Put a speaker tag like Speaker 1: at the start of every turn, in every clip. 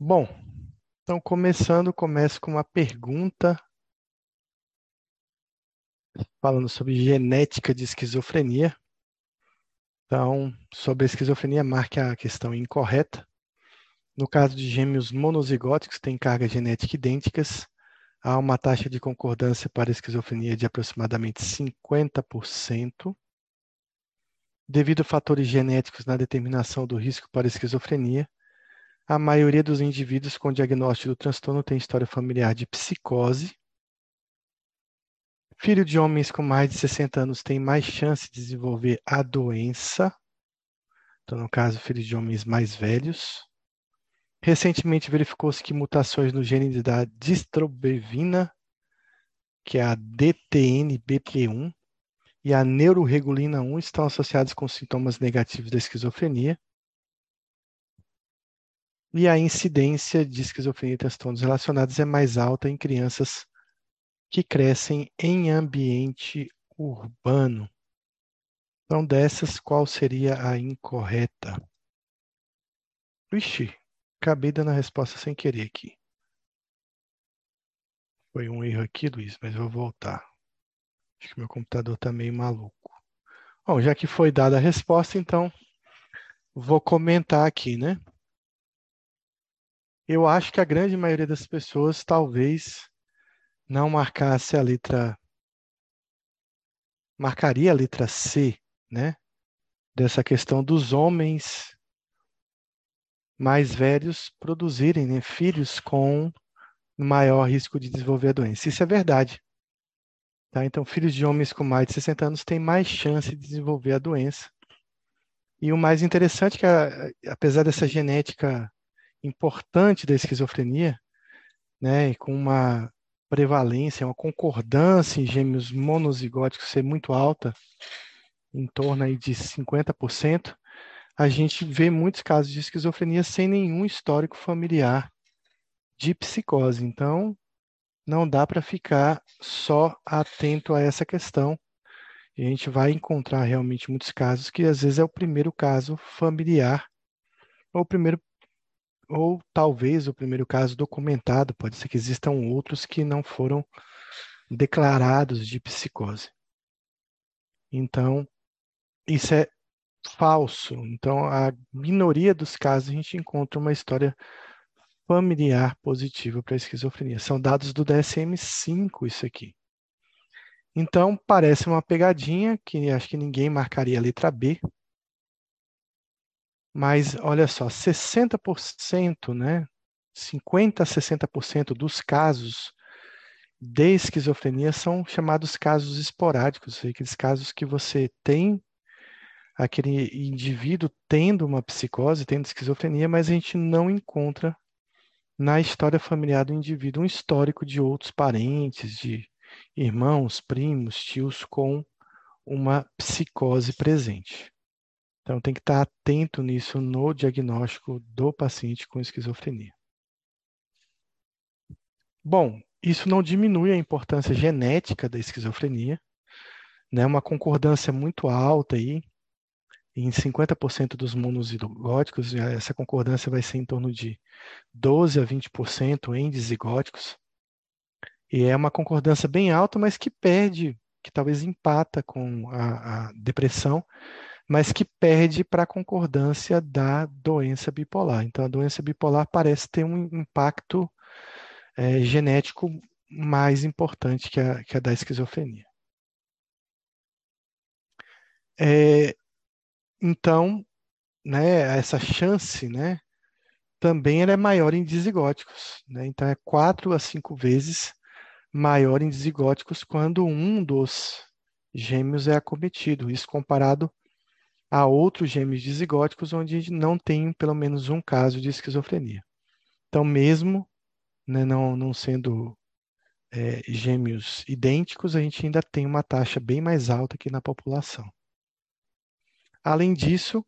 Speaker 1: Bom, então começando, começo com uma pergunta falando sobre genética de esquizofrenia. Então, sobre a esquizofrenia, marque a questão incorreta. No caso de gêmeos monozigóticos, tem cargas genéticas idênticas, há uma taxa de concordância para a esquizofrenia de aproximadamente 50%. Devido a fatores genéticos na determinação do risco para a esquizofrenia, a maioria dos indivíduos com diagnóstico do transtorno tem história familiar de psicose. Filho de homens com mais de 60 anos tem mais chance de desenvolver a doença. Então, no caso, filhos de homens mais velhos. Recentemente verificou-se que mutações no gene da distrobevina, que é a DTNBP1, e a neuroregulina 1 estão associadas com sintomas negativos da esquizofrenia e a incidência de esquizofrenia e transtornos relacionados é mais alta em crianças que crescem em ambiente urbano. Então, dessas, qual seria a incorreta? Vixe, acabei dando a resposta sem querer aqui. Foi um erro aqui, Luiz, mas vou voltar. Acho que meu computador está meio maluco. Bom, já que foi dada a resposta, então vou comentar aqui, né? Eu acho que a grande maioria das pessoas talvez não marcasse a letra. Marcaria a letra C, né? Dessa questão dos homens mais velhos produzirem né, filhos com maior risco de desenvolver a doença. Isso é verdade. Tá? Então, filhos de homens com mais de 60 anos têm mais chance de desenvolver a doença. E o mais interessante é que, apesar dessa genética importante da esquizofrenia, né, com uma prevalência, uma concordância em gêmeos monozigóticos ser muito alta, em torno aí de 50%, a gente vê muitos casos de esquizofrenia sem nenhum histórico familiar de psicose. Então, não dá para ficar só atento a essa questão. E a gente vai encontrar realmente muitos casos que às vezes é o primeiro caso familiar ou o primeiro ou talvez o primeiro caso documentado, pode ser que existam outros que não foram declarados de psicose. Então, isso é falso. Então, a minoria dos casos a gente encontra uma história familiar positiva para a esquizofrenia. São dados do DSM-5 isso aqui. Então, parece uma pegadinha que acho que ninguém marcaria a letra B, mas olha só, 60%, né? 50 a 60% dos casos de esquizofrenia são chamados casos esporádicos, aqueles casos que você tem aquele indivíduo tendo uma psicose, tendo esquizofrenia, mas a gente não encontra na história familiar do indivíduo um histórico de outros parentes, de irmãos, primos, tios com uma psicose presente. Então, tem que estar atento nisso no diagnóstico do paciente com esquizofrenia. Bom, isso não diminui a importância genética da esquizofrenia, né? Uma concordância muito alta aí, em 50% dos monozigóticos, essa concordância vai ser em torno de 12 a 20% em dizigóticos. E é uma concordância bem alta, mas que perde, que talvez empata com a, a depressão, mas que perde para a concordância da doença bipolar. Então, a doença bipolar parece ter um impacto é, genético mais importante que a, que a da esquizofrenia. É, então, né, essa chance, né, também ela é maior em dizigóticos. Né? Então, é quatro a cinco vezes maior em dizigóticos quando um dos gêmeos é acometido. Isso comparado a outros gêmeos dizigóticos onde não tem pelo menos um caso de esquizofrenia. Então, mesmo né, não, não sendo é, gêmeos idênticos, a gente ainda tem uma taxa bem mais alta aqui na população. Além disso,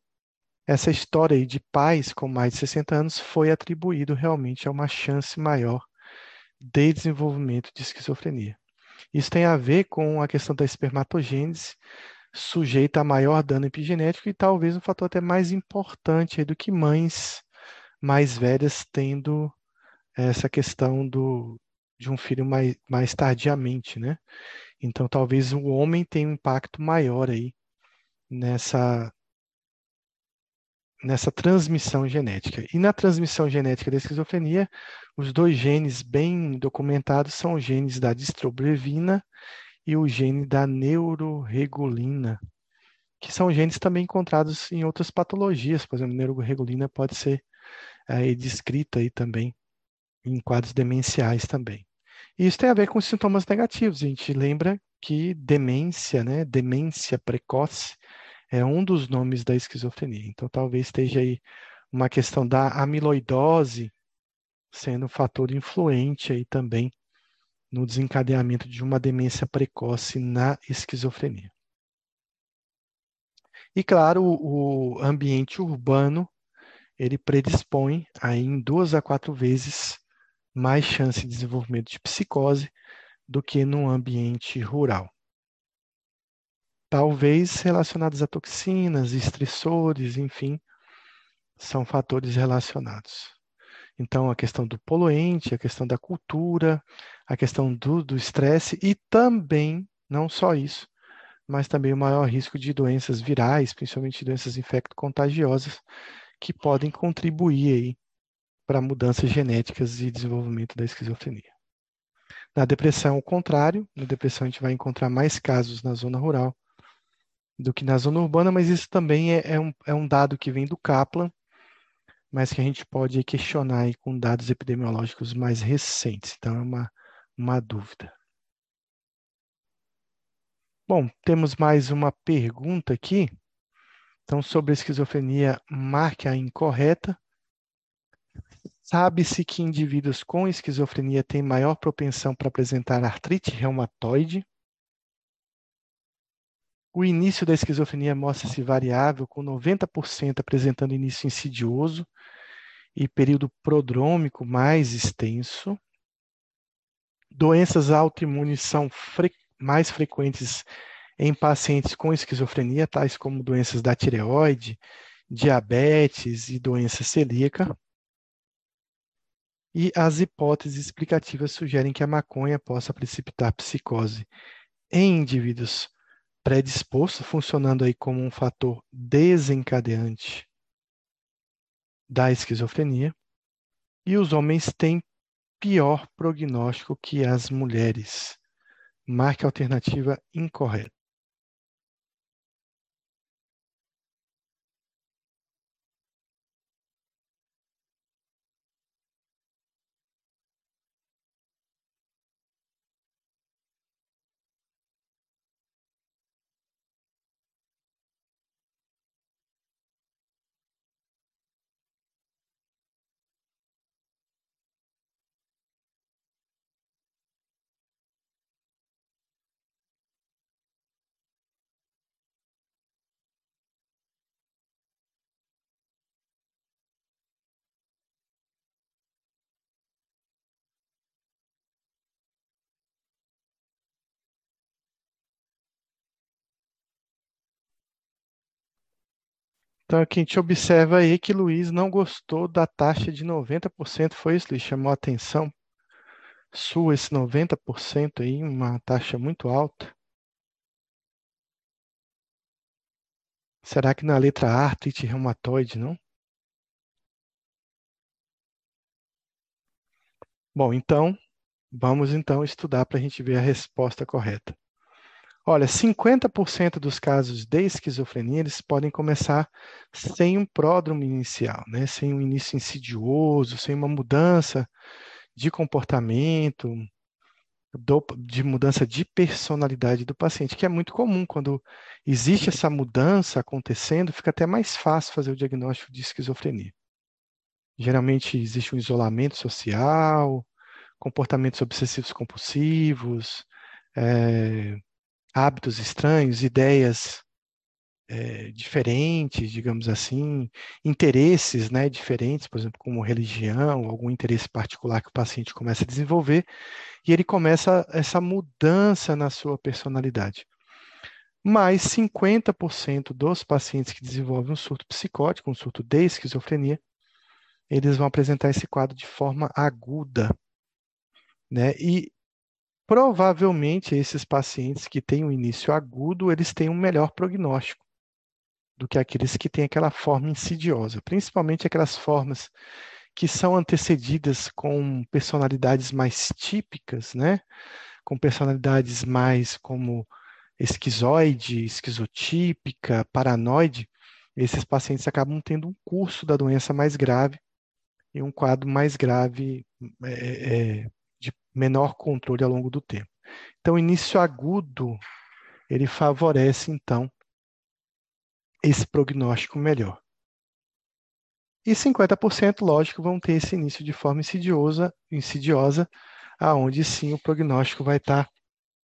Speaker 1: essa história de pais com mais de 60 anos foi atribuído realmente a uma chance maior de desenvolvimento de esquizofrenia. Isso tem a ver com a questão da espermatogênese, sujeita a maior dano epigenético e talvez um fator até mais importante do que mães mais velhas tendo essa questão do, de um filho mais, mais tardiamente, né? Então, talvez o homem tenha um impacto maior aí nessa, nessa transmissão genética. E na transmissão genética da esquizofrenia, os dois genes bem documentados são os genes da distrobrevina e o gene da neuroregulina, que são genes também encontrados em outras patologias. Por exemplo, neuroregulina pode ser é, descrita aí também em quadros demenciais também. E isso tem a ver com sintomas negativos. A gente lembra que demência, né, demência precoce, é um dos nomes da esquizofrenia. Então, talvez esteja aí uma questão da amiloidose sendo um fator influente aí também no desencadeamento de uma demência precoce na esquizofrenia. E claro, o ambiente urbano ele predispõe aí em duas a quatro vezes mais chance de desenvolvimento de psicose do que no ambiente rural talvez relacionados a toxinas, estressores, enfim, são fatores relacionados. Então, a questão do poluente, a questão da cultura, a questão do estresse e também, não só isso, mas também o maior risco de doenças virais, principalmente doenças infecto-contagiosas, que podem contribuir aí para mudanças genéticas e desenvolvimento da esquizofrenia. Na depressão, o contrário, na depressão a gente vai encontrar mais casos na zona rural do que na zona urbana, mas isso também é, é, um, é um dado que vem do Kaplan, mas que a gente pode questionar aí com dados epidemiológicos mais recentes. Então, é uma, uma dúvida. Bom, temos mais uma pergunta aqui. Então, sobre a esquizofrenia, marque a incorreta. Sabe-se que indivíduos com esquizofrenia têm maior propensão para apresentar artrite reumatoide? O início da esquizofrenia mostra-se variável, com 90% apresentando início insidioso e período prodrômico mais extenso. Doenças autoimunes são fre mais frequentes em pacientes com esquizofrenia, tais como doenças da tireoide, diabetes e doença celíaca. E as hipóteses explicativas sugerem que a maconha possa precipitar psicose em indivíduos predisposto, funcionando aí como um fator desencadeante da esquizofrenia, e os homens têm pior prognóstico que as mulheres. Marque a alternativa incorreta. Então, aqui a gente observa aí que Luiz não gostou da taxa de 90%, foi isso, Luiz? Chamou a atenção sua esse 90% aí, uma taxa muito alta. Será que na letra A, artrite reumatoide, não? Bom, então, vamos então estudar para a gente ver a resposta correta. Olha, 50% dos casos de esquizofrenia eles podem começar sem um pródromo inicial, né? sem um início insidioso, sem uma mudança de comportamento, do, de mudança de personalidade do paciente, que é muito comum quando existe essa mudança acontecendo, fica até mais fácil fazer o diagnóstico de esquizofrenia. Geralmente existe um isolamento social, comportamentos obsessivos compulsivos, é, hábitos estranhos, ideias é, diferentes, digamos assim, interesses né, diferentes, por exemplo, como religião, algum interesse particular que o paciente começa a desenvolver, e ele começa essa mudança na sua personalidade. Mas 50% dos pacientes que desenvolvem um surto psicótico, um surto de esquizofrenia, eles vão apresentar esse quadro de forma aguda, né? E provavelmente esses pacientes que têm um início agudo, eles têm um melhor prognóstico do que aqueles que têm aquela forma insidiosa, principalmente aquelas formas que são antecedidas com personalidades mais típicas, né? Com personalidades mais como esquizoide, esquizotípica, paranoide, esses pacientes acabam tendo um curso da doença mais grave e um quadro mais grave é, é, de menor controle ao longo do tempo. Então, o início agudo, ele favorece, então, esse prognóstico melhor. E 50%, lógico, vão ter esse início de forma insidiosa, insidiosa aonde sim o prognóstico vai estar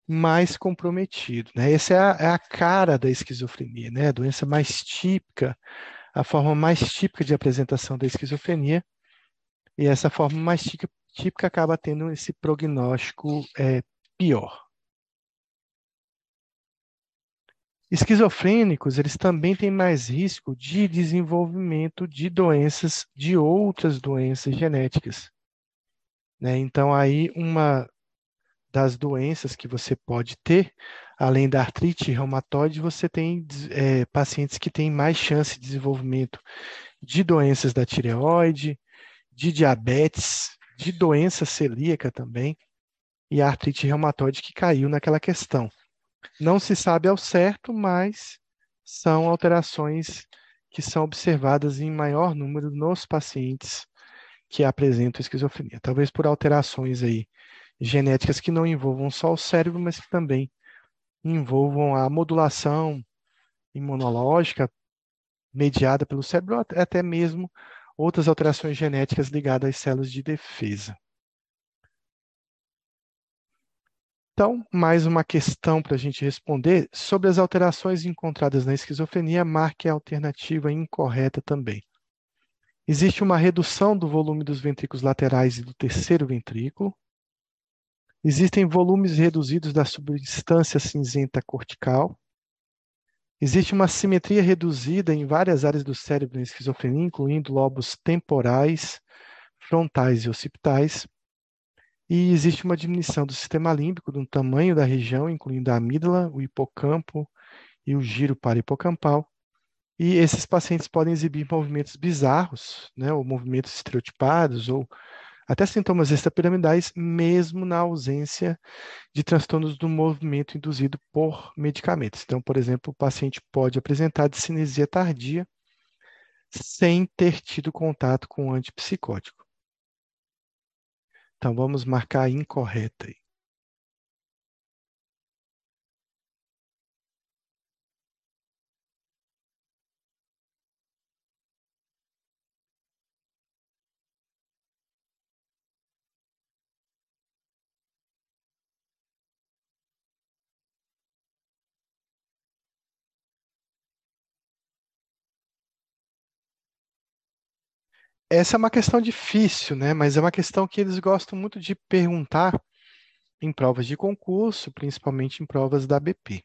Speaker 1: mais comprometido. Né? Essa é a, é a, cara da esquizofrenia, né? a doença mais típica, a forma mais típica de apresentação da esquizofrenia, e essa forma mais típica, típica acaba tendo esse prognóstico é, pior. Esquizofrênicos, eles também têm mais risco de desenvolvimento de doenças, de outras doenças genéticas. Né? Então, aí, uma das doenças que você pode ter, além da artrite reumatoide, você tem é, pacientes que têm mais chance de desenvolvimento de doenças da tireoide, de diabetes, de doença celíaca também, e a artrite reumatoide que caiu naquela questão. Não se sabe ao certo, mas são alterações que são observadas em maior número nos pacientes que apresentam esquizofrenia. Talvez por alterações aí genéticas que não envolvam só o cérebro, mas que também envolvam a modulação imunológica mediada pelo cérebro, até mesmo outras alterações genéticas ligadas às células de defesa. Então, mais uma questão para a gente responder sobre as alterações encontradas na esquizofrenia, marque a alternativa incorreta também. Existe uma redução do volume dos ventrículos laterais e do terceiro ventrículo. Existem volumes reduzidos da substância cinzenta cortical. Existe uma simetria reduzida em várias áreas do cérebro em esquizofrenia, incluindo lobos temporais, frontais e occipitais. E existe uma diminuição do sistema límbico, do tamanho da região, incluindo a amígdala, o hipocampo e o giro parahipocampal. E esses pacientes podem exibir movimentos bizarros, né, ou movimentos estereotipados, ou até sintomas extrapiramidais, mesmo na ausência de transtornos do movimento induzido por medicamentos. Então, por exemplo, o paciente pode apresentar discinesia tardia sem ter tido contato com o antipsicótico. Então, vamos marcar incorreta aí. Essa é uma questão difícil, né? Mas é uma questão que eles gostam muito de perguntar em provas de concurso, principalmente em provas da BP.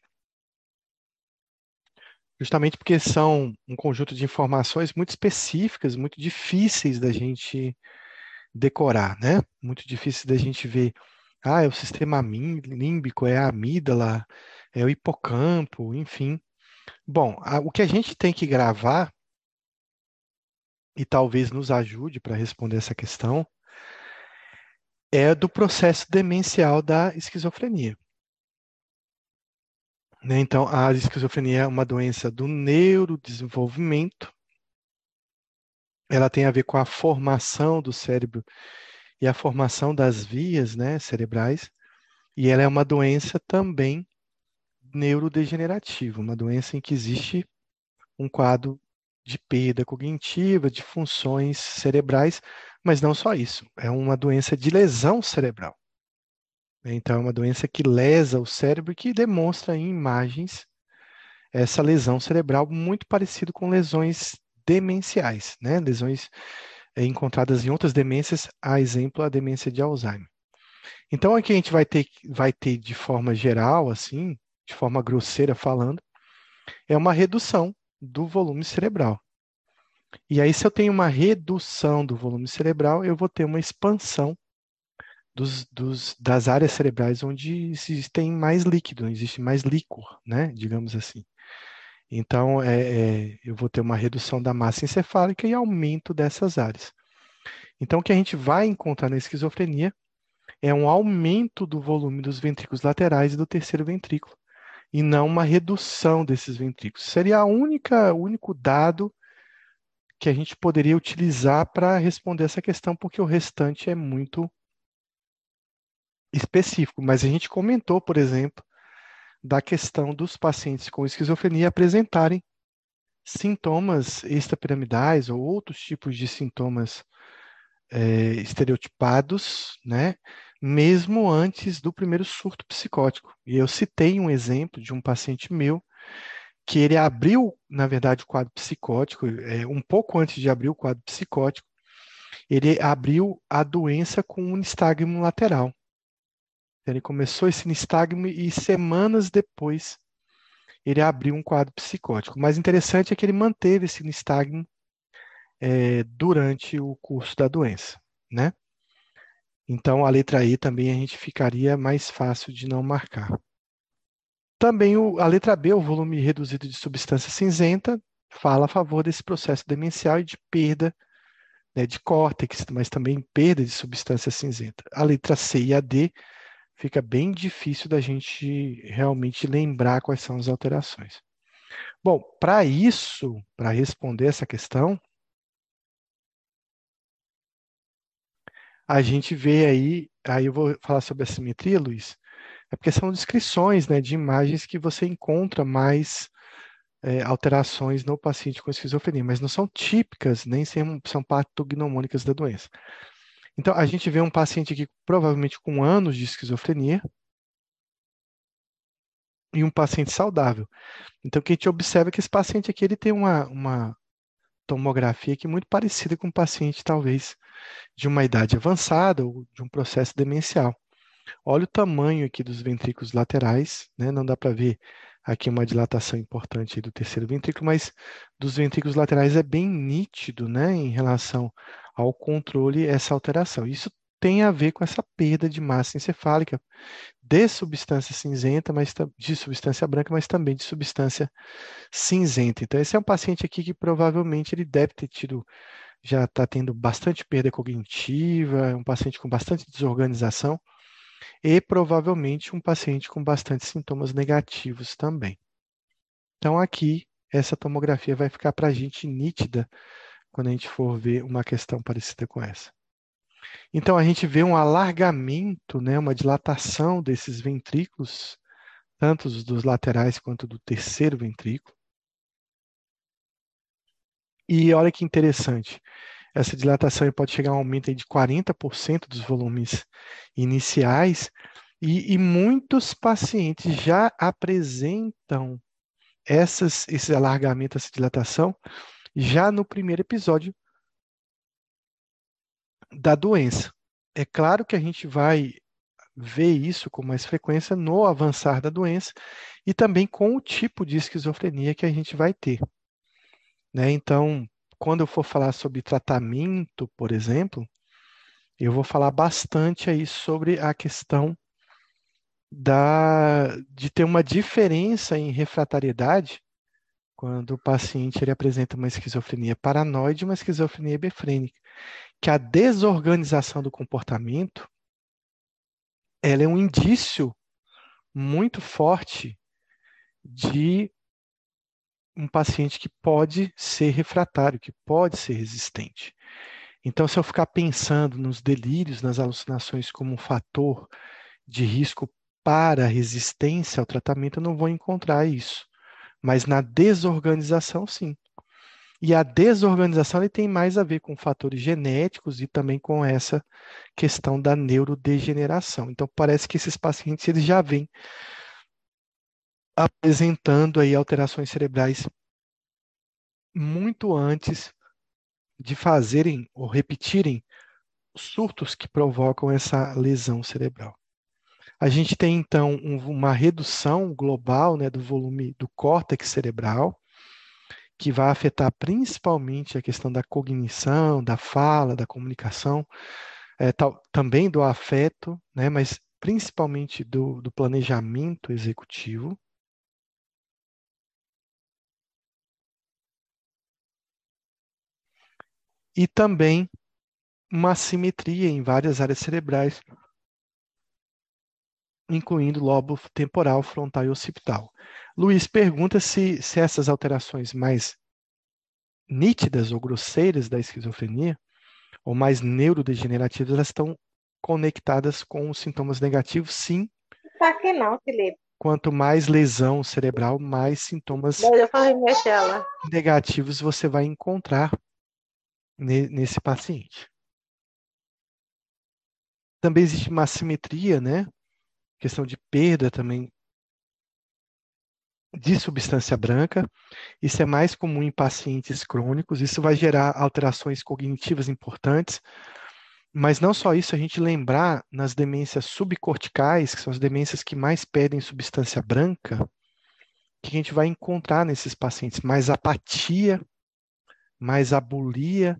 Speaker 1: Justamente porque são um conjunto de informações muito específicas, muito difíceis da gente decorar, né? Muito difíceis da gente ver. Ah, é o sistema límbico, é a amígdala, é o hipocampo, enfim. Bom, a, o que a gente tem que gravar e talvez nos ajude para responder essa questão, é do processo demencial da esquizofrenia. Né? Então, a esquizofrenia é uma doença do neurodesenvolvimento. Ela tem a ver com a formação do cérebro e a formação das vias né, cerebrais. E ela é uma doença também neurodegenerativa, uma doença em que existe um quadro de perda cognitiva, de funções cerebrais, mas não só isso, é uma doença de lesão cerebral. Então, é uma doença que lesa o cérebro e que demonstra em imagens essa lesão cerebral muito parecido com lesões demenciais, né? lesões é, encontradas em outras demências, a exemplo, a demência de Alzheimer. Então, aqui a gente vai ter, vai ter de forma geral, assim, de forma grosseira falando, é uma redução do volume cerebral. E aí, se eu tenho uma redução do volume cerebral, eu vou ter uma expansão dos, dos, das áreas cerebrais onde existem mais líquido, existe mais líquor, né? Digamos assim. Então, é, é, eu vou ter uma redução da massa encefálica e aumento dessas áreas. Então, o que a gente vai encontrar na esquizofrenia é um aumento do volume dos ventrículos laterais e do terceiro ventrículo, e não uma redução desses ventrículos. Seria a única, o único dado que a gente poderia utilizar para responder essa questão, porque o restante é muito específico. Mas a gente comentou, por exemplo, da questão dos pacientes com esquizofrenia apresentarem sintomas extrapiramidais ou outros tipos de sintomas é, estereotipados, né? Mesmo antes do primeiro surto psicótico. E eu citei um exemplo de um paciente meu que ele abriu, na verdade, o quadro psicótico, é, um pouco antes de abrir o quadro psicótico, ele abriu a doença com um nistagmo lateral. Ele começou esse nistagmo e semanas depois ele abriu um quadro psicótico. O mais interessante é que ele manteve esse nistagmo é, durante o curso da doença, né? Então, a letra E também a gente ficaria mais fácil de não marcar. Também o, a letra B, o volume reduzido de substância cinzenta, fala a favor desse processo demencial e de perda né, de córtex, mas também perda de substância cinzenta. A letra C e a D fica bem difícil da gente realmente lembrar quais são as alterações. Bom, para isso, para responder essa questão, a gente vê aí, aí eu vou falar sobre a simetria, Luiz, é porque são descrições né, de imagens que você encontra mais é, alterações no paciente com esquizofrenia, mas não são típicas, nem são patognomônicas da doença. Então, a gente vê um paciente aqui provavelmente com anos de esquizofrenia e um paciente saudável. Então, o que a gente observa é que esse paciente aqui ele tem uma, uma tomografia que é muito parecida com um paciente, talvez, de uma idade avançada ou de um processo demencial. Olha o tamanho aqui dos ventrículos laterais, né? não dá para ver aqui uma dilatação importante do terceiro ventrículo, mas dos ventrículos laterais é bem nítido né? em relação ao controle essa alteração. Isso tem a ver com essa perda de massa encefálica de substância cinzenta, mas de substância branca, mas também de substância cinzenta. Então, esse é um paciente aqui que provavelmente ele deve ter tido já está tendo bastante perda cognitiva, é um paciente com bastante desorganização e provavelmente um paciente com bastante sintomas negativos também. Então, aqui, essa tomografia vai ficar para a gente nítida quando a gente for ver uma questão parecida com essa. Então, a gente vê um alargamento, né, uma dilatação desses ventrículos, tanto dos laterais quanto do terceiro ventrículo. E olha que interessante, essa dilatação pode chegar a um aumento de 40% dos volumes iniciais, e, e, muitos pacientes já apresentam essas, esse alargamento, essa dilatação, já no primeiro episódio da doença. É claro que a gente vai ver isso com mais frequência no avançar da doença e também com o tipo de esquizofrenia que a gente vai ter. Né? Então, quando eu for falar sobre tratamento, por exemplo, eu vou falar bastante aí sobre a questão da, de ter uma diferença em refratariedade quando o paciente ele apresenta uma esquizofrenia paranoide e uma esquizofrenia befrênica, que a desorganização do comportamento ela é um indício muito forte de um paciente que pode ser refratário, que pode ser resistente. Então, se eu ficar pensando nos delírios, nas alucinações como um fator de risco para resistência ao tratamento, eu não vou encontrar isso. Mas na desorganização, sim. E a desorganização ele tem mais a ver com fatores genéticos e também com essa questão da neurodegeneração. Então, parece que esses pacientes eles já vêm apresentando aí alterações cerebrais muito antes de fazerem ou repetirem surtos que provocam essa lesão cerebral. A gente tem então um, uma redução global né, do volume do córtex cerebral, que vai afetar principalmente a questão da cognição, da fala, da comunicação, é, tal, também do afeto, né, mas principalmente do, do planejamento executivo. E também uma assimetria em várias áreas cerebrais, incluindo lobo temporal, frontal e occipital. Luiz pergunta se, se essas alterações mais nítidas ou grosseiras da esquizofrenia, ou mais neurodegenerativas, elas estão conectadas com os sintomas negativos, sim.
Speaker 2: Tá aqui não, Felipe.
Speaker 1: Quanto mais lesão cerebral, mais sintomas negativos você vai encontrar nesse paciente. Também existe uma assimetria, né? Questão de perda também de substância branca. Isso é mais comum em pacientes crônicos. Isso vai gerar alterações cognitivas importantes. Mas não só isso, a gente lembrar nas demências subcorticais, que são as demências que mais perdem substância branca, que a gente vai encontrar nesses pacientes mais apatia, mais abulia,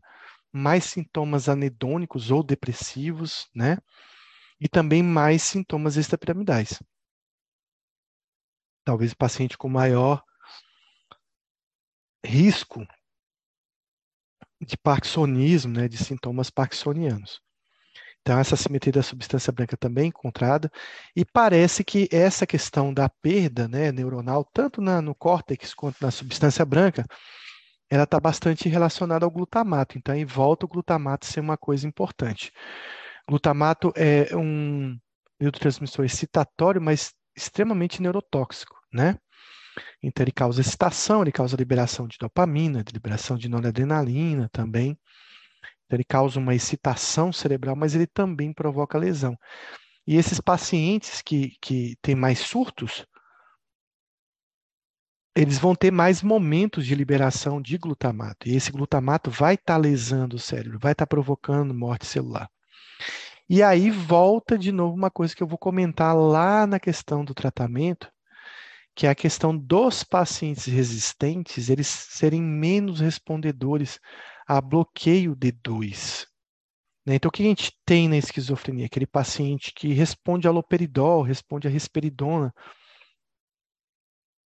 Speaker 1: mais sintomas anedônicos ou depressivos, né? E também mais sintomas extrapiramidais talvez o paciente com maior risco de parkinsonismo, né, de sintomas parkinsonianos. Então, essa simetria da substância branca também é encontrada, e parece que essa questão da perda né, neuronal, tanto na, no córtex quanto na substância branca, ela está bastante relacionada ao glutamato. Então, aí volta o glutamato ser uma coisa importante. Glutamato é um neurotransmissor excitatório, mas extremamente neurotóxico né? Então ele causa excitação, ele causa liberação de dopamina, de liberação de noradrenalina também. Então ele causa uma excitação cerebral, mas ele também provoca lesão. E esses pacientes que, que têm mais surtos, eles vão ter mais momentos de liberação de glutamato. E esse glutamato vai estar tá lesando o cérebro, vai estar tá provocando morte celular. E aí volta de novo uma coisa que eu vou comentar lá na questão do tratamento, que é a questão dos pacientes resistentes eles serem menos respondedores a bloqueio D2. Né? Então, o que a gente tem na esquizofrenia? Aquele paciente que responde a loperidol, responde a risperidona,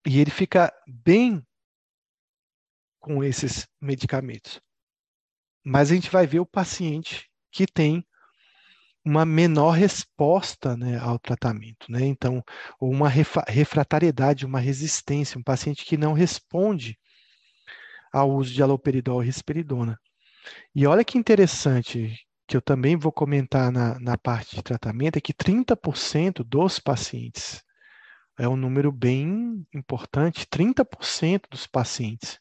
Speaker 1: e ele fica bem com esses medicamentos. Mas a gente vai ver o paciente que tem uma menor resposta né, ao tratamento. Né? Então, uma refratariedade, uma resistência, um paciente que não responde ao uso de aloperidol e risperidona. E olha que interessante, que eu também vou comentar na, na parte de tratamento, é que 30% dos pacientes, é um número bem importante, 30% dos pacientes,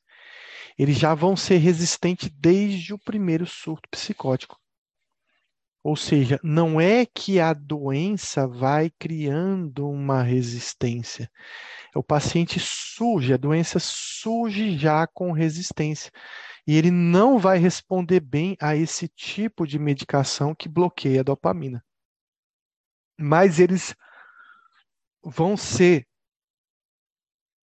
Speaker 1: eles já vão ser resistentes desde o primeiro surto psicótico. Ou seja, não é que a doença vai criando uma resistência. O paciente surge, a doença surge já com resistência. E ele não vai responder bem a esse tipo de medicação que bloqueia a dopamina. Mas eles vão ser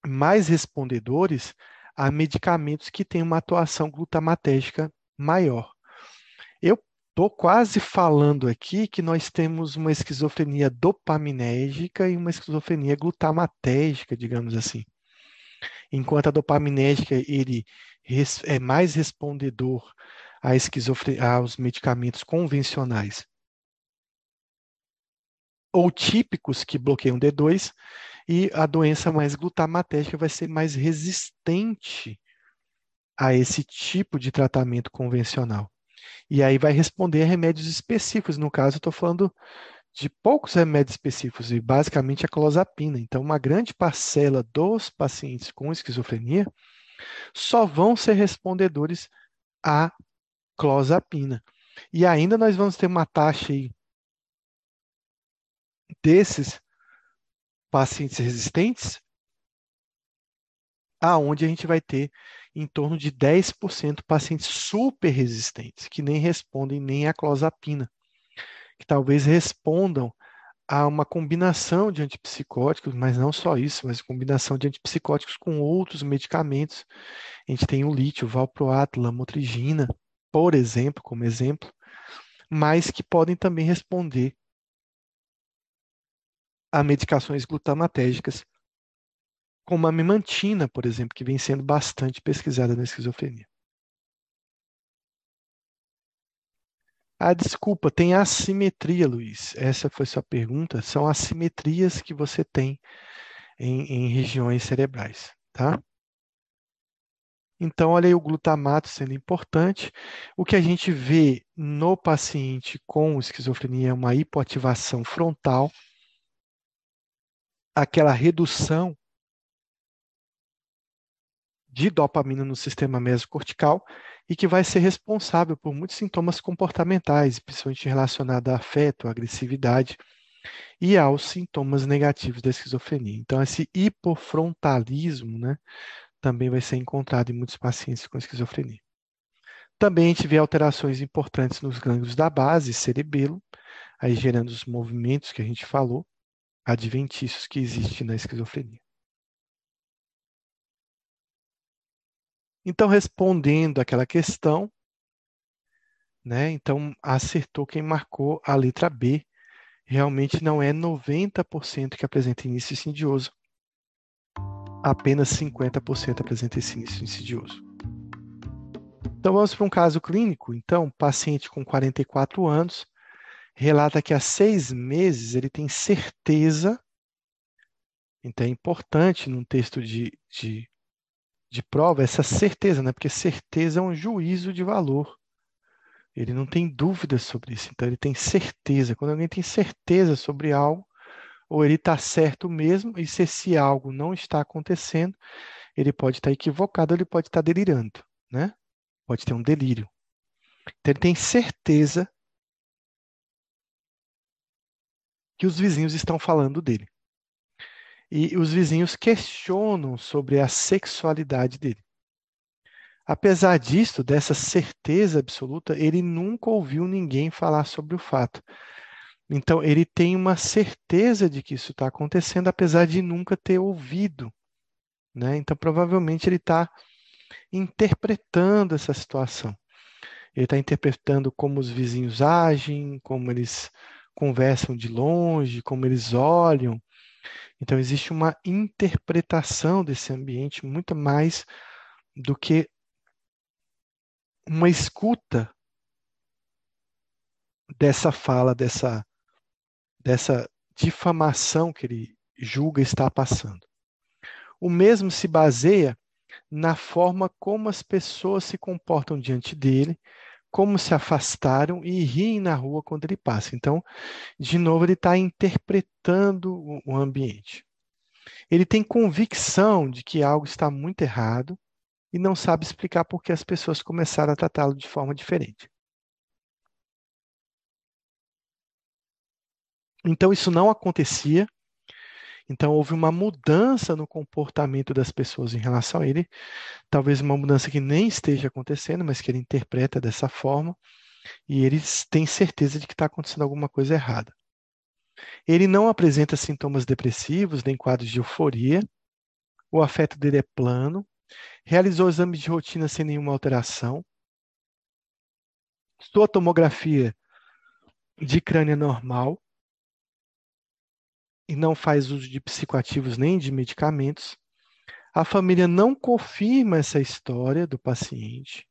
Speaker 1: mais respondedores a medicamentos que têm uma atuação glutamatérgica maior. Eu Estou quase falando aqui que nós temos uma esquizofrenia dopaminérgica e uma esquizofrenia glutamatérgica, digamos assim. Enquanto a dopaminérgica ele é mais respondedor aos medicamentos convencionais ou típicos que bloqueiam D2, e a doença mais glutamatérgica vai ser mais resistente a esse tipo de tratamento convencional. E aí vai responder a remédios específicos. No caso, eu estou falando de poucos remédios específicos, e basicamente a clozapina. Então, uma grande parcela dos pacientes com esquizofrenia só vão ser respondedores à clozapina. E ainda nós vamos ter uma taxa aí desses pacientes resistentes, aonde a gente vai ter em torno de 10% pacientes super resistentes, que nem respondem nem à clozapina, que talvez respondam há uma combinação de antipsicóticos, mas não só isso, mas combinação de antipsicóticos com outros medicamentos. A gente tem o lítio, o valproato, lamotrigina, por exemplo, como exemplo, mas que podem também responder a medicações glutamatérgicas, como a memantina, por exemplo, que vem sendo bastante pesquisada na esquizofrenia. Ah, desculpa, tem assimetria, Luiz. Essa foi sua pergunta. São assimetrias que você tem em, em regiões cerebrais, tá? Então, olha aí o glutamato sendo importante. O que a gente vê no paciente com esquizofrenia é uma hipoativação frontal, aquela redução de dopamina no sistema mesocortical e que vai ser responsável por muitos sintomas comportamentais, principalmente relacionados a afeto, agressividade e aos sintomas negativos da esquizofrenia. Então, esse hipofrontalismo né, também vai ser encontrado em muitos pacientes com esquizofrenia. Também a gente vê alterações importantes nos gânglios da base, cerebelo, aí gerando os movimentos que a gente falou, adventícios que existem na esquizofrenia. Então, respondendo aquela questão, né, então acertou quem marcou a letra B. Realmente não é 90% que apresenta início insidioso, apenas 50% apresenta esse início insidioso. Então vamos para um caso clínico. Então, paciente com 44 anos relata que há seis meses ele tem certeza. Então é importante num texto de, de de prova essa certeza, né? Porque certeza é um juízo de valor. Ele não tem dúvidas sobre isso, então ele tem certeza. Quando alguém tem certeza sobre algo, ou ele está certo mesmo, e se esse algo não está acontecendo, ele pode estar equivocado, ele pode estar delirando, né? Pode ter um delírio. Então ele tem certeza que os vizinhos estão falando dele. E os vizinhos questionam sobre a sexualidade dele. Apesar disto, dessa certeza absoluta, ele nunca ouviu ninguém falar sobre o fato. Então, ele tem uma certeza de que isso está acontecendo, apesar de nunca ter ouvido. Né? Então, provavelmente, ele está interpretando essa situação. Ele está interpretando como os vizinhos agem, como eles conversam de longe, como eles olham, então, existe uma interpretação desse ambiente muito mais do que uma escuta dessa fala, dessa, dessa difamação que ele julga estar passando. O mesmo se baseia na forma como as pessoas se comportam diante dele, como se afastaram e riem na rua quando ele passa. Então, de novo, ele está interpretando o ambiente. Ele tem convicção de que algo está muito errado e não sabe explicar por que as pessoas começaram a tratá-lo de forma diferente. Então, isso não acontecia. Então, houve uma mudança no comportamento das pessoas em relação a ele. Talvez uma mudança que nem esteja acontecendo, mas que ele interpreta dessa forma. E eles têm certeza de que está acontecendo alguma coisa errada. Ele não apresenta sintomas depressivos nem quadros de euforia. O afeto dele é plano. Realizou exames de rotina sem nenhuma alteração. Sua tomografia de crânio é normal e não faz uso de psicoativos nem de medicamentos. A família não confirma essa história do paciente.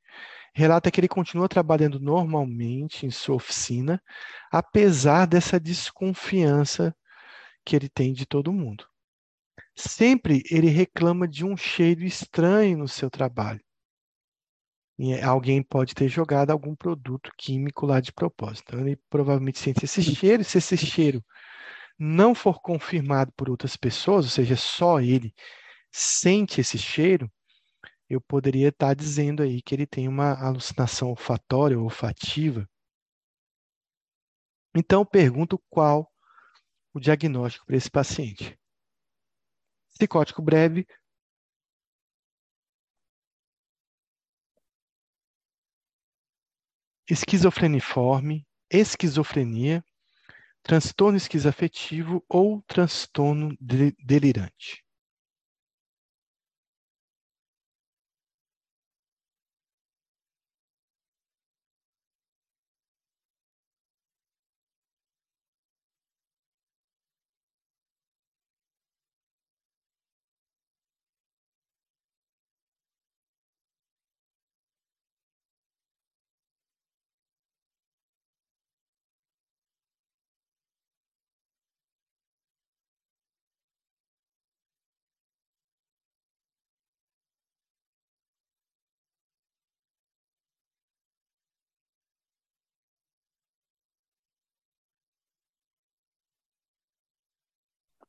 Speaker 1: Relata que ele continua trabalhando normalmente em sua oficina, apesar dessa desconfiança que ele tem de todo mundo. Sempre ele reclama de um cheiro estranho no seu trabalho. E alguém pode ter jogado algum produto químico lá de propósito. Então, ele provavelmente sente esse cheiro, se esse cheiro não for confirmado por outras pessoas, ou seja, só ele sente esse cheiro, eu poderia estar dizendo aí que ele tem uma alucinação olfatória ou olfativa. Então, pergunto qual o diagnóstico para esse paciente. Psicótico breve, esquizofreniforme, esquizofrenia, transtorno esquizoafetivo ou transtorno delirante.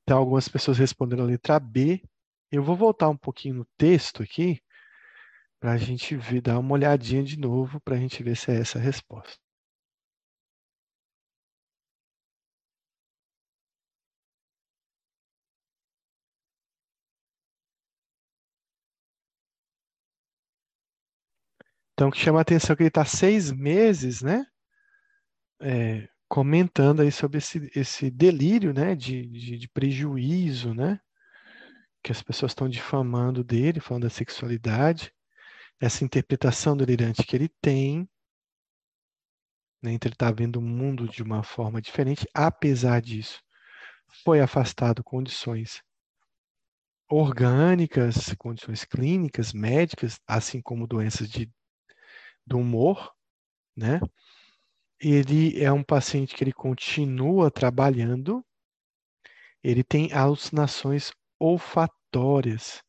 Speaker 1: Então, algumas pessoas responderam a letra B. Eu vou voltar um pouquinho no texto aqui, para a gente ver, dar uma olhadinha de novo, para a gente ver se é essa a resposta. Então, o que chama a atenção é que ele está seis meses, né? É, comentando aí sobre esse, esse delírio, né, de, de, de prejuízo, né, que as pessoas estão difamando dele, falando da sexualidade, essa interpretação delirante que ele tem, né, então ele está vendo o mundo de uma forma diferente, apesar disso, foi afastado condições orgânicas, condições clínicas, médicas, assim como doenças de, do humor, né? Ele é um paciente que ele continua trabalhando, ele tem alucinações olfatórias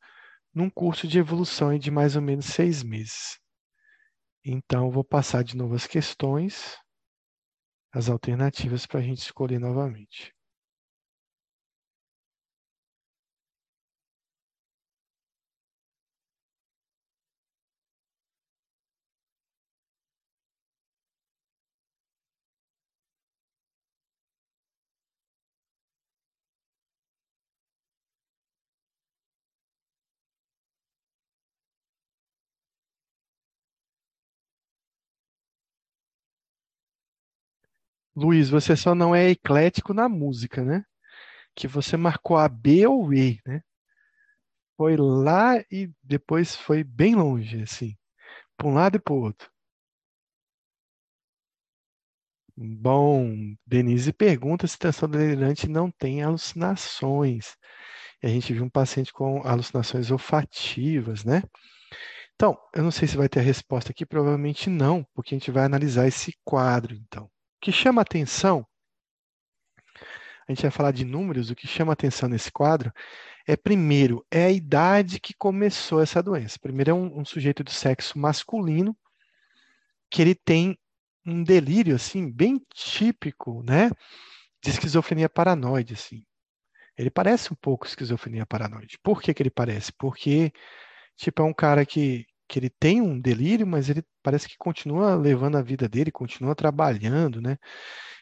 Speaker 1: num curso de evolução de mais ou menos seis meses. Então, vou passar de novo as questões, as alternativas para a gente escolher novamente. Luiz, você só não é eclético na música, né? Que você marcou a B ou E, né? Foi lá e depois foi bem longe, assim. Para um lado e para o outro. Bom, Denise pergunta se transtorno delirante não tem alucinações. E a gente viu um paciente com alucinações olfativas, né? Então, eu não sei se vai ter a resposta aqui, provavelmente não, porque a gente vai analisar esse quadro, então que chama atenção, a gente vai falar de números, o que chama atenção nesse quadro é, primeiro, é a idade que começou essa doença. Primeiro é um, um sujeito do sexo masculino, que ele tem um delírio, assim, bem típico, né, de esquizofrenia paranoide, assim. Ele parece um pouco esquizofrenia paranoide. Por que que ele parece? Porque, tipo, é um cara que que ele tem um delírio, mas ele parece que continua levando a vida dele, continua trabalhando, né?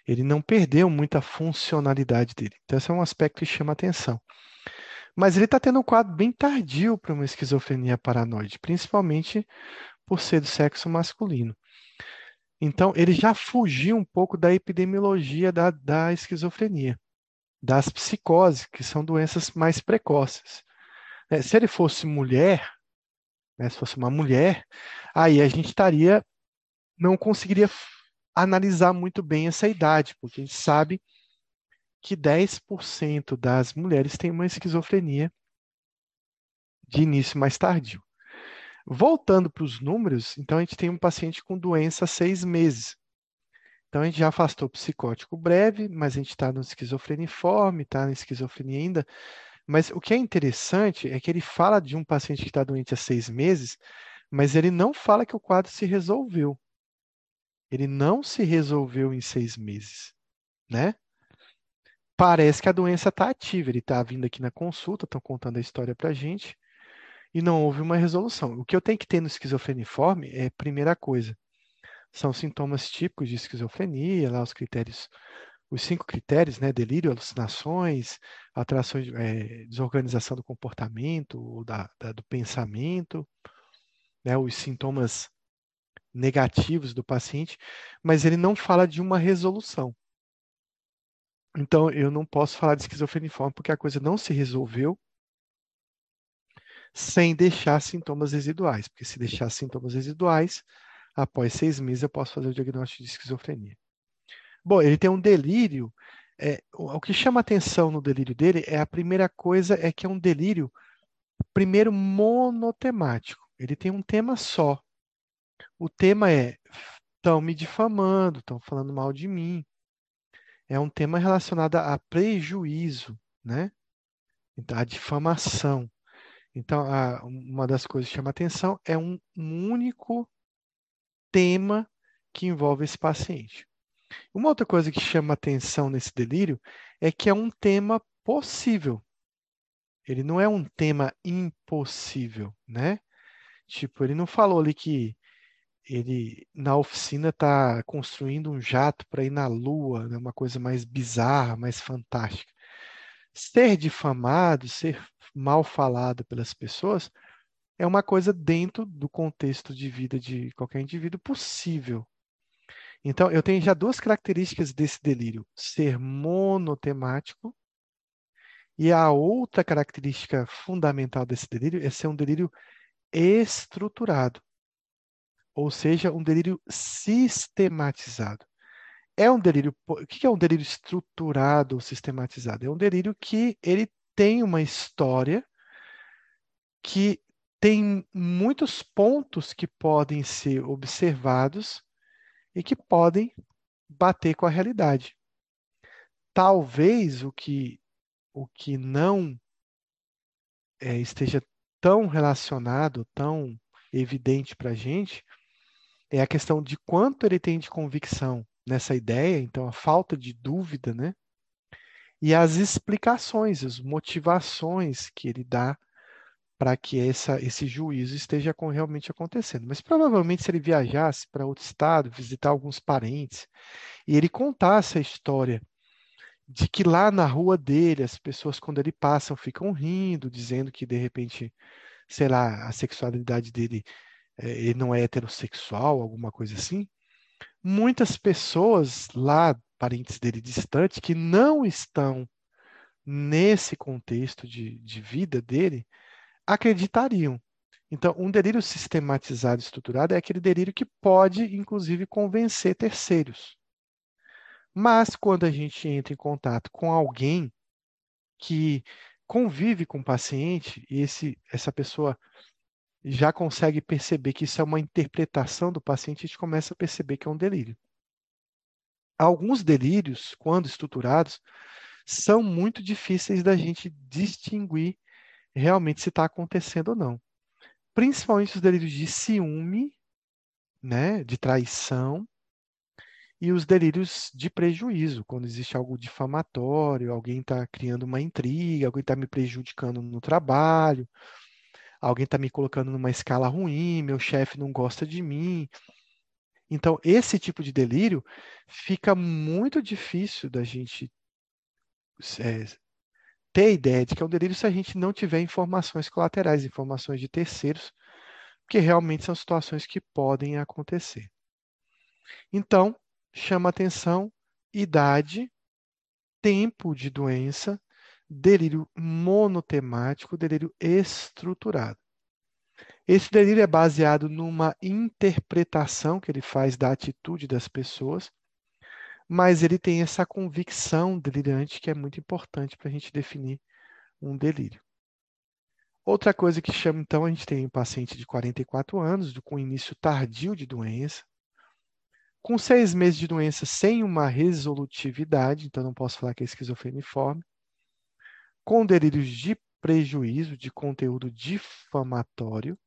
Speaker 1: Ele não perdeu muita funcionalidade dele. Então, esse é um aspecto que chama atenção. Mas ele está tendo um quadro bem tardio para uma esquizofrenia paranoide, principalmente por ser do sexo masculino. Então, ele já fugiu um pouco da epidemiologia da, da esquizofrenia, das psicoses, que são doenças mais precoces. É, se ele fosse mulher, né? Se fosse uma mulher, aí a gente estaria, não conseguiria analisar muito bem essa idade, porque a gente sabe que 10% das mulheres têm uma esquizofrenia de início mais tardio. Voltando para os números, então a gente tem um paciente com doença há seis meses. Então a gente já afastou o psicótico breve, mas a gente está no esquizofreniforme, está na esquizofrenia ainda. Mas o que é interessante é que ele fala de um paciente que está doente há seis meses, mas ele não fala que o quadro se resolveu. Ele não se resolveu em seis meses, né? Parece que a doença está ativa. Ele está vindo aqui na consulta, estão contando a história para a gente, e não houve uma resolução. O que eu tenho que ter no esquizofreniforme é, primeira coisa, são sintomas típicos de esquizofrenia, lá os critérios os cinco critérios, né? Delírio, alucinações, atrações, é, desorganização do comportamento, da, da, do pensamento, né? Os sintomas negativos do paciente, mas ele não fala de uma resolução. Então, eu não posso falar de esquizofreniforme porque a coisa não se resolveu sem deixar sintomas residuais, porque se deixar sintomas residuais, após seis meses eu posso fazer o diagnóstico de esquizofrenia. Bom, ele tem um delírio. É, o que chama atenção no delírio dele é a primeira coisa é que é um delírio, primeiro monotemático. Ele tem um tema só. O tema é estão me difamando, estão falando mal de mim. É um tema relacionado a prejuízo, né? Então, a difamação. Então, a, uma das coisas que chama atenção é um, um único tema que envolve esse paciente. Uma outra coisa que chama atenção nesse delírio é que é um tema possível. Ele não é um tema impossível, né? Tipo, ele não falou ali que ele na oficina está construindo um jato para ir na Lua, né? uma coisa mais bizarra, mais fantástica. Ser difamado, ser mal falado pelas pessoas, é uma coisa dentro do contexto de vida de qualquer indivíduo possível. Então, eu tenho já duas características desse delírio: ser monotemático, e a outra característica fundamental desse delírio é ser um delírio estruturado, ou seja, um delírio sistematizado. É um delírio. O que é um delírio estruturado ou sistematizado? É um delírio que ele tem uma história que tem muitos pontos que podem ser observados e que podem bater com a realidade. Talvez o que, o que não é, esteja tão relacionado, tão evidente para a gente, é a questão de quanto ele tem de convicção nessa ideia, então a falta de dúvida, né? e as explicações, as motivações que ele dá para que essa, esse juízo esteja com, realmente acontecendo. Mas provavelmente, se ele viajasse para outro estado, visitar alguns parentes, e ele contasse a história de que lá na rua dele, as pessoas, quando ele passam, ficam rindo, dizendo que de repente, sei lá, a sexualidade dele é, ele não é heterossexual, alguma coisa assim. Muitas pessoas lá parentes dele distantes que não estão nesse contexto de, de vida dele acreditariam. Então, um delírio sistematizado e estruturado é aquele delírio que pode, inclusive, convencer terceiros. Mas quando a gente entra em contato com alguém que convive com o paciente e esse, essa pessoa já consegue perceber que isso é uma interpretação do paciente, a gente começa a perceber que é um delírio alguns delírios, quando estruturados, são muito difíceis da gente distinguir realmente se está acontecendo ou não. Principalmente os delírios de ciúme, né, de traição, e os delírios de prejuízo, quando existe algo difamatório, alguém está criando uma intriga, alguém está me prejudicando no trabalho, alguém está me colocando numa escala ruim, meu chefe não gosta de mim. Então, esse tipo de delírio fica muito difícil da gente é, ter ideia de que é um delírio se a gente não tiver informações colaterais, informações de terceiros, porque realmente são situações que podem acontecer. Então, chama atenção idade, tempo de doença, delírio monotemático, delírio estruturado. Esse delírio é baseado numa interpretação que ele faz da atitude das pessoas, mas ele tem essa convicção delirante que é muito importante para a gente definir um delírio. Outra coisa que chama, então, a gente tem um paciente de 44 anos, com início tardio de doença, com seis meses de doença sem uma resolutividade, então não posso falar que é esquizofreniforme, com delírios de prejuízo, de conteúdo difamatório,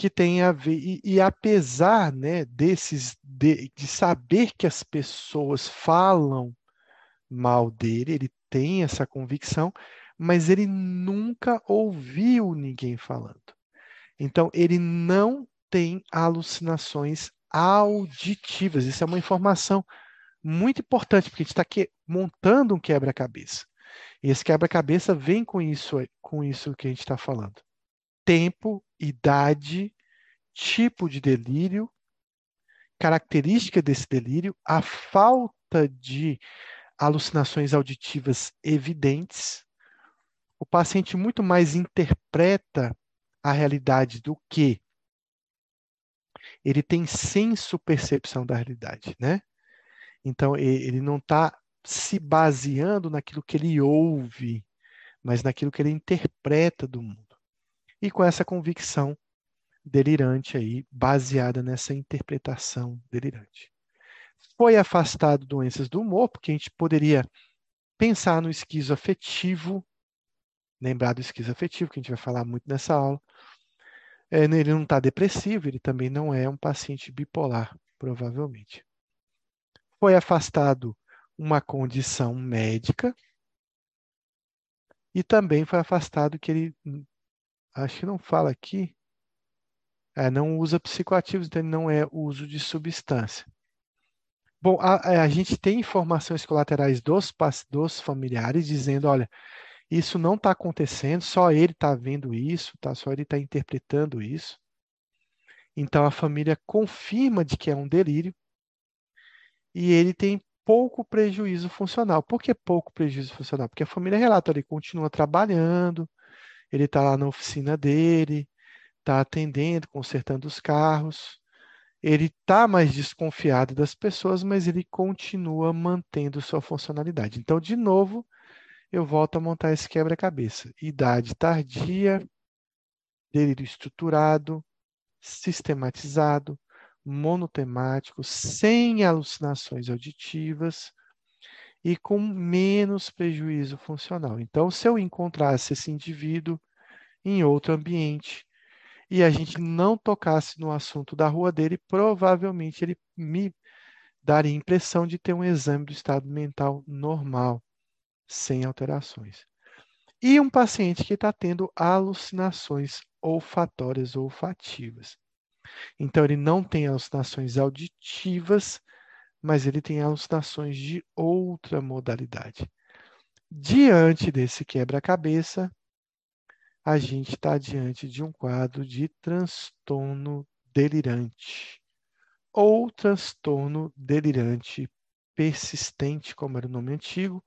Speaker 1: que tem a ver e, e apesar né, desses de, de saber que as pessoas falam mal dele, ele tem essa convicção, mas ele nunca ouviu ninguém falando. Então ele não tem alucinações auditivas. Isso é uma informação muito importante, porque a gente está montando um quebra-cabeça. E esse quebra-cabeça vem com isso, com isso que a gente está falando tempo, idade, tipo de delírio, característica desse delírio, a falta de alucinações auditivas evidentes. O paciente muito mais interpreta a realidade do que ele tem senso percepção da realidade, né? Então ele não está se baseando naquilo que ele ouve, mas naquilo que ele interpreta do mundo. E com essa convicção delirante aí, baseada nessa interpretação delirante. Foi afastado doenças do humor, porque a gente poderia pensar no esquizoafetivo, lembrar do esquizoafetivo, que a gente vai falar muito nessa aula. É, ele não está depressivo, ele também não é um paciente bipolar, provavelmente. Foi afastado uma condição médica e também foi afastado que ele, acho que não fala aqui, é, não usa psicoativos, então não é uso de substância. Bom, a, é, a gente tem informações colaterais dos, dos familiares dizendo, olha, isso não está acontecendo, só ele está vendo isso, tá? só ele está interpretando isso. Então a família confirma de que é um delírio e ele tem pouco prejuízo funcional. Por que pouco prejuízo funcional? Porque a família relata, ele continua trabalhando, ele está lá na oficina dele, está atendendo, consertando os carros, ele está mais desconfiado das pessoas, mas ele continua mantendo sua funcionalidade. Então, de novo, eu volto a montar esse quebra-cabeça. Idade tardia, delírio estruturado, sistematizado, monotemático, sem alucinações auditivas e com menos prejuízo funcional. Então, se eu encontrasse esse indivíduo em outro ambiente e a gente não tocasse no assunto da rua dele, provavelmente ele me daria a impressão de ter um exame do estado mental normal sem alterações. E um paciente que está tendo alucinações olfatórias ou olfativas. Então, ele não tem alucinações auditivas, mas ele tem alucinações de outra modalidade. Diante desse quebra-cabeça, a gente está diante de um quadro de transtorno delirante ou transtorno delirante persistente, como era o nome antigo,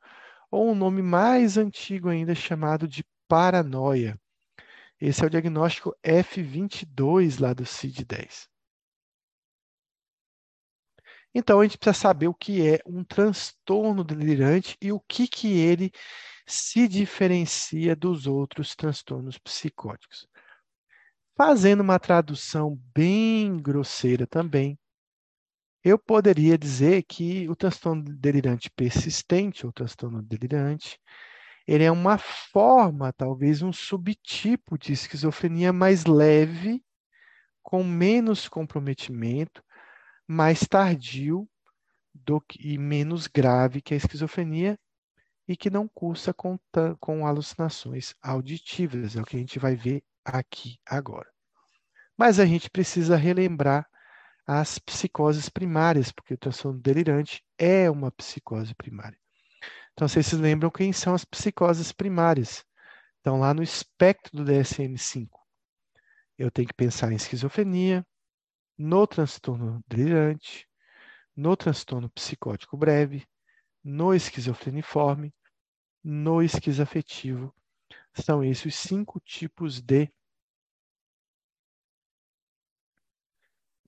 Speaker 1: ou um nome mais antigo ainda chamado de paranoia. Esse é o diagnóstico F22 lá do CID-10. Então, a gente precisa saber o que é um transtorno delirante e o que, que ele se diferencia dos outros transtornos psicóticos. Fazendo uma tradução bem grosseira também, eu poderia dizer que o transtorno delirante persistente, ou transtorno delirante, ele é uma forma, talvez um subtipo de esquizofrenia mais leve, com menos comprometimento, mais tardio do que, e menos grave que a esquizofrenia e que não cursa com, com alucinações auditivas, é o que a gente vai ver aqui agora. Mas a gente precisa relembrar as psicoses primárias, porque o transtorno delirante é uma psicose primária. Então, vocês se lembram quem são as psicoses primárias? Então, lá no espectro do DSM-5, eu tenho que pensar em esquizofrenia, no transtorno delirante, no transtorno psicótico breve, no esquizofreniforme, no esquizoafetivo. São esses os cinco tipos de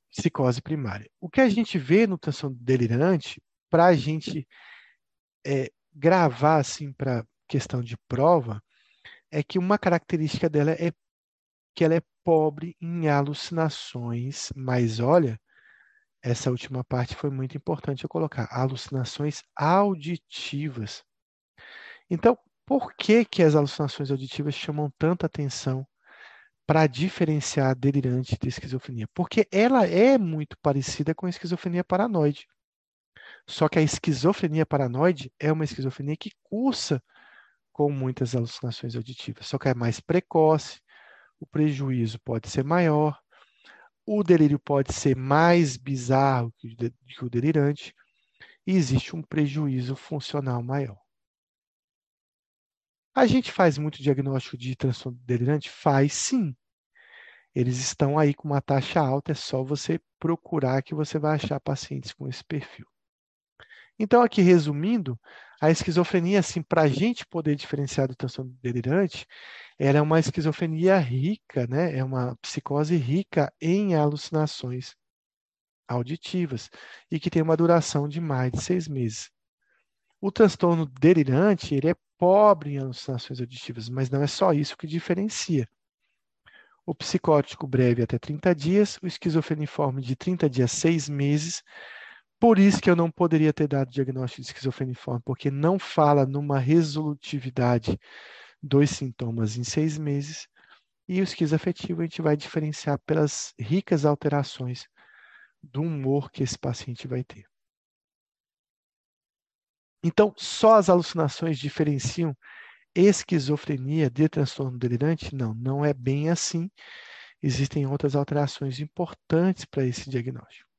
Speaker 1: psicose primária. O que a gente vê no transtorno delirante, para a gente é, gravar assim para questão de prova, é que uma característica dela é que ela é pobre em alucinações, mas olha, essa última parte foi muito importante eu colocar, alucinações auditivas. Então, por que que as alucinações auditivas chamam tanta atenção para diferenciar delirante de esquizofrenia, porque ela é muito parecida com a esquizofrenia paranoide. Só que a esquizofrenia paranoide é uma esquizofrenia que cursa com muitas alucinações auditivas, só que é mais precoce, o prejuízo pode ser maior, o delírio pode ser mais bizarro que o delirante, e existe um prejuízo funcional maior. A gente faz muito diagnóstico de transtorno delirante? Faz sim. Eles estão aí com uma taxa alta, é só você procurar que você vai achar pacientes com esse perfil. Então, aqui resumindo, a esquizofrenia, assim, para a gente poder diferenciar do transtorno delirante, ela é uma esquizofrenia rica, né? É uma psicose rica em alucinações auditivas e que tem uma duração de mais de seis meses. O transtorno delirante, ele é pobre em alucinações auditivas, mas não é só isso que diferencia. O psicótico breve até 30 dias, o esquizofreniforme de 30 dias 6 meses. Por isso que eu não poderia ter dado diagnóstico de esquizofreniforme, porque não fala numa resolutividade dos sintomas em seis meses. E o esquizoafetivo a gente vai diferenciar pelas ricas alterações do humor que esse paciente vai ter. Então, só as alucinações diferenciam esquizofrenia de transtorno delirante? Não, não é bem assim. Existem outras alterações importantes para esse diagnóstico.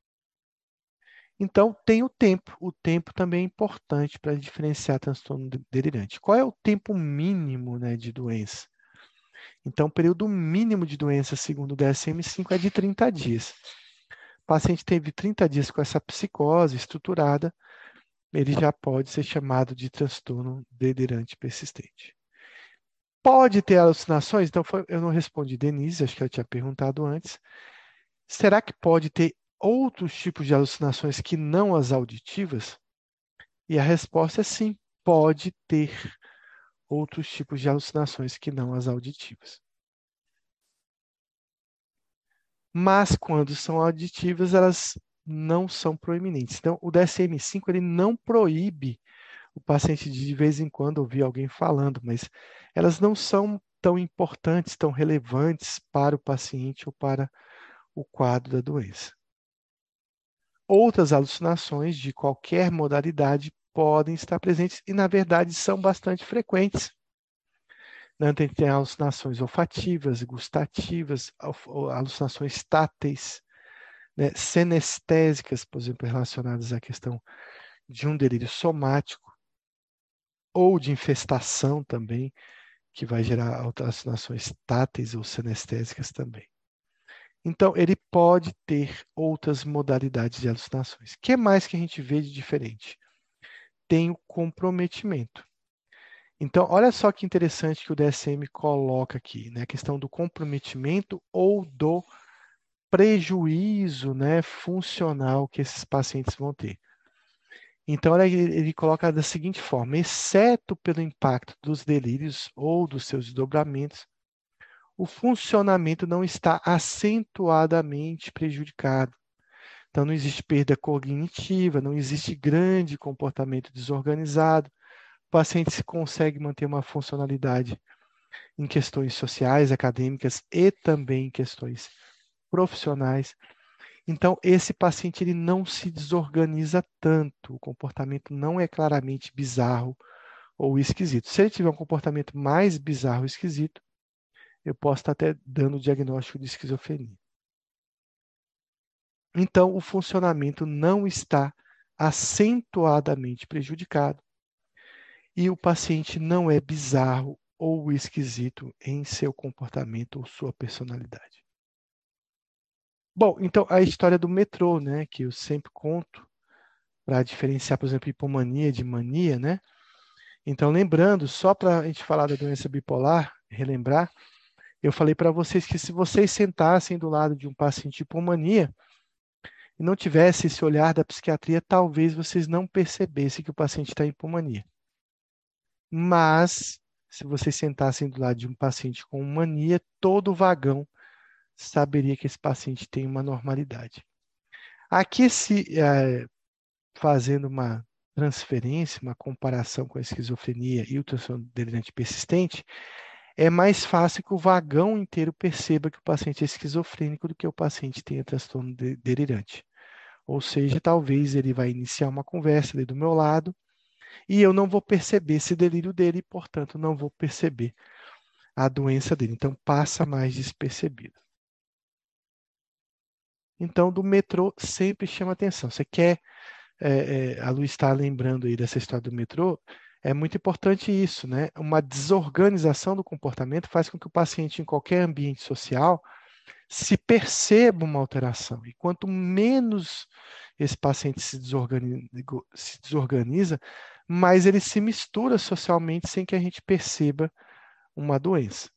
Speaker 1: Então, tem o tempo. O tempo também é importante para diferenciar transtorno delirante. Qual é o tempo mínimo né, de doença? Então, o período mínimo de doença, segundo o DSM-5, é de 30 dias. O paciente teve 30 dias com essa psicose estruturada, ele já pode ser chamado de transtorno delirante persistente. Pode ter alucinações? Então, foi, eu não respondi, Denise, acho que eu tinha perguntado antes. Será que pode ter outros tipos de alucinações que não as auditivas? E a resposta é sim, pode ter outros tipos de alucinações que não as auditivas. Mas quando são auditivas, elas não são proeminentes. Então, o DSM-5 ele não proíbe o paciente de, de vez em quando ouvir alguém falando, mas elas não são tão importantes, tão relevantes para o paciente ou para o quadro da doença. Outras alucinações de qualquer modalidade podem estar presentes e, na verdade, são bastante frequentes. Né? Tem alucinações olfativas, gustativas, alucinações táteis, né, senestésicas, por exemplo, relacionadas à questão de um delírio somático, ou de infestação também, que vai gerar alterações táteis ou senestésicas também. Então, ele pode ter outras modalidades de alucinações. O que mais que a gente vê de diferente? Tem o comprometimento. Então, olha só que interessante que o DSM coloca aqui, né? A questão do comprometimento ou do prejuízo né, funcional que esses pacientes vão ter. Então, ele, coloca da seguinte forma: exceto pelo impacto dos delírios ou dos seus desdobramentos, o funcionamento não está acentuadamente prejudicado. Então, não existe perda cognitiva, não existe grande comportamento desorganizado. O paciente consegue manter uma funcionalidade em questões sociais, acadêmicas e também em questões profissionais. Então, esse paciente ele não se desorganiza tanto, o comportamento não é claramente bizarro ou esquisito. Se ele tiver um comportamento mais bizarro ou esquisito, eu posso estar até dando o diagnóstico de esquizofrenia. Então, o funcionamento não está acentuadamente prejudicado e o paciente não é bizarro ou esquisito em seu comportamento ou sua personalidade. Bom, então a história do metrô, né, que eu sempre conto para diferenciar, por exemplo, hipomania de mania, né? Então, lembrando, só para a gente falar da doença bipolar, relembrar, eu falei para vocês que se vocês sentassem do lado de um paciente de hipomania e não tivesse esse olhar da psiquiatria, talvez vocês não percebessem que o paciente está em hipomania. Mas, se vocês sentassem do lado de um paciente com mania, todo o vagão saberia que esse paciente tem uma normalidade. Aqui, se é, fazendo uma transferência, uma comparação com a esquizofrenia e o transtorno delirante persistente, é mais fácil que o vagão inteiro perceba que o paciente é esquizofrênico do que o paciente tenha transtorno de delirante. Ou seja, talvez ele vai iniciar uma conversa ali do meu lado e eu não vou perceber esse delírio dele e, portanto, não vou perceber a doença dele. Então, passa mais despercebido. Então, do metrô sempre chama atenção. Você quer, é, é, a Lu está lembrando aí dessa história do metrô, é muito importante isso, né? Uma desorganização do comportamento faz com que o paciente, em qualquer ambiente social, se perceba uma alteração. E quanto menos esse paciente se desorganiza, se desorganiza, mais ele se mistura socialmente sem que a gente perceba uma doença.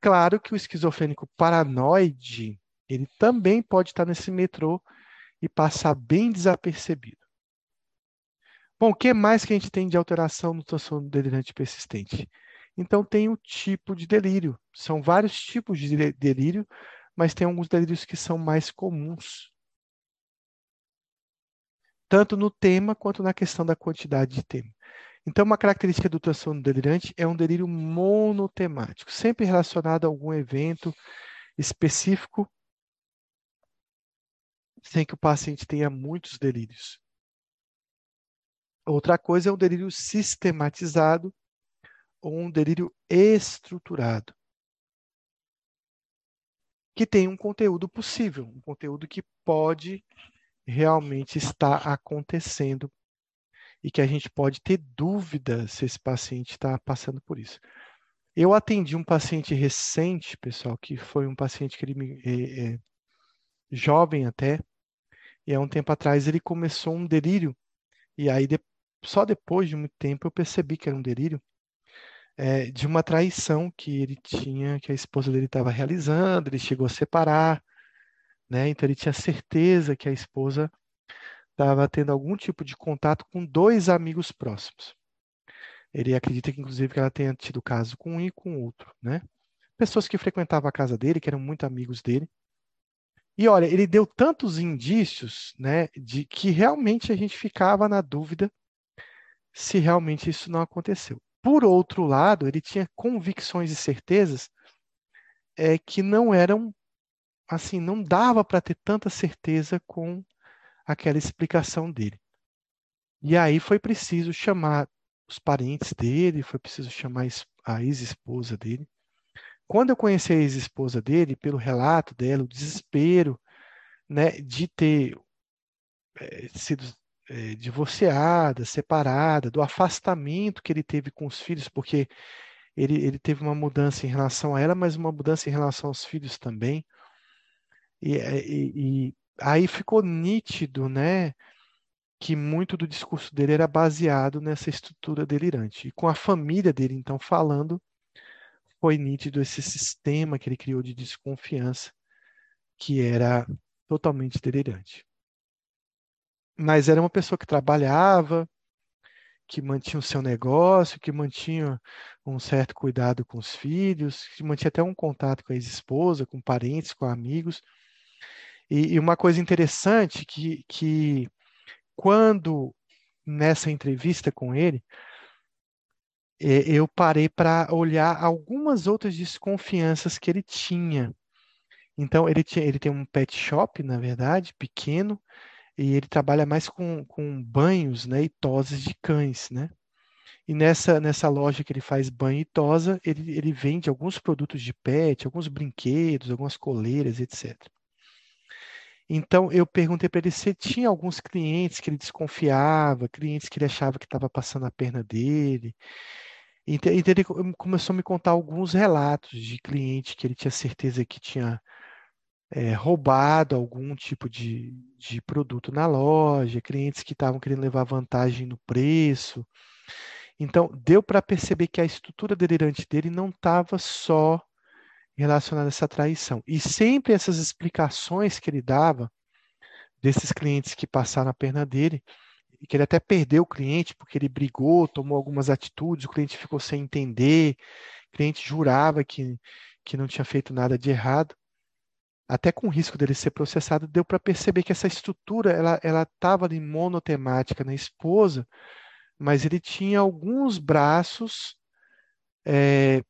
Speaker 1: Claro que o esquizofrênico paranoide, ele também pode estar nesse metrô e passar bem desapercebido. Bom, o que mais que a gente tem de alteração no transtorno delirante persistente? Então, tem o tipo de delírio. São vários tipos de delírio, mas tem alguns delírios que são mais comuns. Tanto no tema quanto na questão da quantidade de tema. Então, uma característica do transtorno delirante é um delírio monotemático, sempre relacionado a algum evento específico, sem que o paciente tenha muitos delírios. Outra coisa é um delírio sistematizado ou um delírio estruturado que tem um conteúdo possível, um conteúdo que pode realmente estar acontecendo e que a gente pode ter dúvida se esse paciente está passando por isso. Eu atendi um paciente recente, pessoal, que foi um paciente que ele me, é, é, jovem até, e há um tempo atrás ele começou um delírio, e aí de, só depois de muito tempo eu percebi que era um delírio, é, de uma traição que ele tinha, que a esposa dele estava realizando, ele chegou a separar, né? Então ele tinha certeza que a esposa estava tendo algum tipo de contato com dois amigos próximos. Ele acredita que, inclusive, que ela tenha tido caso com um e com outro, né? Pessoas que frequentavam a casa dele, que eram muito amigos dele. E olha, ele deu tantos indícios, né, de que realmente a gente ficava na dúvida se realmente isso não aconteceu. Por outro lado, ele tinha convicções e certezas é, que não eram, assim, não dava para ter tanta certeza com aquela explicação dele. E aí foi preciso chamar os parentes dele, foi preciso chamar a ex-esposa dele. Quando eu conheci a ex-esposa dele, pelo relato dela, o desespero né, de ter é, sido é, divorciada, separada, do afastamento que ele teve com os filhos, porque ele, ele teve uma mudança em relação a ela, mas uma mudança em relação aos filhos também. E, é, e, e aí ficou nítido, né, que muito do discurso dele era baseado nessa estrutura delirante. E com a família dele, então, falando, foi nítido esse sistema que ele criou de desconfiança, que era totalmente delirante mas era uma pessoa que trabalhava, que mantinha o seu negócio, que mantinha um certo cuidado com os filhos, que mantinha até um contato com a ex-esposa, com parentes, com amigos. E, e uma coisa interessante que, que quando nessa entrevista com ele, é, eu parei para olhar algumas outras desconfianças que ele tinha. Então, ele, tinha, ele tem um pet shop, na verdade, pequeno, e ele trabalha mais com, com banhos né, e tosas de cães, né? E nessa, nessa loja que ele faz banho e tosa, ele, ele vende alguns produtos de pet, alguns brinquedos, algumas coleiras, etc. Então eu perguntei para ele se tinha alguns clientes que ele desconfiava, clientes que ele achava que estava passando a perna dele. Então ele começou a me contar alguns relatos de cliente que ele tinha certeza que tinha é, roubado algum tipo de, de produto na loja, clientes que estavam querendo levar vantagem no preço. Então, deu para perceber que a estrutura delirante dele não estava só relacionada a essa traição. E sempre essas explicações que ele dava desses clientes que passaram a perna dele, e que ele até perdeu o cliente porque ele brigou, tomou algumas atitudes, o cliente ficou sem entender, o cliente jurava que, que não tinha feito nada de errado até com o risco dele ser processado, deu para perceber que essa estrutura ela ela estava ali monotemática na esposa, mas ele tinha alguns braços é,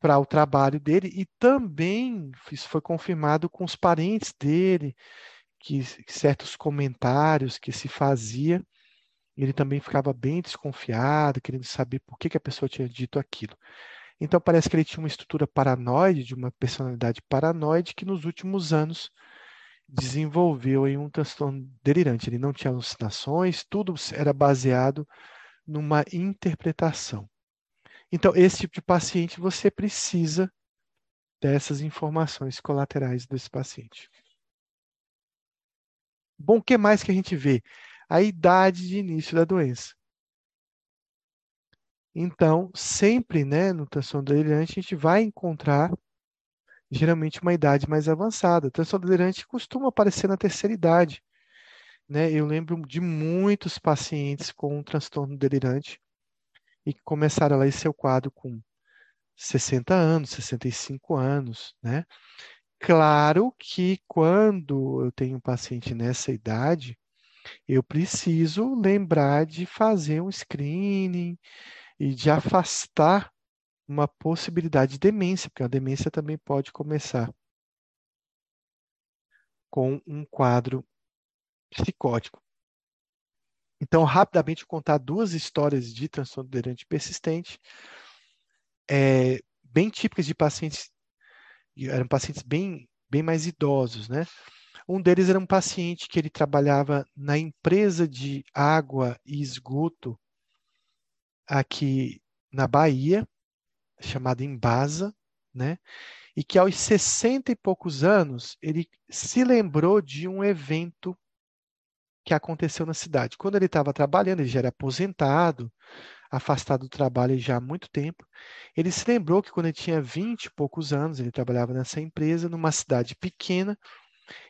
Speaker 1: para o trabalho dele e também isso foi confirmado com os parentes dele, que, certos comentários que se fazia, ele também ficava bem desconfiado, querendo saber por que, que a pessoa tinha dito aquilo. Então parece que ele tinha uma estrutura paranoide, de uma personalidade paranoide, que nos últimos anos desenvolveu em um transtorno delirante. Ele não tinha alucinações, tudo era baseado numa interpretação. Então, esse tipo de paciente você precisa dessas informações colaterais desse paciente. Bom, o que mais que a gente vê? A idade de início da doença. Então, sempre, né, no transtorno delirante, a gente vai encontrar geralmente uma idade mais avançada. O transtorno delirante costuma aparecer na terceira idade. Né? Eu lembro de muitos pacientes com um transtorno delirante e que começaram lá esse seu quadro com 60 anos, 65 anos, né? Claro que quando eu tenho um paciente nessa idade, eu preciso lembrar de fazer um screening e de afastar uma possibilidade de demência, porque a demência também pode começar com um quadro psicótico. Então, rapidamente contar duas histórias de transtorno delirante persistente, é, bem típicas de pacientes, eram pacientes bem, bem mais idosos, né? Um deles era um paciente que ele trabalhava na empresa de água e esgoto aqui na Bahia, chamada Embasa, né? E que aos 60 e poucos anos ele se lembrou de um evento que aconteceu na cidade. Quando ele estava trabalhando, ele já era aposentado, afastado do trabalho já há muito tempo. Ele se lembrou que quando ele tinha 20 e poucos anos, ele trabalhava nessa empresa, numa cidade pequena,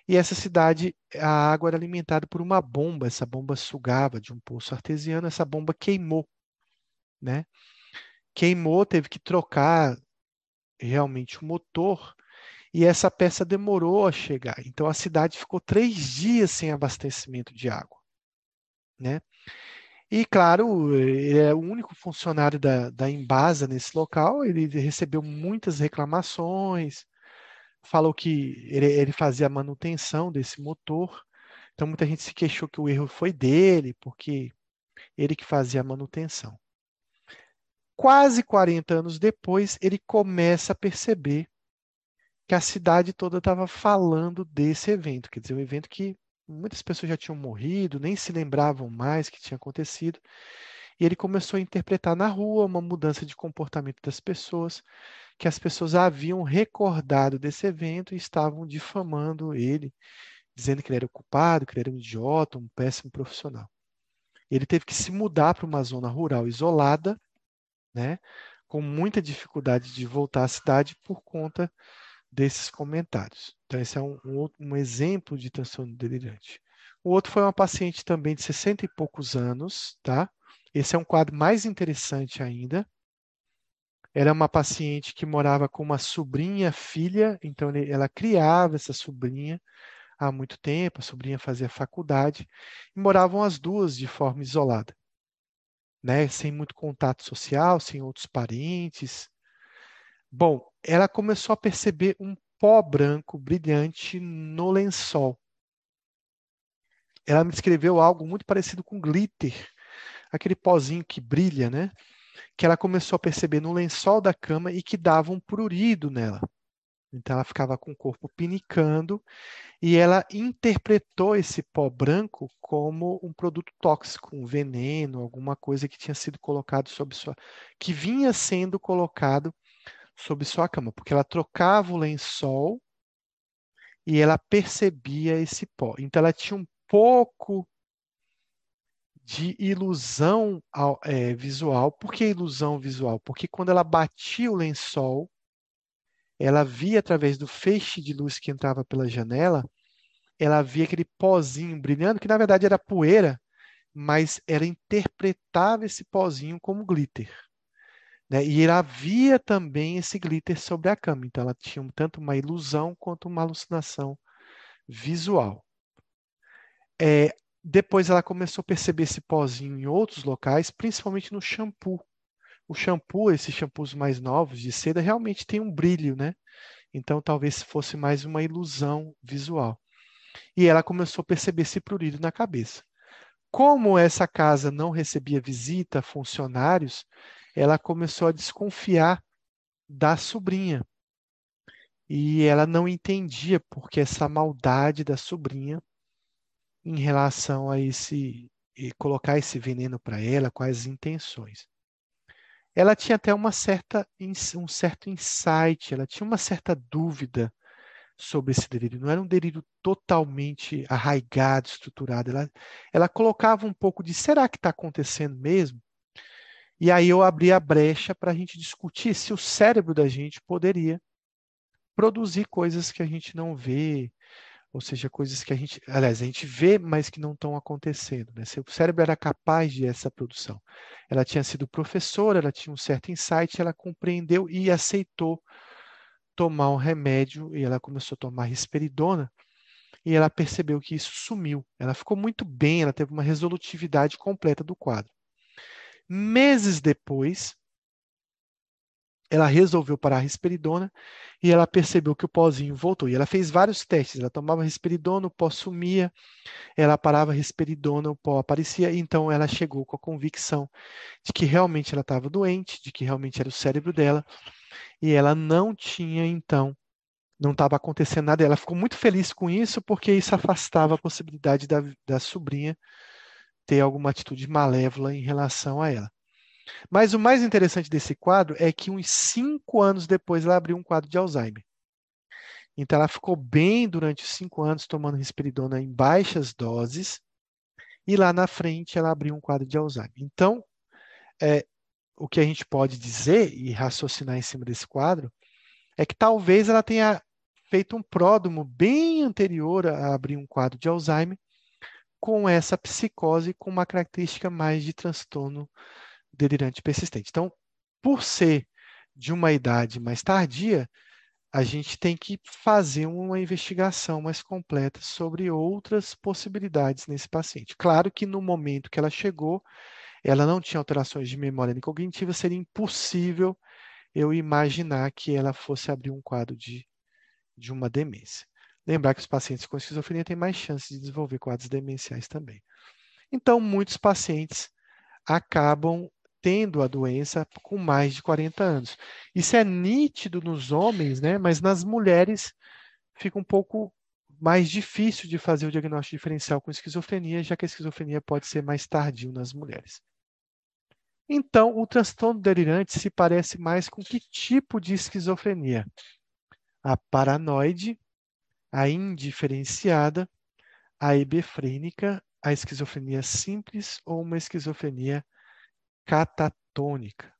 Speaker 1: e essa cidade, a água era alimentada por uma bomba, essa bomba sugava de um poço artesiano, essa bomba queimou, né? Queimou, teve que trocar realmente o motor, e essa peça demorou a chegar. Então a cidade ficou três dias sem abastecimento de água. Né? E, claro, ele é o único funcionário da, da Embasa nesse local, ele recebeu muitas reclamações, falou que ele, ele fazia a manutenção desse motor, então muita gente se queixou que o erro foi dele, porque ele que fazia a manutenção. Quase 40 anos depois, ele começa a perceber que a cidade toda estava falando desse evento, quer dizer, um evento que muitas pessoas já tinham morrido, nem se lembravam mais que tinha acontecido. E ele começou a interpretar na rua uma mudança de comportamento das pessoas, que as pessoas haviam recordado desse evento e estavam difamando ele, dizendo que ele era o culpado, que ele era um idiota, um péssimo profissional. Ele teve que se mudar para uma zona rural isolada, né, com muita dificuldade de voltar à cidade por conta desses comentários. Então, esse é um, um, um exemplo de transtorno delirante. O outro foi uma paciente também de 60 e poucos anos, tá? Esse é um quadro mais interessante ainda. Era uma paciente que morava com uma sobrinha filha, então ele, ela criava essa sobrinha há muito tempo, a sobrinha fazia faculdade, e moravam as duas de forma isolada, né? sem muito contato social, sem outros parentes. Bom, ela começou a perceber um pó branco brilhante no lençol. Ela me descreveu algo muito parecido com glitter, aquele pozinho que brilha, né? Que ela começou a perceber no lençol da cama e que dava um prurido nela. Então ela ficava com o corpo pinicando e ela interpretou esse pó branco como um produto tóxico, um veneno, alguma coisa que tinha sido colocado sobre sua que vinha sendo colocado sobre sua cama, porque ela trocava o lençol e ela percebia esse pó. Então ela tinha um pouco de ilusão é, visual. Por que ilusão visual? Porque quando ela batia o lençol, ela via através do feixe de luz que entrava pela janela, ela via aquele pozinho brilhando, que na verdade era poeira, mas ela interpretava esse pozinho como glitter. Né? E havia também esse glitter sobre a cama, então ela tinha tanto uma ilusão quanto uma alucinação visual. É, depois ela começou a perceber esse pozinho em outros locais, principalmente no shampoo. O shampoo, esses shampoos mais novos de seda, realmente tem um brilho, né? Então talvez fosse mais uma ilusão visual. E ela começou a perceber esse prurido na cabeça. Como essa casa não recebia visita, funcionários, ela começou a desconfiar da sobrinha. E ela não entendia porque essa maldade da sobrinha em relação a esse colocar esse veneno para ela, quais intenções. Ela tinha até uma certa, um certo insight, ela tinha uma certa dúvida sobre esse delírio. Não era um delírio totalmente arraigado, estruturado. Ela, ela colocava um pouco de será que está acontecendo mesmo? E aí eu abri a brecha para a gente discutir se o cérebro da gente poderia produzir coisas que a gente não vê, ou seja, coisas que a gente, aliás, a gente vê, mas que não estão acontecendo. Né? Se o cérebro era capaz de essa produção. Ela tinha sido professora, ela tinha um certo insight, ela compreendeu e aceitou tomar um remédio, e ela começou a tomar risperidona, e ela percebeu que isso sumiu. Ela ficou muito bem, ela teve uma resolutividade completa do quadro. Meses depois, ela resolveu parar a risperidona e ela percebeu que o pozinho voltou. E ela fez vários testes. Ela tomava risperidona, o pó sumia. Ela parava a risperidona, o pó aparecia. Então ela chegou com a convicção de que realmente ela estava doente, de que realmente era o cérebro dela. E ela não tinha, então, não estava acontecendo nada. Ela ficou muito feliz com isso, porque isso afastava a possibilidade da, da sobrinha ter alguma atitude malévola em relação a ela. Mas o mais interessante desse quadro é que uns cinco anos depois ela abriu um quadro de Alzheimer. Então ela ficou bem durante os cinco anos tomando risperidona em baixas doses e lá na frente ela abriu um quadro de Alzheimer. Então, é, o que a gente pode dizer e raciocinar em cima desse quadro é que talvez ela tenha feito um pródromo bem anterior a abrir um quadro de Alzheimer com essa psicose com uma característica mais de transtorno delirante persistente. Então, por ser de uma idade mais tardia, a gente tem que fazer uma investigação mais completa sobre outras possibilidades nesse paciente. Claro que no momento que ela chegou, ela não tinha alterações de memória nem cognitiva, seria impossível eu imaginar que ela fosse abrir um quadro de, de uma demência. Lembrar que os pacientes com esquizofrenia têm mais chances de desenvolver quadros demenciais também. Então, muitos pacientes acabam tendo a doença com mais de 40 anos. Isso é nítido nos homens, né? mas nas mulheres fica um pouco mais difícil de fazer o diagnóstico diferencial com esquizofrenia, já que a esquizofrenia pode ser mais tardio nas mulheres. Então, o transtorno delirante se parece mais com que tipo de esquizofrenia? A paranoide, a indiferenciada, a hebefrênica, a esquizofrenia simples ou uma esquizofrenia catatônica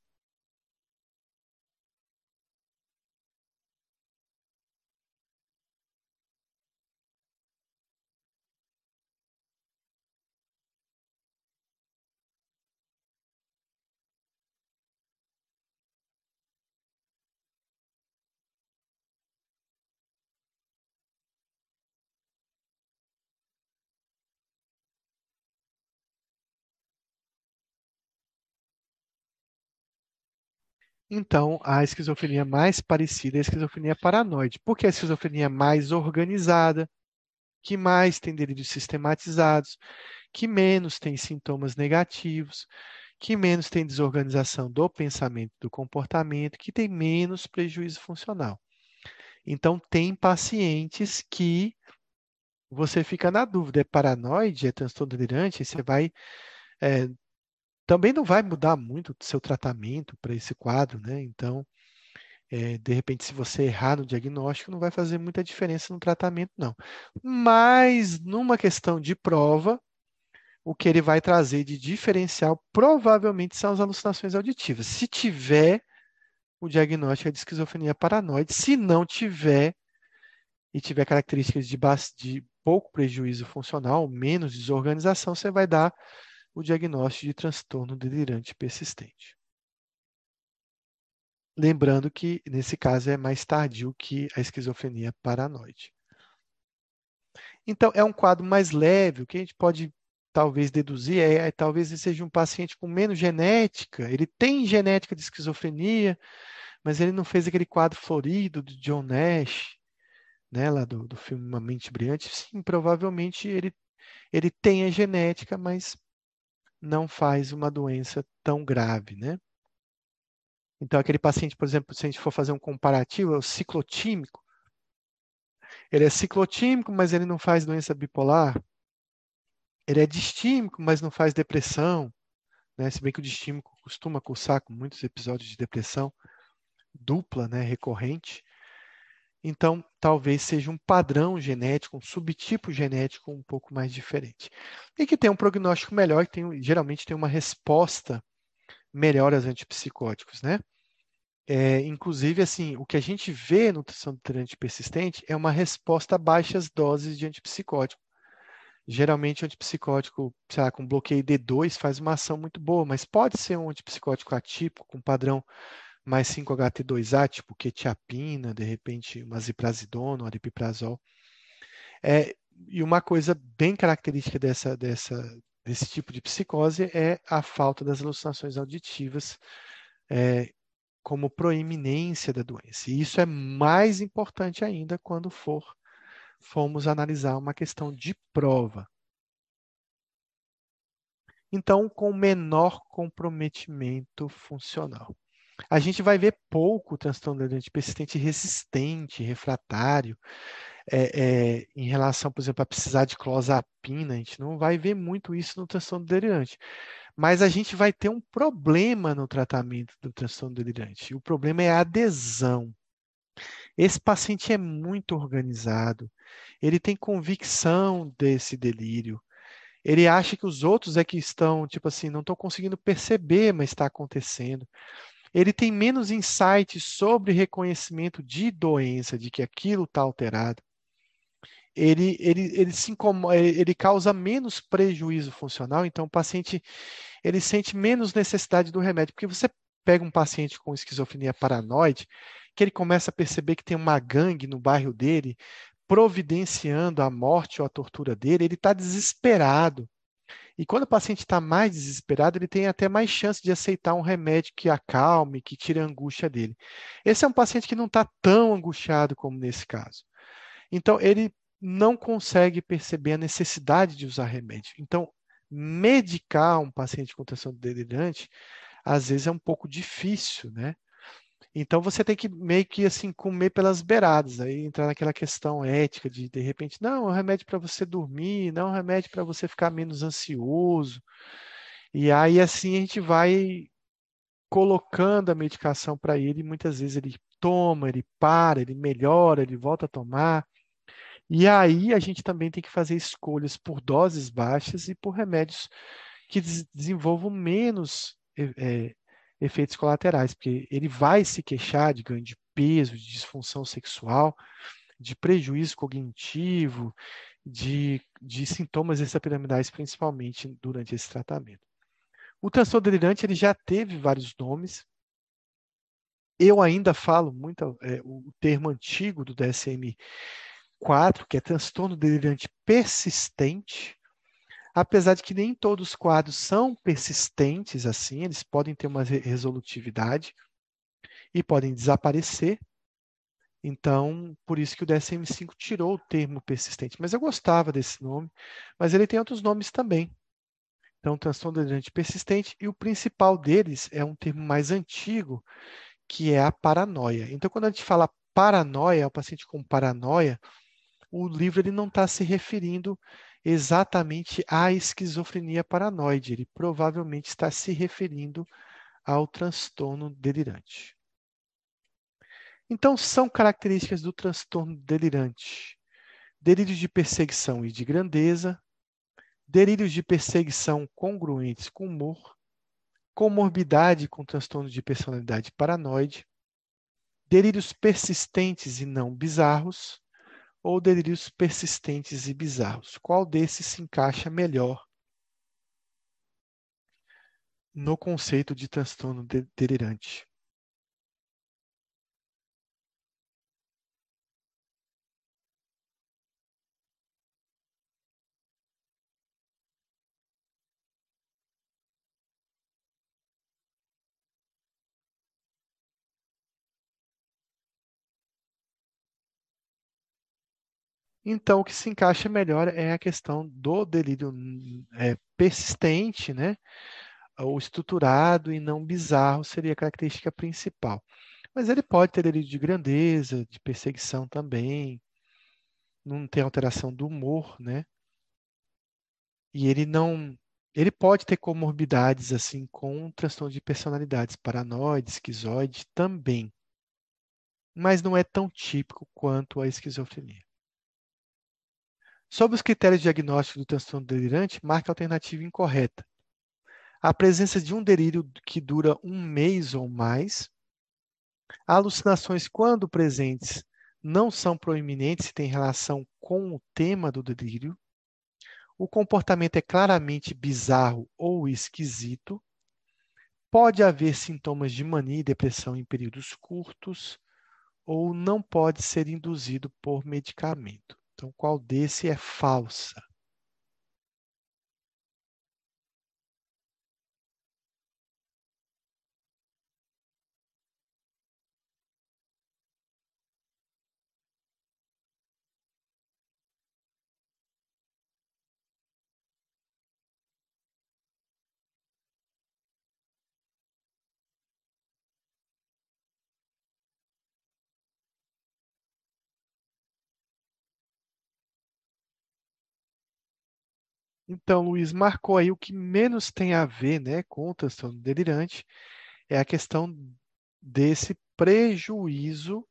Speaker 1: Então, a esquizofrenia mais parecida é a esquizofrenia paranoide, porque a esquizofrenia é mais organizada, que mais tem delírios sistematizados, que menos tem sintomas negativos, que menos tem desorganização do pensamento, do comportamento, que tem menos prejuízo funcional. Então, tem pacientes que você fica na dúvida, é paranoide, é transtorno delirante, você vai é, também não vai mudar muito o seu tratamento para esse quadro, né? Então, é, de repente, se você errar no diagnóstico, não vai fazer muita diferença no tratamento, não. Mas, numa questão de prova, o que ele vai trazer de diferencial provavelmente são as alucinações auditivas. Se tiver o diagnóstico é de esquizofrenia paranoide, se não tiver e tiver características de, de pouco prejuízo funcional, menos desorganização, você vai dar o diagnóstico de transtorno delirante persistente. Lembrando que, nesse caso, é mais tardio que a esquizofrenia paranoide. Então, é um quadro mais leve, o que a gente pode talvez deduzir é, é talvez ele seja um paciente com menos genética, ele tem genética de esquizofrenia, mas ele não fez aquele quadro florido do John Nash, né, lá do, do filme Uma Mente Brilhante. Sim, provavelmente ele, ele tem a genética, mas não faz uma doença tão grave, né? Então, aquele paciente, por exemplo, se a gente for fazer um comparativo, é o ciclotímico. Ele é ciclotímico, mas ele não faz doença bipolar. Ele é distímico, mas não faz depressão. né? Se bem que o distímico costuma cursar com muitos episódios de depressão dupla, né, recorrente. Então, talvez seja um padrão genético, um subtipo genético um pouco mais diferente. E que tem um prognóstico melhor, que tem, geralmente tem uma resposta melhor aos antipsicóticos, né? É, inclusive, assim, o que a gente vê no nutrição tolerante persistente é uma resposta a baixas doses de antipsicótico. Geralmente, o antipsicótico, sei lá, com bloqueio D2 faz uma ação muito boa, mas pode ser um antipsicótico atípico, com padrão mais 5-HT2A, tipo quetiapina, de repente uma ziprasidona, um aripiprazol. É, e uma coisa bem característica dessa, dessa, desse tipo de psicose é a falta das alucinações auditivas é, como proeminência da doença. E isso é mais importante ainda quando for formos analisar uma questão de prova. Então, com menor comprometimento funcional. A gente vai ver pouco transtorno delirante persistente resistente, refratário, é, é, em relação, por exemplo, a precisar de clozapina. A gente não vai ver muito isso no transtorno delirante. Mas a gente vai ter um problema no tratamento do transtorno delirante. O problema é a adesão. Esse paciente é muito organizado, ele tem convicção desse delírio, ele acha que os outros é que estão, tipo assim, não estão conseguindo perceber, mas está acontecendo ele tem menos insights sobre reconhecimento de doença, de que aquilo está alterado. Ele, ele, ele, se incomoda, ele causa menos prejuízo funcional, então o paciente ele sente menos necessidade do remédio, porque você pega um paciente com esquizofrenia paranoide, que ele começa a perceber que tem uma gangue no bairro dele, providenciando a morte ou a tortura dele, ele está desesperado. E quando o paciente está mais desesperado, ele tem até mais chance de aceitar um remédio que acalme, que tire a angústia dele. Esse é um paciente que não está tão angustiado como nesse caso. Então, ele não consegue perceber a necessidade de usar remédio. Então, medicar um paciente com transtorno delirante, às vezes é um pouco difícil, né? Então você tem que meio que assim comer pelas beiradas, aí entrar naquela questão ética de de repente, não, é um remédio para você dormir, não é um remédio para você ficar menos ansioso. E aí assim a gente vai colocando a medicação para ele, muitas vezes ele toma, ele para, ele melhora, ele volta a tomar. E aí a gente também tem que fazer escolhas por doses baixas e por remédios que desenvolvam menos é, efeitos colaterais, porque ele vai se queixar de ganho de peso, de disfunção sexual, de prejuízo cognitivo, de, de sintomas extrapiramidais, principalmente durante esse tratamento. O transtorno delirante ele já teve vários nomes. Eu ainda falo muito é, o termo antigo do DSM-4, que é transtorno delirante persistente, apesar de que nem todos os quadros são persistentes assim, eles podem ter uma resolutividade e podem desaparecer. Então, por isso que o DSM-5 tirou o termo persistente. Mas eu gostava desse nome, mas ele tem outros nomes também. Então, transtorno delirante persistente, e o principal deles é um termo mais antigo, que é a paranoia. Então, quando a gente fala paranoia, o paciente com paranoia, o livro ele não está se referindo exatamente à esquizofrenia paranoide. Ele provavelmente está se referindo ao transtorno delirante. Então, são características do transtorno delirante: delírios de perseguição e de grandeza, delírios de perseguição congruentes com humor, comorbidade com transtorno de personalidade paranoide, delírios persistentes e não bizarros, ou delírios persistentes e bizarros? Qual desses se encaixa melhor no conceito de transtorno delirante? Então, o que se encaixa melhor é a questão do delírio é, persistente, né? O estruturado e não bizarro seria a característica principal. Mas ele pode ter delírio de grandeza, de perseguição também, não tem alteração do humor, né? E ele não, Ele pode ter comorbidades assim com transtorno de personalidades, paranoide, esquizoide também. Mas não é tão típico quanto a esquizofrenia. Sobre os critérios diagnósticos do transtorno delirante, marca a alternativa incorreta. A presença de um delírio que dura um mês ou mais. Alucinações, quando presentes, não são proeminentes e têm relação com o tema do delírio o comportamento é claramente bizarro ou esquisito, pode haver sintomas de mania e depressão em períodos curtos, ou não pode ser induzido por medicamento. Então, qual desse é falsa? Então, Luiz marcou aí o que menos tem a ver né, com o transtorno delirante, é a questão desse prejuízo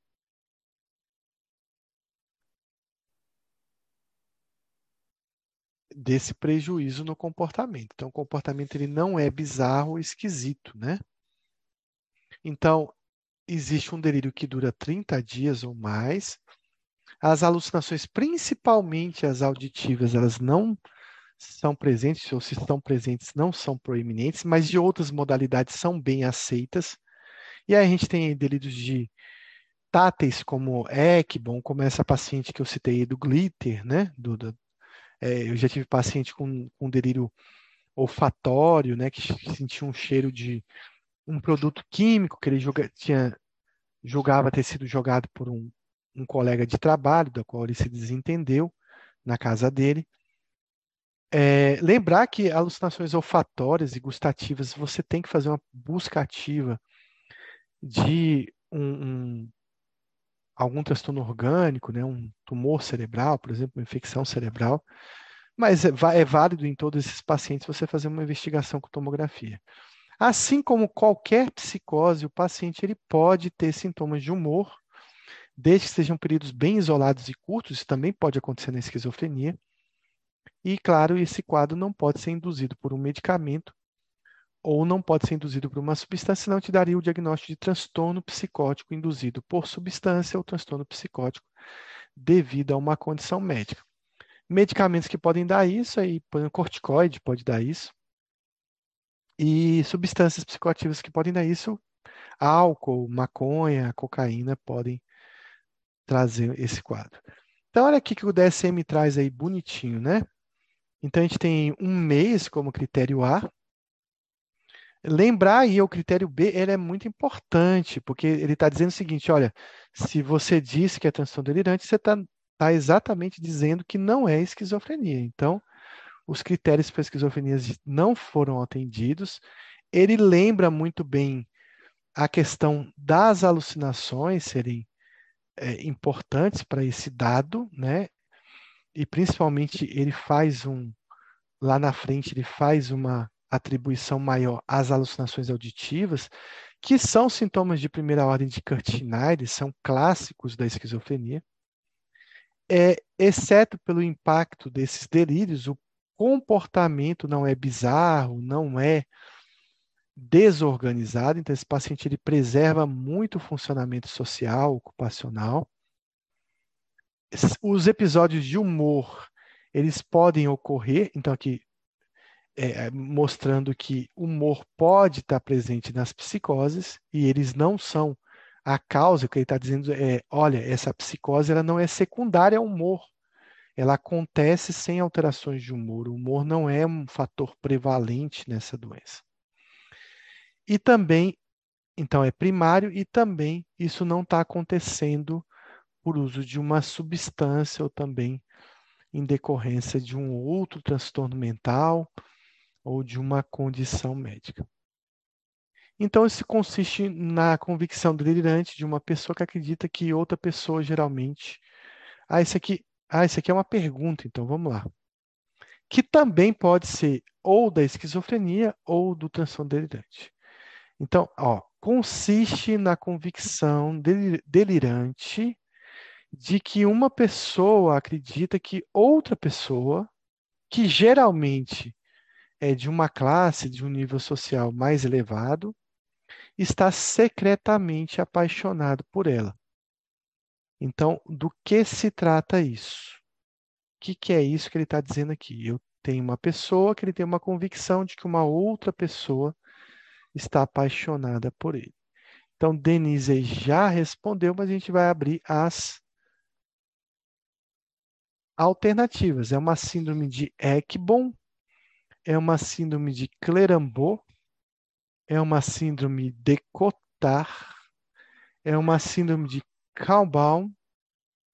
Speaker 1: desse prejuízo no comportamento. Então, o comportamento ele não é bizarro esquisito, né? Então, existe um delírio que dura 30 dias ou mais. As alucinações, principalmente as auditivas, elas não são presentes, ou se estão presentes, não são proeminentes, mas de outras modalidades são bem aceitas. E aí a gente tem delírios de táteis, como Ekbon, como essa paciente que eu citei do glitter, né? Do, do é, eu já tive paciente com, com delírio olfatório, né? Que sentia um cheiro de um produto químico que ele joga, tinha, julgava ter sido jogado por um, um colega de trabalho, da qual ele se desentendeu na casa dele. É, lembrar que alucinações olfatórias e gustativas, você tem que fazer uma busca ativa de um, um, algum transtorno orgânico, né, um tumor cerebral, por exemplo, uma infecção cerebral, mas é, é válido em todos esses pacientes você fazer uma investigação com tomografia. Assim como qualquer psicose, o paciente ele pode ter sintomas de humor, desde que sejam períodos bem isolados e curtos, isso também pode acontecer na esquizofrenia, e, claro, esse quadro não pode ser induzido por um medicamento ou não pode ser induzido por uma substância, senão te daria o diagnóstico de transtorno psicótico induzido por substância ou transtorno psicótico devido a uma condição médica. Medicamentos que podem dar isso, aí, corticoide pode dar isso, e substâncias psicoativas que podem dar isso, álcool, maconha, cocaína podem trazer esse quadro. Então, olha aqui que o DSM traz aí bonitinho, né? Então, a gente tem um mês como critério A. Lembrar aí o critério B, ele é muito importante, porque ele está dizendo o seguinte, olha, se você disse que é transtorno delirante, você está tá exatamente dizendo que não é esquizofrenia. Então, os critérios para esquizofrenia não foram atendidos. Ele lembra muito bem a questão das alucinações serem é, importantes para esse dado, né? E principalmente ele faz um lá na frente ele faz uma atribuição maior às alucinações auditivas, que são sintomas de primeira ordem de Kurt Schneider, são clássicos da esquizofrenia. É, exceto pelo impacto desses delírios, o comportamento não é bizarro, não é desorganizado, então esse paciente ele preserva muito o funcionamento social, ocupacional os episódios de humor eles podem ocorrer, então aqui é, mostrando que humor pode estar presente nas psicoses e eles não são a causa, o que ele está dizendo é, olha, essa psicose ela não é secundária ao humor, ela acontece sem alterações de humor, o humor não é um fator prevalente nessa doença. E também, então é primário e também isso não está acontecendo por uso de uma substância ou também em decorrência de um outro transtorno mental ou de uma condição médica. Então, isso consiste na convicção delirante de uma pessoa que acredita que outra pessoa geralmente. Ah, isso aqui, ah, isso aqui é uma pergunta, então vamos lá. que também pode ser ou da esquizofrenia ou do transtorno delirante. Então, ó, consiste na convicção delirante de que uma pessoa acredita que outra pessoa, que geralmente é de uma classe, de um nível social mais elevado, está secretamente apaixonado por ela. Então, do que se trata isso? O que, que é isso que ele está dizendo aqui? Eu tenho uma pessoa que ele tem uma convicção de que uma outra pessoa está apaixonada por ele. Então, Denise já respondeu, mas a gente vai abrir as alternativas. É uma síndrome de Ekbom, é uma síndrome de Clerambault, é uma síndrome de Cotard, é uma síndrome de Kalbaum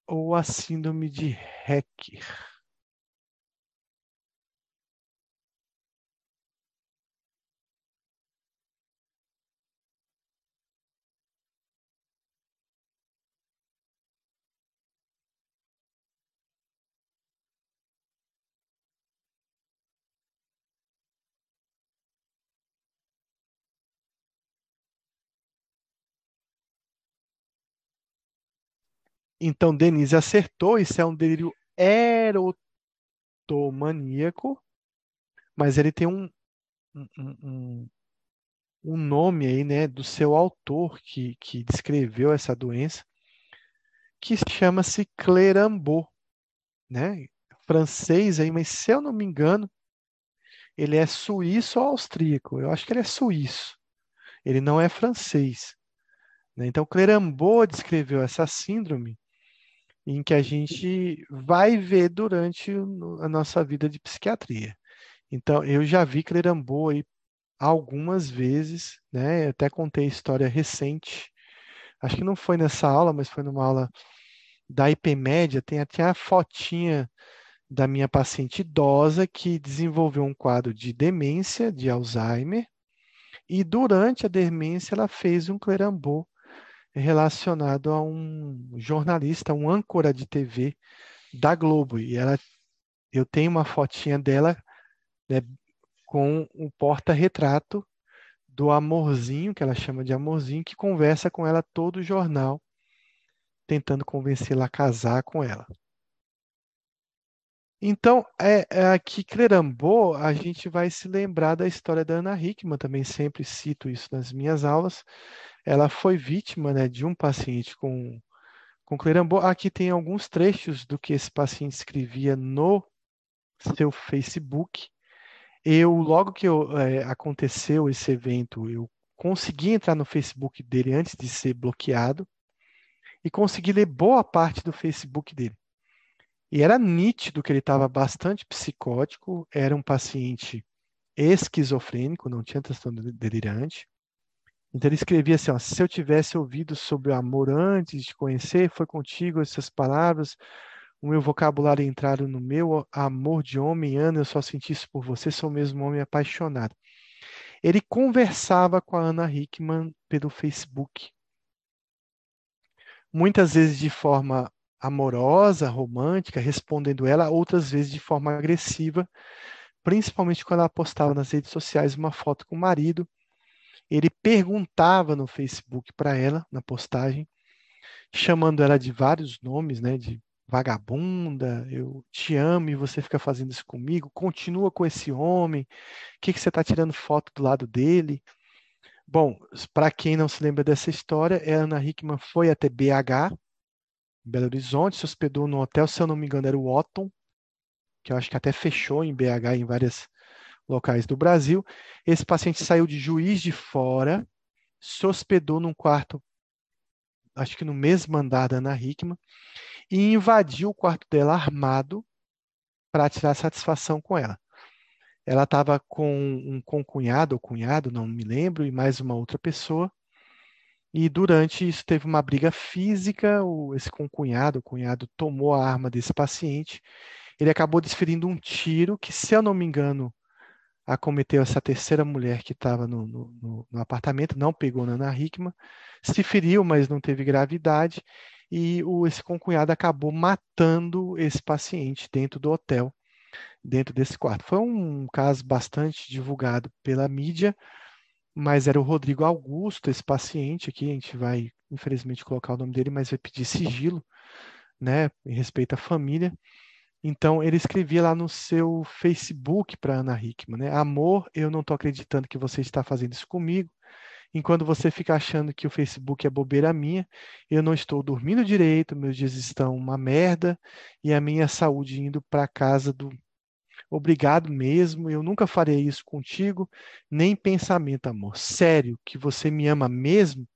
Speaker 1: ou a síndrome de Hecker. Então, Denise acertou, isso é um delírio erotomaníaco, mas ele tem um, um, um, um nome aí, né, do seu autor que, que descreveu essa doença, que chama-se Clerambault, né? Francês aí, mas se eu não me engano, ele é suíço ou austríaco. Eu acho que ele é suíço. Ele não é francês. Né? Então, Clerambault descreveu essa síndrome em que a gente vai ver durante a nossa vida de psiquiatria. Então, eu já vi Clerambault aí algumas vezes, né? Eu até contei história recente. Acho que não foi nessa aula, mas foi numa aula da IPMédia. Tem até a fotinha da minha paciente idosa que desenvolveu um quadro de demência, de Alzheimer, e durante a demência ela fez um Clerambault relacionado a um jornalista, um âncora de TV da Globo. E ela, eu tenho uma fotinha dela né, com o porta-retrato do amorzinho, que ela chama de amorzinho, que conversa com ela todo o jornal, tentando convencê-la a casar com ela. Então, é, é aqui Clerambô, a gente vai se lembrar da história da Ana Hickman, também sempre cito isso nas minhas aulas, ela foi vítima né, de um paciente com, com Clerambault. Aqui tem alguns trechos do que esse paciente escrevia no seu Facebook. Eu, logo que eu, é, aconteceu esse evento, eu consegui entrar no Facebook dele antes de ser bloqueado e consegui ler boa parte do Facebook dele. E era nítido que ele estava bastante psicótico, era um paciente esquizofrênico, não tinha transtorno delirante. Então ele escrevia assim: ó, se eu tivesse ouvido sobre o amor antes de conhecer, foi contigo essas palavras, o meu vocabulário entraram no meu amor de homem, Ana, eu só senti isso por você, sou mesmo um homem apaixonado. Ele conversava com a Ana Hickman pelo Facebook. Muitas vezes de forma amorosa, romântica, respondendo ela, outras vezes de forma agressiva, principalmente quando ela postava nas redes sociais uma foto com o marido ele perguntava no Facebook para ela, na postagem, chamando ela de vários nomes, né, de vagabunda, eu te amo e você fica fazendo isso comigo, continua com esse homem, o que, que você está tirando foto do lado dele? Bom, para quem não se lembra dessa história, a Ana Hickman foi até BH, Belo Horizonte, se hospedou no hotel, se eu não me engano era o Otton, que eu acho que até fechou em BH em várias locais do Brasil. Esse paciente saiu de Juiz de Fora, se hospedou num quarto, acho que no mesmo andar da Ana Hickman, e invadiu o quarto dela armado para tirar satisfação com ela. Ela estava com um concunhado ou cunhado, não me lembro, e mais uma outra pessoa. E durante isso teve uma briga física, o, esse concunhado, o cunhado tomou a arma desse paciente. Ele acabou desferindo um tiro que, se eu não me engano, acometeu essa terceira mulher que estava no, no, no, apartamento, não pegou na Ana Hickman, se feriu, mas não teve gravidade, e o, esse concunhado acabou matando esse paciente dentro do hotel. dentro desse quarto. Foi um caso bastante divulgado pela mídia, mas era o Rodrigo Augusto, esse paciente aqui, a gente vai, infelizmente, colocar o nome dele, mas vai pedir sigilo, né, em respeito à família. Então, ele escrevia lá no seu Facebook para Ana Hickman, né, amor, eu não estou acreditando que você está fazendo isso comigo, enquanto você fica achando que o Facebook é bobeira minha, eu não estou dormindo direito, meus dias estão uma merda e a minha saúde indo para casa do Obrigado mesmo, eu nunca farei isso contigo, nem pensamento, amor. Sério, que você me ama mesmo,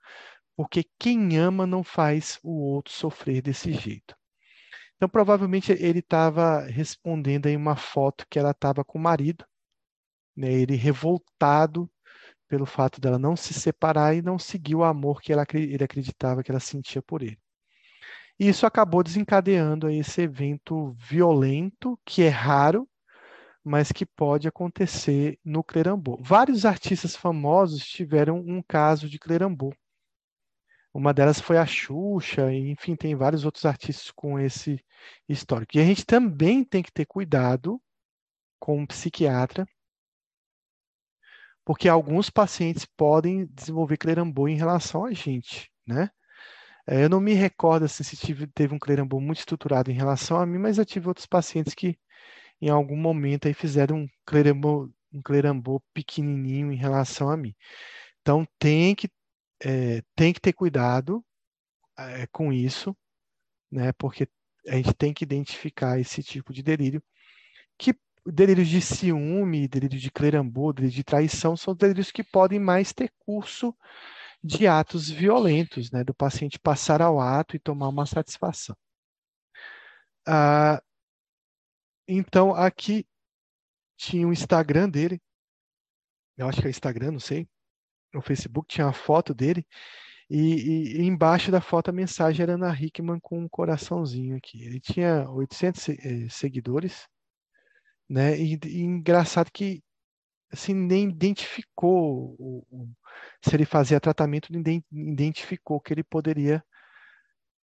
Speaker 1: porque quem ama não faz o outro sofrer desse jeito. Então, provavelmente ele estava respondendo aí uma foto que ela estava com o marido, né? ele revoltado pelo fato dela não se separar e não seguir o amor que ela, ele acreditava que ela sentia por ele. E isso acabou desencadeando esse evento violento, que é raro, mas que pode acontecer no clerambô. Vários artistas famosos tiveram um caso de clerambô. Uma delas foi a Xuxa, enfim, tem vários outros artistas com esse histórico. E a gente também tem que ter cuidado com um psiquiatra, porque alguns pacientes podem desenvolver clerambô em relação a gente, né? É, eu não me recordo assim, se tive, teve um clerambô muito estruturado em relação a mim, mas eu tive outros pacientes que em algum momento aí fizeram um clerambô, um clerambô pequenininho em relação a mim. Então tem que, é, tem que ter cuidado é, com isso, né? Porque a gente tem que identificar esse tipo de delírio, que delírios de ciúme, delírios de clerambô, delírios de traição, são delírios que podem mais ter curso de atos violentos, né? Do paciente passar ao ato e tomar uma satisfação. Ah, então, aqui tinha o Instagram dele. Eu acho que é Instagram, não sei. No Facebook tinha a foto dele. E, e, embaixo da foto a mensagem era Ana Hickman com um coraçãozinho aqui. Ele tinha 800 eh, seguidores, né? E, e, engraçado que assim nem identificou o, o, se ele fazia tratamento, nem identificou que ele poderia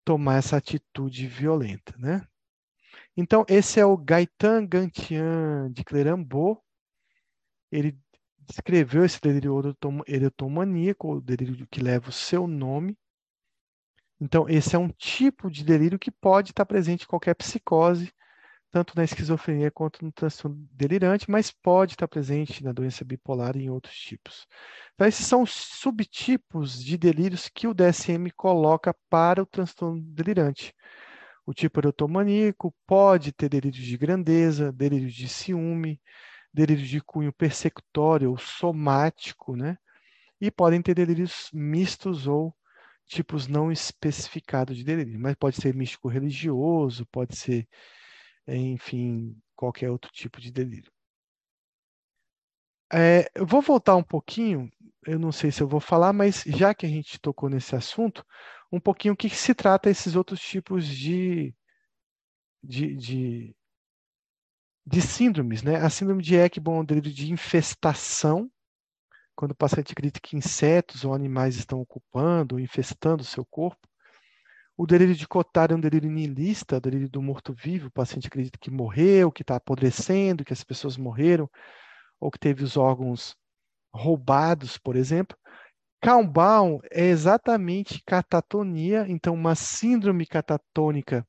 Speaker 1: tomar essa atitude violenta, né? Então, esse é o Gaetan Gantian de Clerambô. Ele descreveu esse delírio erotomaníaco, o delírio que leva o seu nome. Então, esse é um tipo de delírio que pode estar presente em qualquer psicose, tanto na esquizofrenia quanto no transtorno delirante, mas pode estar presente na doença bipolar e em outros tipos. Então, esses são os subtipos de delírios que o DSM coloca para o transtorno delirante. O tipo erotomaníaco pode ter delírios de grandeza, delírios de ciúme, delírios de cunho persecutório ou somático, né? E podem ter delírios mistos ou tipos não especificados de delírio, mas pode ser místico religioso, pode ser, enfim, qualquer outro tipo de delírio. É, eu vou voltar um pouquinho, eu não sei se eu vou falar, mas já que a gente tocou nesse assunto, um pouquinho o que se trata esses outros tipos de, de, de, de síndromes. Né? A síndrome de Ekbom é de infestação, quando o paciente acredita que insetos ou animais estão ocupando ou infestando o seu corpo. O delírio de Cotard é um delírio nihilista, o delírio do morto-vivo. O paciente acredita que morreu, que está apodrecendo, que as pessoas morreram, ou que teve os órgãos roubados, por exemplo. Calm é exatamente catatonia, então uma síndrome catatônica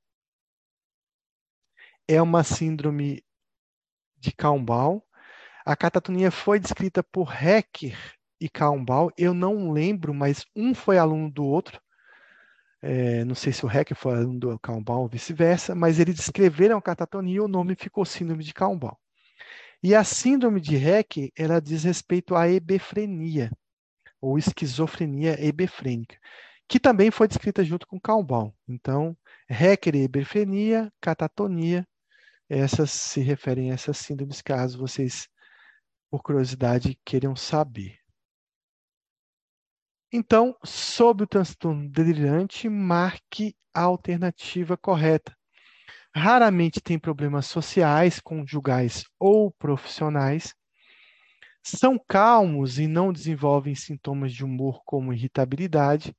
Speaker 1: é uma síndrome de Calm A catatonia foi descrita por Hecker e Calm Eu não lembro, mas um foi aluno do outro. É, não sei se o Hecker foi aluno do Calm ou vice-versa, mas eles descreveram a catatonia e o nome ficou síndrome de Calm E a síndrome de Hecker, ela diz respeito à hebefrenia ou esquizofrenia hebefrênica, que também foi descrita junto com Calmbal. Então, Hecker hebefrenia, catatonia, essas se referem a essas síndromes, caso vocês, por curiosidade, queiram saber. Então, sobre o transtorno delirante, marque a alternativa correta. Raramente tem problemas sociais, conjugais ou profissionais, são calmos e não desenvolvem sintomas de humor como irritabilidade.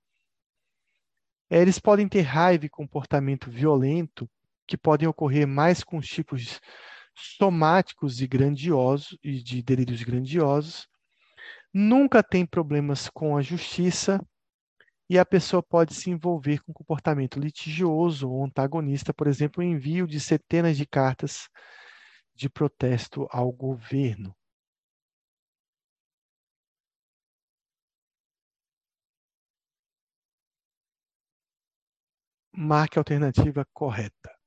Speaker 1: Eles podem ter raiva e comportamento violento, que podem ocorrer mais com os tipos somáticos e grandiosos e de delírios grandiosos. Nunca tem problemas com a justiça e a pessoa pode se envolver com comportamento litigioso ou antagonista, por exemplo, o envio de centenas de cartas de protesto ao governo. Marque a alternativa correta.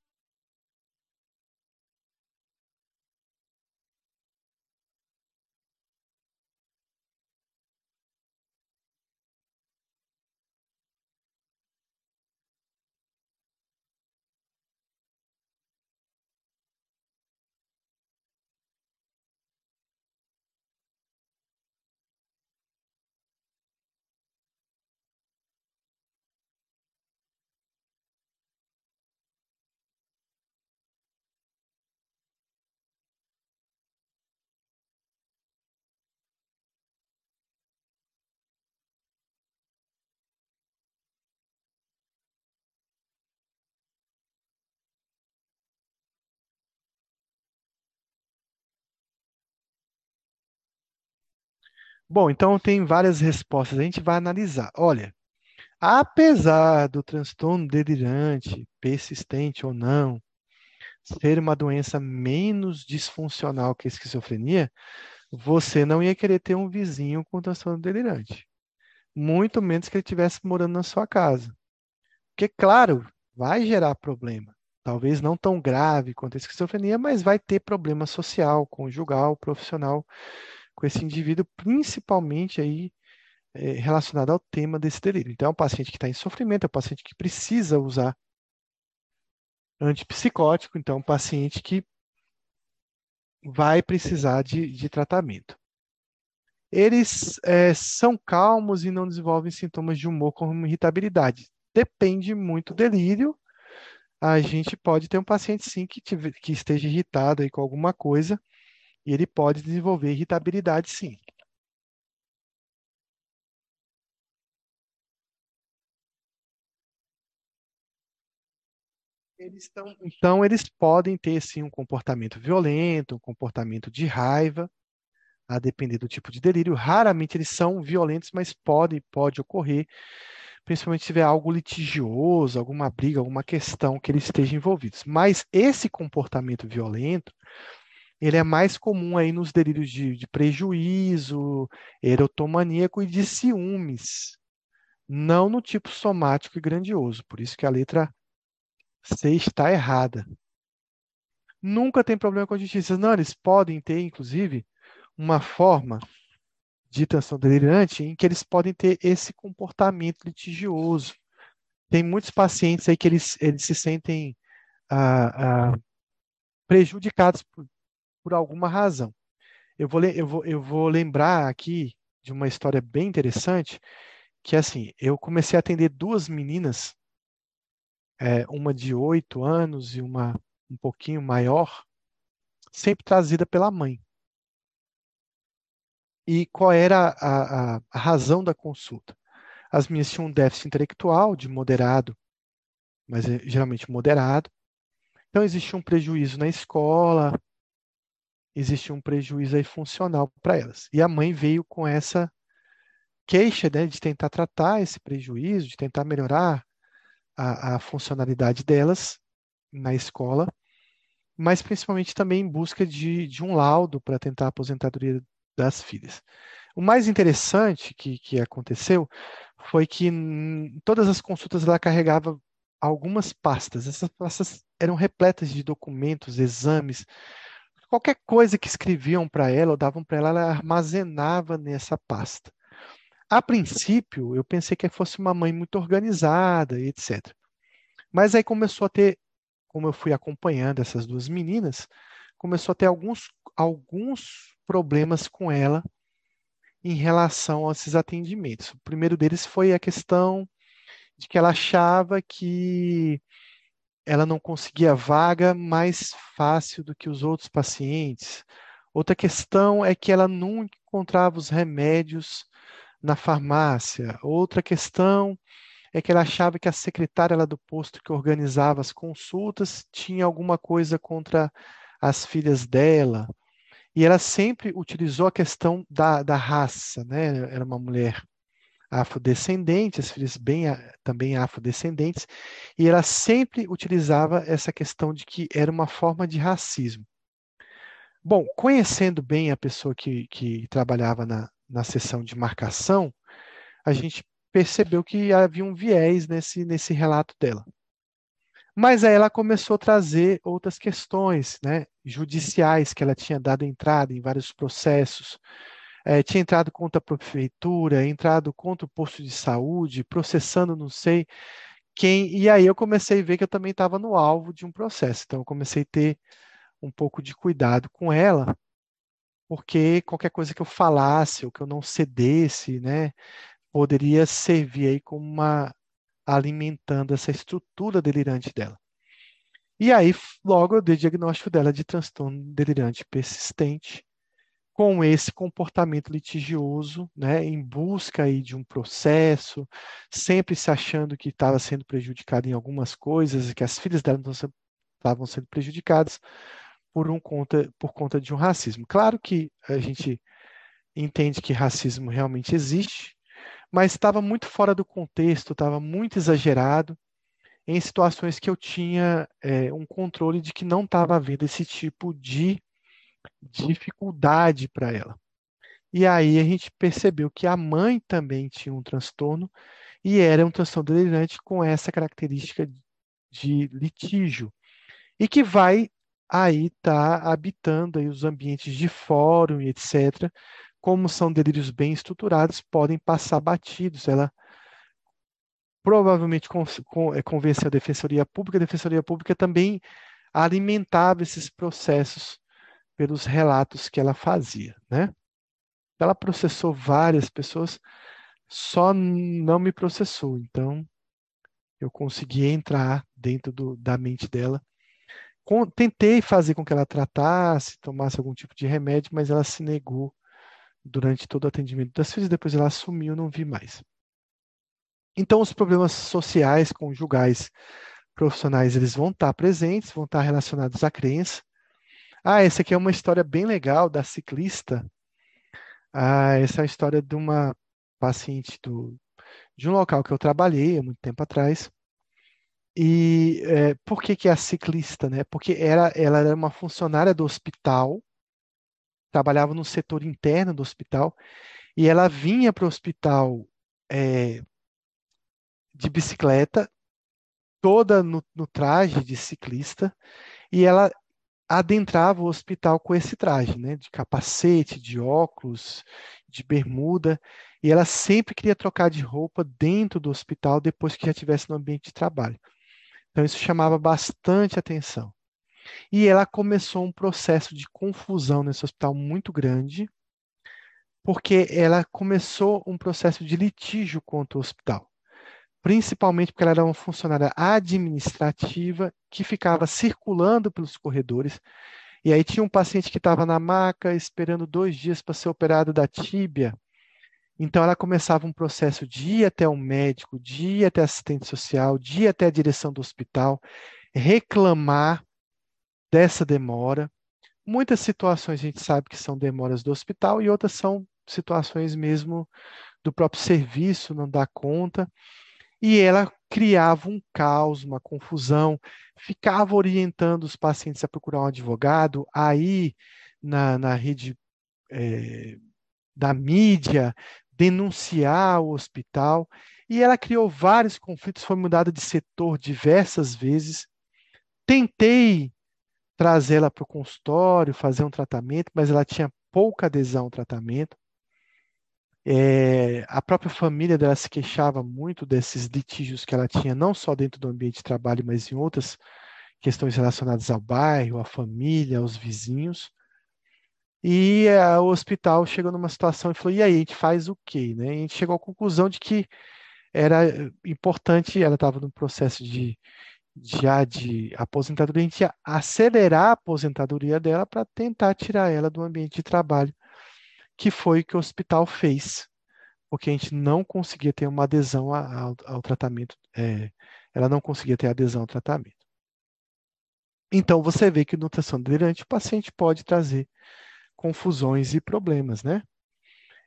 Speaker 1: Bom, então tem várias respostas. A gente vai analisar. Olha, apesar do transtorno delirante, persistente ou não, ser uma doença menos disfuncional que a esquizofrenia, você não ia querer ter um vizinho com transtorno delirante. Muito menos que ele estivesse morando na sua casa. Porque, claro, vai gerar problema. Talvez não tão grave quanto a esquizofrenia, mas vai ter problema social, conjugal, profissional com esse indivíduo, principalmente aí é, relacionado ao tema desse delírio. Então, é um paciente que está em sofrimento, é um paciente que precisa usar antipsicótico, então, é um paciente que vai precisar de, de tratamento. Eles é, são calmos e não desenvolvem sintomas de humor como irritabilidade. Depende muito do delírio. A gente pode ter um paciente, sim, que, que esteja irritado aí com alguma coisa, e ele pode desenvolver irritabilidade, sim. Eles estão, então, eles podem ter, sim, um comportamento violento, um comportamento de raiva, a depender do tipo de delírio. Raramente eles são violentos, mas pode, pode ocorrer, principalmente se tiver algo litigioso, alguma briga, alguma questão que eles estejam envolvidos. Mas esse comportamento violento, ele é mais comum aí nos delírios de, de prejuízo, erotomaníaco e de ciúmes, não no tipo somático e grandioso. Por isso que a letra C está errada. Nunca tem problema com a justiça. Não, eles podem ter, inclusive, uma forma de tensão delirante em que eles podem ter esse comportamento litigioso. Tem muitos pacientes aí que eles, eles se sentem ah, ah, prejudicados por, por alguma razão. Eu vou, eu, vou, eu vou lembrar aqui de uma história bem interessante, que assim, eu comecei a atender duas meninas, é, uma de oito anos e uma um pouquinho maior, sempre trazida pela mãe. E qual era a, a, a razão da consulta? As minhas tinham um déficit intelectual de moderado, mas é, geralmente moderado. Então existia um prejuízo na escola, existe um prejuízo aí funcional para elas. E a mãe veio com essa queixa né, de tentar tratar esse prejuízo, de tentar melhorar a, a funcionalidade delas na escola, mas principalmente também em busca de, de um laudo para tentar a aposentadoria das filhas. O mais interessante que, que aconteceu foi que em todas as consultas ela carregava algumas pastas. Essas pastas eram repletas de documentos, exames, qualquer coisa que escreviam para ela ou davam para ela, ela armazenava nessa pasta. A princípio, eu pensei que fosse uma mãe muito organizada e etc. Mas aí começou a ter, como eu fui acompanhando essas duas meninas, começou a ter alguns, alguns problemas com ela em relação a esses atendimentos. O primeiro deles foi a questão de que ela achava que ela não conseguia vaga mais fácil do que os outros pacientes. Outra questão é que ela não encontrava os remédios na farmácia. Outra questão é que ela achava que a secretária lá do posto que organizava as consultas tinha alguma coisa contra as filhas dela, e ela sempre utilizou a questão da, da raça, né? Era uma mulher afrodescendente, as filhas bem também afrodescendentes, e ela sempre utilizava essa questão de que era uma forma de racismo. Bom, conhecendo bem a pessoa que, que trabalhava na, na sessão de marcação, a gente percebeu que havia um viés nesse, nesse relato dela. Mas aí ela começou a trazer outras questões né, judiciais que ela tinha dado entrada em vários processos. É, tinha entrado contra a prefeitura, entrado contra o posto de saúde, processando não sei quem. E aí eu comecei a ver que eu também estava no alvo de um processo. Então eu comecei a ter um pouco de cuidado com ela, porque qualquer coisa que eu falasse ou que eu não cedesse, né, poderia servir aí como uma alimentando essa estrutura delirante dela. E aí, logo eu dei diagnóstico dela de transtorno delirante persistente, com esse comportamento litigioso, né, em busca aí de um processo, sempre se achando que estava sendo prejudicada em algumas coisas, que as filhas dela estavam sendo prejudicadas por, um conta, por conta de um racismo. Claro que a gente entende que racismo realmente existe, mas estava muito fora do contexto, estava muito exagerado em situações que eu tinha é, um controle de que não estava havendo esse tipo de dificuldade para ela. E aí a gente percebeu que a mãe também tinha um transtorno e era um transtorno delirante com essa característica de litígio e que vai aí estar tá habitando aí os ambientes de fórum e etc como são delírios bem estruturados, podem passar batidos. Ela provavelmente é, convenceu a Defensoria Pública, a Defensoria Pública também alimentava esses processos pelos relatos que ela fazia, né? Ela processou várias pessoas, só não me processou. Então, eu consegui entrar dentro do, da mente dela. Com, tentei fazer com que ela tratasse, tomasse algum tipo de remédio, mas ela se negou durante todo o atendimento das filhas, depois ela sumiu, não vi mais. Então, os problemas sociais, conjugais, profissionais, eles vão estar presentes, vão estar relacionados à crença. Ah, essa aqui é uma história bem legal da ciclista. Ah, essa é a história de uma paciente do, de um local que eu trabalhei há muito tempo atrás. E é, por que, que é a ciclista? Né? Porque era, ela era uma funcionária do hospital trabalhava no setor interno do hospital, e ela vinha para o hospital é, de bicicleta, toda no, no traje de ciclista, e ela adentrava o hospital com esse traje, né, de capacete, de óculos, de bermuda, e ela sempre queria trocar de roupa dentro do hospital depois que já estivesse no ambiente de trabalho. Então isso chamava bastante atenção. E ela começou um processo de confusão nesse hospital muito grande, porque ela começou um processo de litígio contra o hospital. Principalmente porque ela era uma funcionária administrativa que ficava circulando pelos corredores. E aí tinha um paciente que estava na maca esperando dois dias para ser operado da tíbia. Então ela começava um processo de ir até o médico, de ir até assistente social, de ir até a direção do hospital, reclamar dessa demora. Muitas situações a gente sabe que são demoras do hospital e outras são situações mesmo do próprio serviço, não dá conta. E ela criava um caos, uma confusão, ficava orientando os pacientes a procurar um advogado, aí na, na rede é, da mídia, denunciar o hospital. E ela criou vários conflitos, foi mudada de setor diversas vezes. Tentei trazê-la para o consultório, fazer um tratamento, mas ela tinha pouca adesão ao tratamento. É, a própria família dela se queixava muito desses litígios que ela tinha, não só dentro do ambiente de trabalho, mas em outras questões relacionadas ao bairro, à família, aos vizinhos. E é, o hospital chegou numa situação e falou: e aí, a gente faz o quê? Né? A gente chegou à conclusão de que era importante, ela estava no processo de já de aposentadoria, a gente ia acelerar a aposentadoria dela para tentar tirar ela do ambiente de trabalho, que foi o que o hospital fez, porque a gente não conseguia ter uma adesão ao, ao tratamento, é, ela não conseguia ter adesão ao tratamento. Então, você vê que transtorno delirante o paciente pode trazer confusões e problemas, né?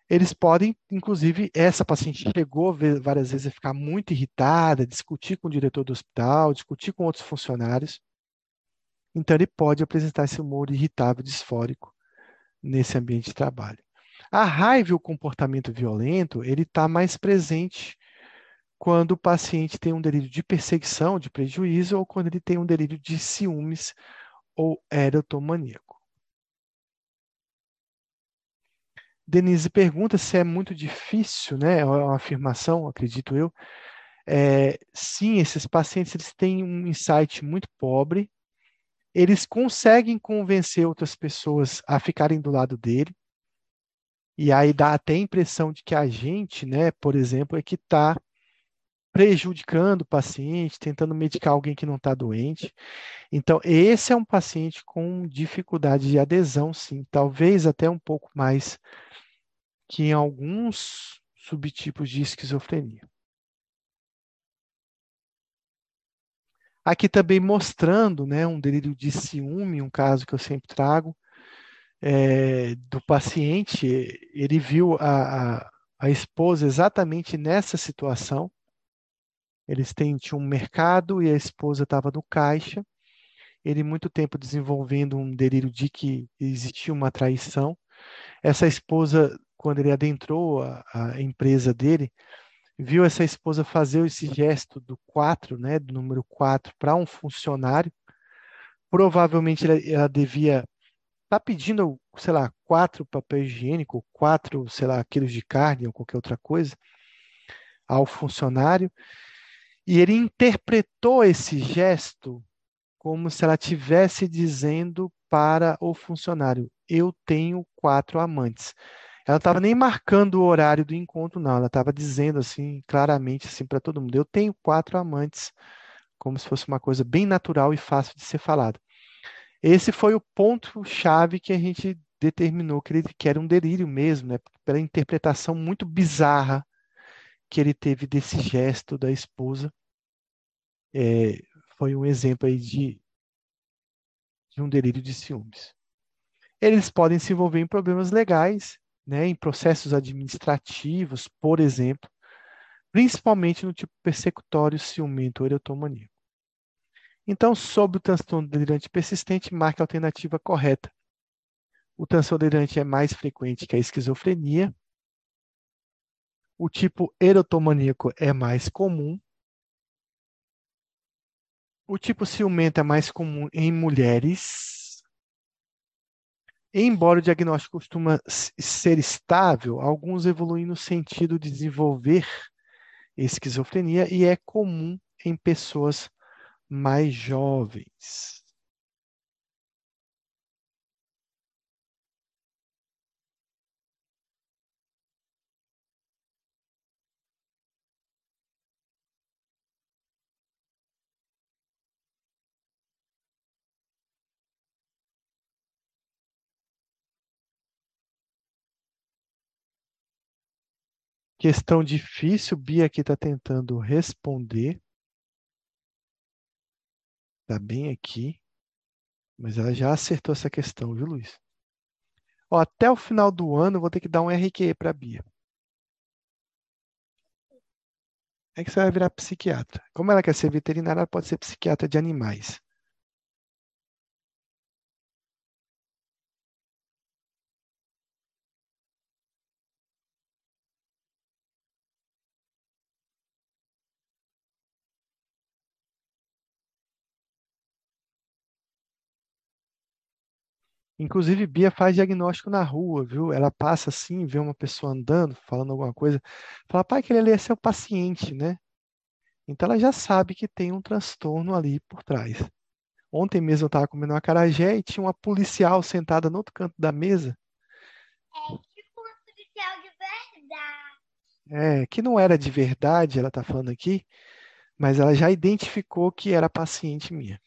Speaker 1: Eles podem, inclusive, essa paciente chegou várias vezes a ficar muito irritada, discutir com o diretor do hospital, discutir com outros funcionários. Então, ele pode apresentar esse humor irritável, disfórico, nesse ambiente de trabalho. A raiva e o comportamento violento, ele está mais presente quando o paciente tem um delírio de perseguição, de prejuízo, ou quando ele tem um delírio de ciúmes ou erotomaníaco. Denise pergunta se é muito difícil, né? É uma afirmação, acredito eu. É, sim, esses pacientes eles têm um insight muito pobre, eles conseguem convencer outras pessoas a ficarem do lado dele, e aí dá até a impressão de que a gente, né, por exemplo, é que está prejudicando o paciente, tentando medicar alguém que não está doente. Então, esse é um paciente com dificuldade de adesão, sim, talvez até um pouco mais que em alguns subtipos de esquizofrenia. Aqui também mostrando né, um delírio de ciúme, um caso que eu sempre trago, é, do paciente, ele viu a, a, a, esposa exatamente nessa situação. Eles têm, tinham um mercado e a esposa estava no caixa. Ele, muito tempo desenvolvendo um delírio de que existia uma traição. Essa esposa, quando ele adentrou a, a empresa dele, viu essa esposa fazer esse gesto do 4, né, do número 4, para um funcionário. Provavelmente ela, ela devia está pedindo, sei lá, quatro papel higiênico, quatro, sei lá, quilos de carne ou qualquer outra coisa ao funcionário, e ele interpretou esse gesto como se ela tivesse dizendo para o funcionário: Eu tenho quatro amantes. Ela estava nem marcando o horário do encontro, não. Ela estava dizendo assim, claramente assim para todo mundo: Eu tenho quatro amantes, como se fosse uma coisa bem natural e fácil de ser falada. Esse foi o ponto-chave que a gente determinou que ele que era um delírio mesmo, né? Pela interpretação muito bizarra que ele teve desse gesto da esposa. É, foi um exemplo aí de, de um delírio de ciúmes. Eles podem se envolver em problemas legais, né, em processos administrativos, por exemplo, principalmente no tipo persecutório ciumento ou erotomaníaco. Então, sobre o transtorno delirante persistente, marque a alternativa correta. O transtorno delirante é mais frequente que a esquizofrenia. O tipo erotomaníaco é mais comum. O tipo ciumento é mais comum em mulheres. Embora o diagnóstico costuma ser estável, alguns evoluem no sentido de desenvolver esquizofrenia e é comum em pessoas mais jovens. Questão difícil, Bia aqui está tentando responder. Está bem aqui. Mas ela já acertou essa questão, viu, Luiz? Ó, até o final do ano eu vou ter que dar um RQE para a Bia. É que você vai virar psiquiatra. Como ela quer ser veterinária, ela pode ser psiquiatra de animais. Inclusive, Bia faz diagnóstico na rua, viu? Ela passa assim, vê uma pessoa andando, falando alguma coisa, fala, pai, aquele ali é seu paciente, né? Então ela já sabe que tem um transtorno ali por trás. Ontem mesmo eu estava comendo uma acarajé e tinha uma policial sentada no outro canto da mesa.
Speaker 2: É tipo uma policial de verdade.
Speaker 1: É, que não era de verdade, ela está falando aqui, mas ela já identificou que era paciente minha.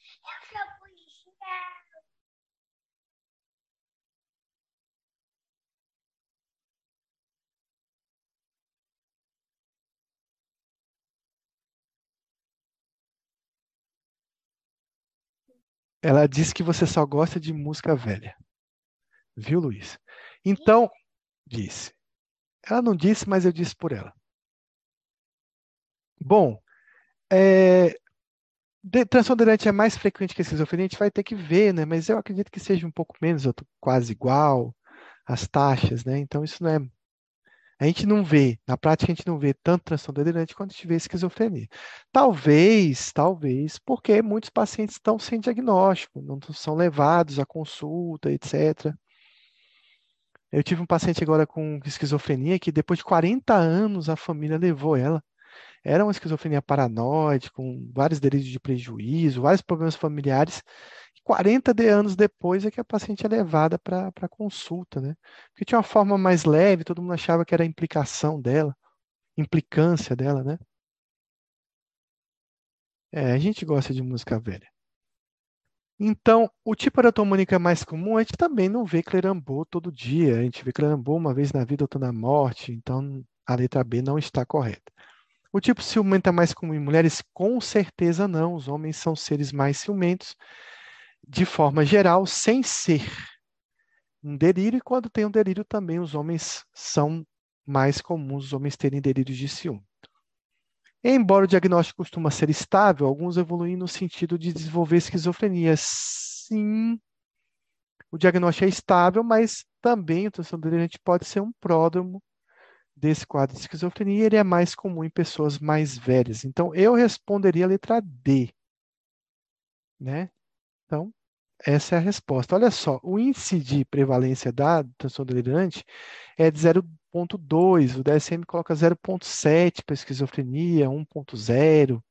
Speaker 1: Ela disse que você só gosta de música velha. Viu, Luiz? Então, disse. Ela não disse, mas eu disse por ela. Bom, é, transtorno é mais frequente que esquizofrenia, a gente vai ter que ver, né? Mas eu acredito que seja um pouco menos, quase igual, as taxas, né? Então isso não é. A gente não vê, na prática a gente não vê tanto transtorno delirante quanto a gente vê esquizofrenia. Talvez, talvez, porque muitos pacientes estão sem diagnóstico, não são levados à consulta, etc. Eu tive um paciente agora com esquizofrenia que depois de 40 anos a família levou ela. Era uma esquizofrenia paranoide, com vários delírios de prejuízo, vários problemas familiares. 40 de anos depois é que a paciente é levada para consulta, né? Porque tinha uma forma mais leve, todo mundo achava que era a implicação dela, implicância dela, né? É, a gente gosta de música velha. Então, o tipo eratomânico é mais comum, a gente também não vê Clerambô todo dia, a gente vê Clerambô uma vez na vida, outra na morte, então a letra B não está correta. O tipo ciumento é mais comum em mulheres? Com certeza não, os homens são seres mais ciumentos, de forma geral, sem ser um delírio, e quando tem um delírio também os homens são mais comuns, os homens terem delírios de ciúme. Embora o diagnóstico costuma ser estável, alguns evoluem no sentido de desenvolver esquizofrenia. Sim, o diagnóstico é estável, mas também o transtorno delirante pode ser um pródromo desse quadro de esquizofrenia, ele é mais comum em pessoas mais velhas. Então, eu responderia a letra D. Né? Então, essa é a resposta. Olha só, o índice de prevalência da transtorno delirante é de 0,2, o DSM coloca 0,7 para esquizofrenia, 1,0,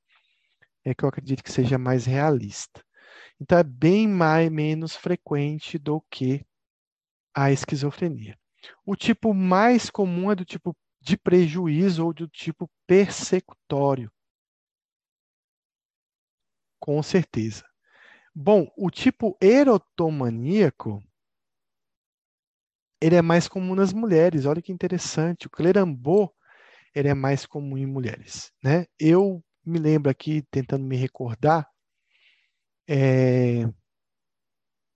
Speaker 1: é que eu acredito que seja mais realista. Então, é bem mais, menos frequente do que a esquizofrenia. O tipo mais comum é do tipo de prejuízo ou do tipo persecutório. Com certeza. Bom, o tipo erotomaníaco, ele é mais comum nas mulheres. Olha que interessante. O clerambô, ele é mais comum em mulheres, né? Eu me lembro aqui, tentando me recordar, é,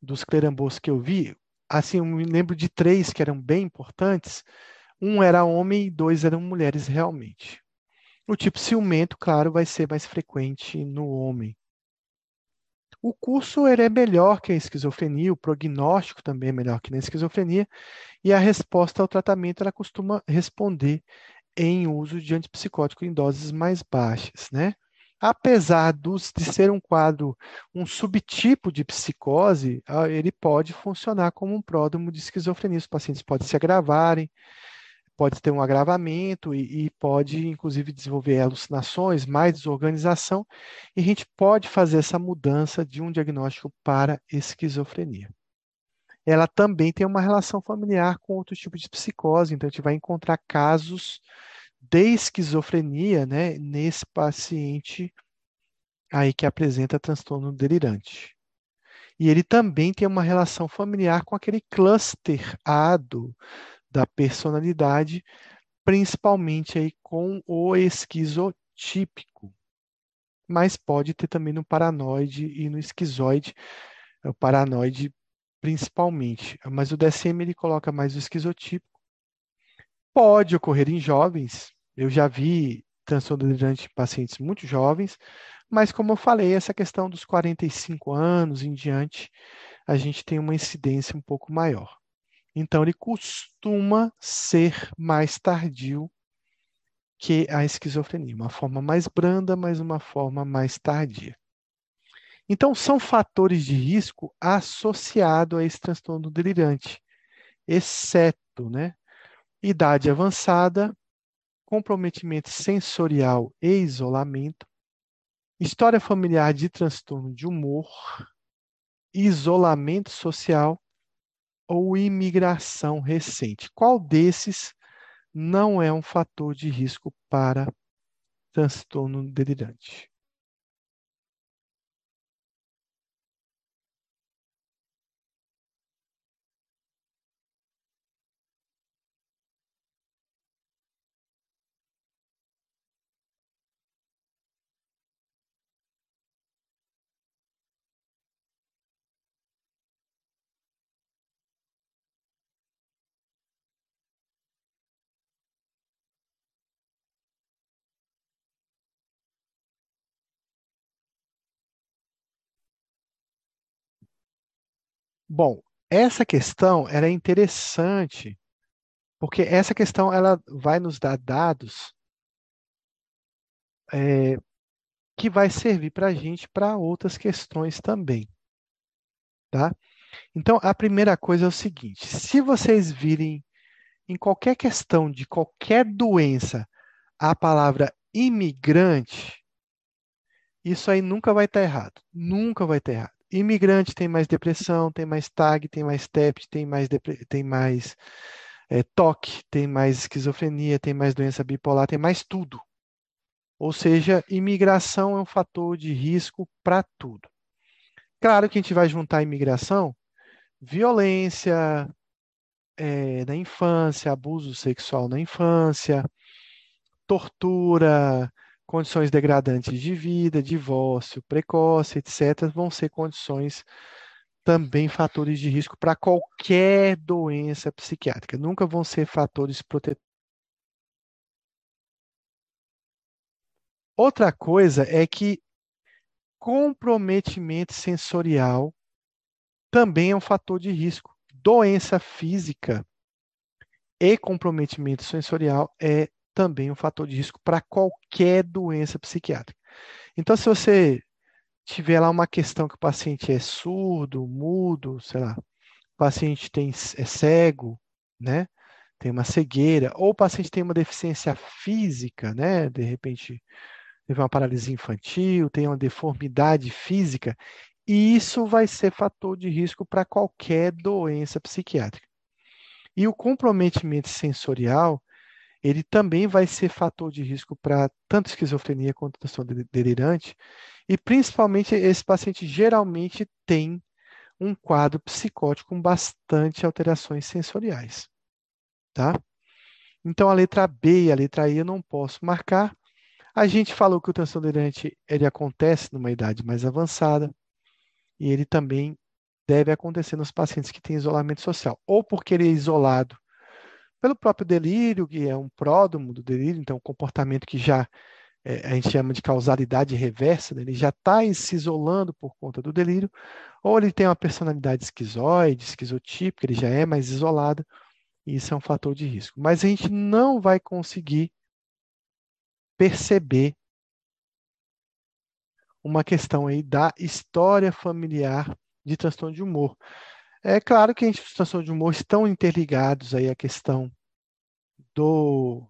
Speaker 1: dos clerambôs que eu vi, assim, eu me lembro de três que eram bem importantes. Um era homem e dois eram mulheres realmente. O tipo ciumento, claro, vai ser mais frequente no homem. O curso ele é melhor que a esquizofrenia, o prognóstico também é melhor que na esquizofrenia, e a resposta ao tratamento ela costuma responder em uso de antipsicótico em doses mais baixas, né? apesar dos, de ser um quadro, um subtipo de psicose, ah, ele pode funcionar como um pródromo de esquizofrenia. Os pacientes podem se agravarem, pode ter um agravamento e, e, pode, inclusive, desenvolver alucinações, mais desorganização, e a gente pode fazer essa mudança de um diagnóstico para esquizofrenia. Ela também tem uma relação familiar com outros tipos de psicose, então a gente vai encontrar casos de esquizofrenia, né, nesse paciente aí que apresenta transtorno delirante. E ele também tem uma relação familiar com aquele cluster A do, da personalidade, principalmente aí com o esquizotípico. Mas pode ter também no paranoide e no esquizoide, o paranoide principalmente. Mas o DSM ele coloca mais o esquizotípico. Pode ocorrer em jovens, eu já vi transtorno delirante em pacientes muito jovens, mas como eu falei, essa questão dos 45 anos em diante, a gente tem uma incidência um pouco maior. Então, ele costuma ser mais tardio que a esquizofrenia, uma forma mais branda, mas uma forma mais tardia. Então, são fatores de risco associados a esse transtorno delirante, exceto né, idade avançada, comprometimento sensorial e isolamento, história familiar de transtorno de humor, isolamento social ou imigração recente. Qual desses não é um fator de risco para transtorno delirante? Bom, essa questão era interessante, porque essa questão ela vai nos dar dados é, que vai servir para a gente para outras questões também, tá? Então, a primeira coisa é o seguinte: se vocês virem em qualquer questão de qualquer doença a palavra imigrante, isso aí nunca vai estar errado. Nunca vai estar errado. Imigrante tem mais depressão, tem mais TAG, tem mais TEP, tem mais, tem mais é, tem mais esquizofrenia, tem mais doença bipolar, tem mais tudo. Ou seja, imigração é um fator de risco para tudo. Claro que a gente vai juntar imigração, violência é, na infância, abuso sexual na infância, tortura, condições degradantes de vida, divórcio precoce, etc., vão ser condições também fatores de risco para qualquer doença psiquiátrica. Nunca vão ser fatores protetores. Outra coisa é que comprometimento sensorial também é um fator de risco. Doença física e comprometimento sensorial é também um fator de risco para qualquer doença psiquiátrica. Então, se você tiver lá uma questão que o paciente é surdo, mudo, sei lá, o paciente tem, é cego, né? Tem uma cegueira, ou o paciente tem uma deficiência física, né? De repente teve uma paralisia infantil, tem uma deformidade física, e isso vai ser fator de risco para qualquer doença psiquiátrica. E o comprometimento sensorial, ele também vai ser fator de risco para tanto esquizofrenia quanto transtorno delirante, e principalmente esse paciente geralmente tem um quadro psicótico com bastante alterações sensoriais, tá? Então a letra B e a letra E eu não posso marcar. A gente falou que o transtorno delirante ele acontece numa idade mais avançada e ele também deve acontecer nos pacientes que têm isolamento social, ou porque ele é isolado pelo próprio delírio, que é um pródromo do delírio, então um comportamento que já é, a gente chama de causalidade reversa, né? ele já está se isolando por conta do delírio, ou ele tem uma personalidade esquizoide, esquizotípica, ele já é mais isolado, e isso é um fator de risco. Mas a gente não vai conseguir perceber uma questão aí da história familiar de transtorno de humor. É claro que a transtornos de humor estão interligados aí à questão do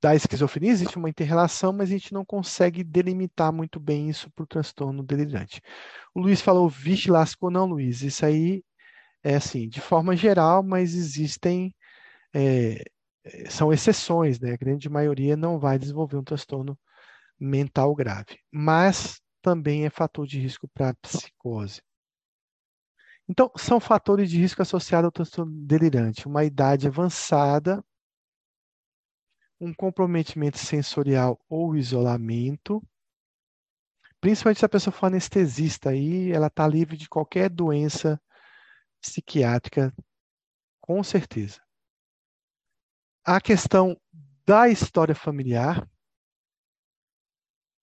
Speaker 1: da esquizofrenia, existe uma interrelação, mas a gente não consegue delimitar muito bem isso para o transtorno delirante. O Luiz falou, vixe, lascou, não, Luiz, isso aí é assim, de forma geral, mas existem, é, são exceções, né? A grande maioria não vai desenvolver um transtorno mental grave, mas também é fator de risco para psicose. Então, são fatores de risco associados ao transtorno delirante, uma idade avançada, um comprometimento sensorial ou isolamento, principalmente se a pessoa for anestesista, aí ela está livre de qualquer doença psiquiátrica, com certeza. A questão da história familiar,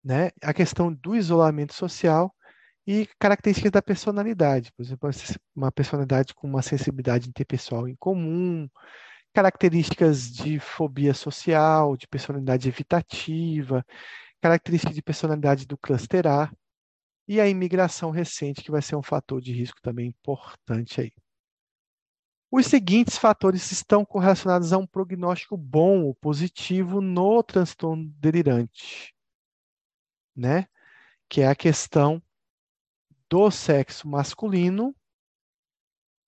Speaker 1: né? a questão do isolamento social e características da personalidade. Por exemplo, uma personalidade com uma sensibilidade interpessoal em comum, características de fobia social, de personalidade evitativa, características de personalidade do cluster A, e a imigração recente, que vai ser um fator de risco também importante aí. Os seguintes fatores estão correlacionados a um prognóstico bom ou positivo no transtorno delirante, né? Que é a questão do sexo masculino,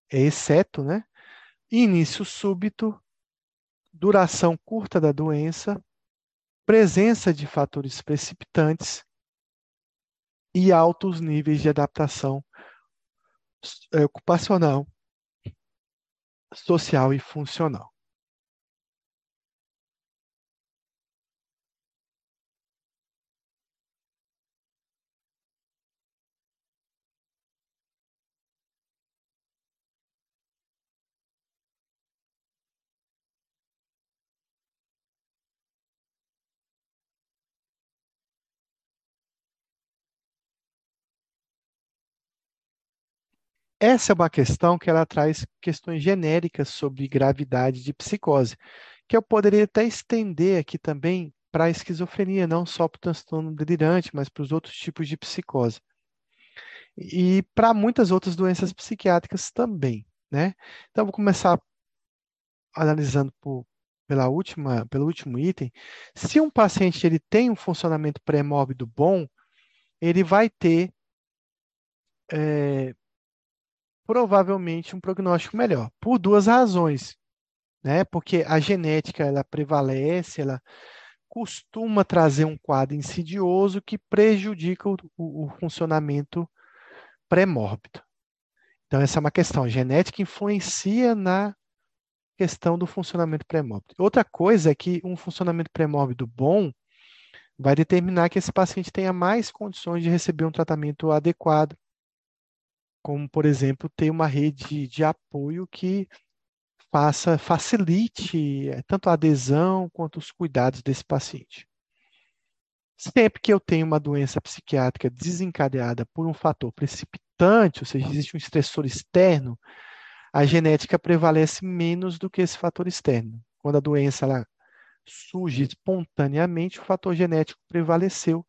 Speaker 1: exceto, né? Início súbito, duração curta da doença, presença de fatores precipitantes e altos níveis de adaptação é, ocupacional, social e funcional. Essa é uma questão que ela traz questões genéricas sobre gravidade de psicose, que eu poderia até estender aqui também para a esquizofrenia, não só para o transtorno delirante, mas para os outros tipos de psicose. E para muitas outras doenças psiquiátricas também, né? Então, vou começar analisando por, pela última, pelo último item. Se um paciente ele tem um funcionamento pré-mórbido bom, ele vai ter é, provavelmente um prognóstico melhor, por duas razões, né? Porque a genética ela prevalece, ela costuma trazer um quadro insidioso que prejudica o, o, o funcionamento pré-mórbido. Então, essa é uma questão. A genética influencia na questão do funcionamento pré-mórbido. Outra coisa é que um funcionamento pré-mórbido bom vai determinar que esse paciente tenha mais condições de receber um tratamento adequado, como, por exemplo, ter uma rede de apoio que faça, facilite eh, tanto a adesão quanto os cuidados desse paciente. Sempre que eu tenho uma doença psiquiátrica desencadeada por um fator precipitante, ou seja, existe um estressor externo, a genética prevalece menos do que esse fator externo. Quando a doença ela surge espontaneamente, o fator genético prevaleceu.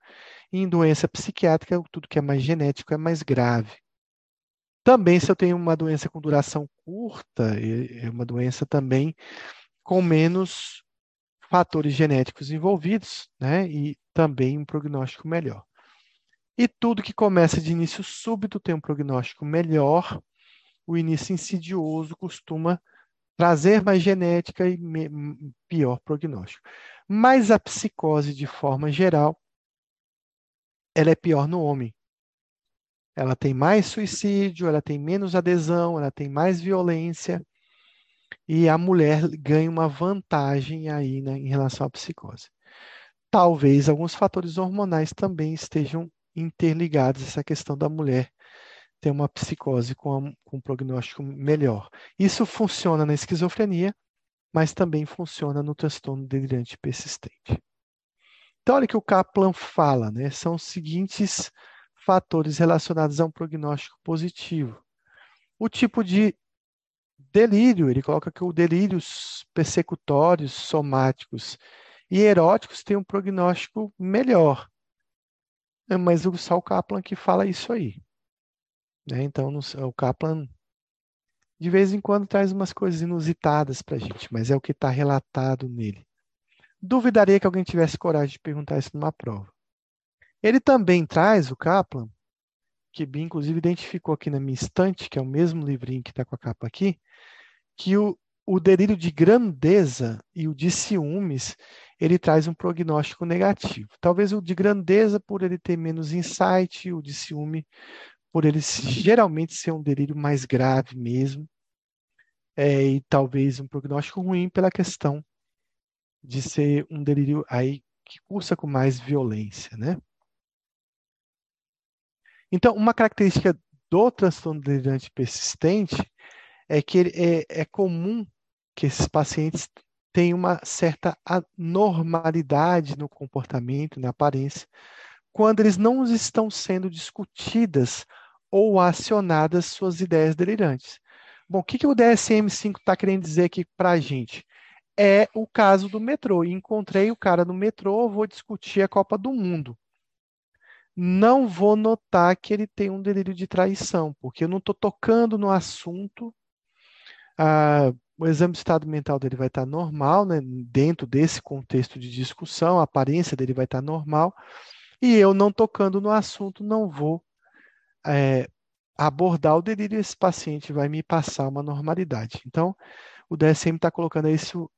Speaker 1: E em doença psiquiátrica, tudo que é mais genético é mais grave. Também, se eu tenho uma doença com duração curta, é uma doença também com menos fatores genéticos envolvidos, né? E também um prognóstico melhor. E tudo que começa de início súbito tem um prognóstico melhor. O início insidioso costuma trazer mais genética e pior prognóstico. Mas a psicose, de forma geral, ela é pior no homem. Ela tem mais suicídio, ela tem menos adesão, ela tem mais violência e a mulher ganha uma vantagem aí né, em relação à psicose. Talvez alguns fatores hormonais também estejam interligados a essa questão da mulher ter uma psicose com, com um prognóstico melhor. Isso funciona na esquizofrenia, mas também funciona no transtorno delirante persistente. Então, olha que o Kaplan fala, né? São os seguintes fatores relacionados a um prognóstico positivo. O tipo de delírio, ele coloca que o delírios persecutórios, somáticos e eróticos têm um prognóstico melhor. É, mas o Sal Kaplan que fala isso aí. Né? Então, no, o Kaplan, de vez em quando, traz umas coisas inusitadas para a gente, mas é o que está relatado nele. Duvidaria que alguém tivesse coragem de perguntar isso numa prova. Ele também traz, o Kaplan, que Bi, inclusive, identificou aqui na minha estante, que é o mesmo livrinho que está com a capa aqui, que o, o delírio de grandeza e o de ciúmes, ele traz um prognóstico negativo. Talvez o de grandeza por ele ter menos insight, o de ciúme por ele geralmente ser um delírio mais grave mesmo, é, e talvez um prognóstico ruim pela questão de ser um delírio aí que cursa com mais violência, né? Então, uma característica do transtorno delirante persistente é que é, é comum que esses pacientes tenham uma certa anormalidade no comportamento, na aparência, quando eles não estão sendo discutidas ou acionadas suas ideias delirantes. Bom, o que, que o DSM-5 está querendo dizer aqui para a gente? É o caso do metrô. Encontrei o cara no metrô, vou discutir a Copa do Mundo. Não vou notar que ele tem um delírio de traição, porque eu não estou tocando no assunto ah, o exame de estado mental dele vai estar normal, né? dentro desse contexto de discussão, a aparência dele vai estar normal, e eu não tocando no assunto, não vou é, abordar o delírio, esse paciente vai me passar uma normalidade. Então, o DSM está colocando isso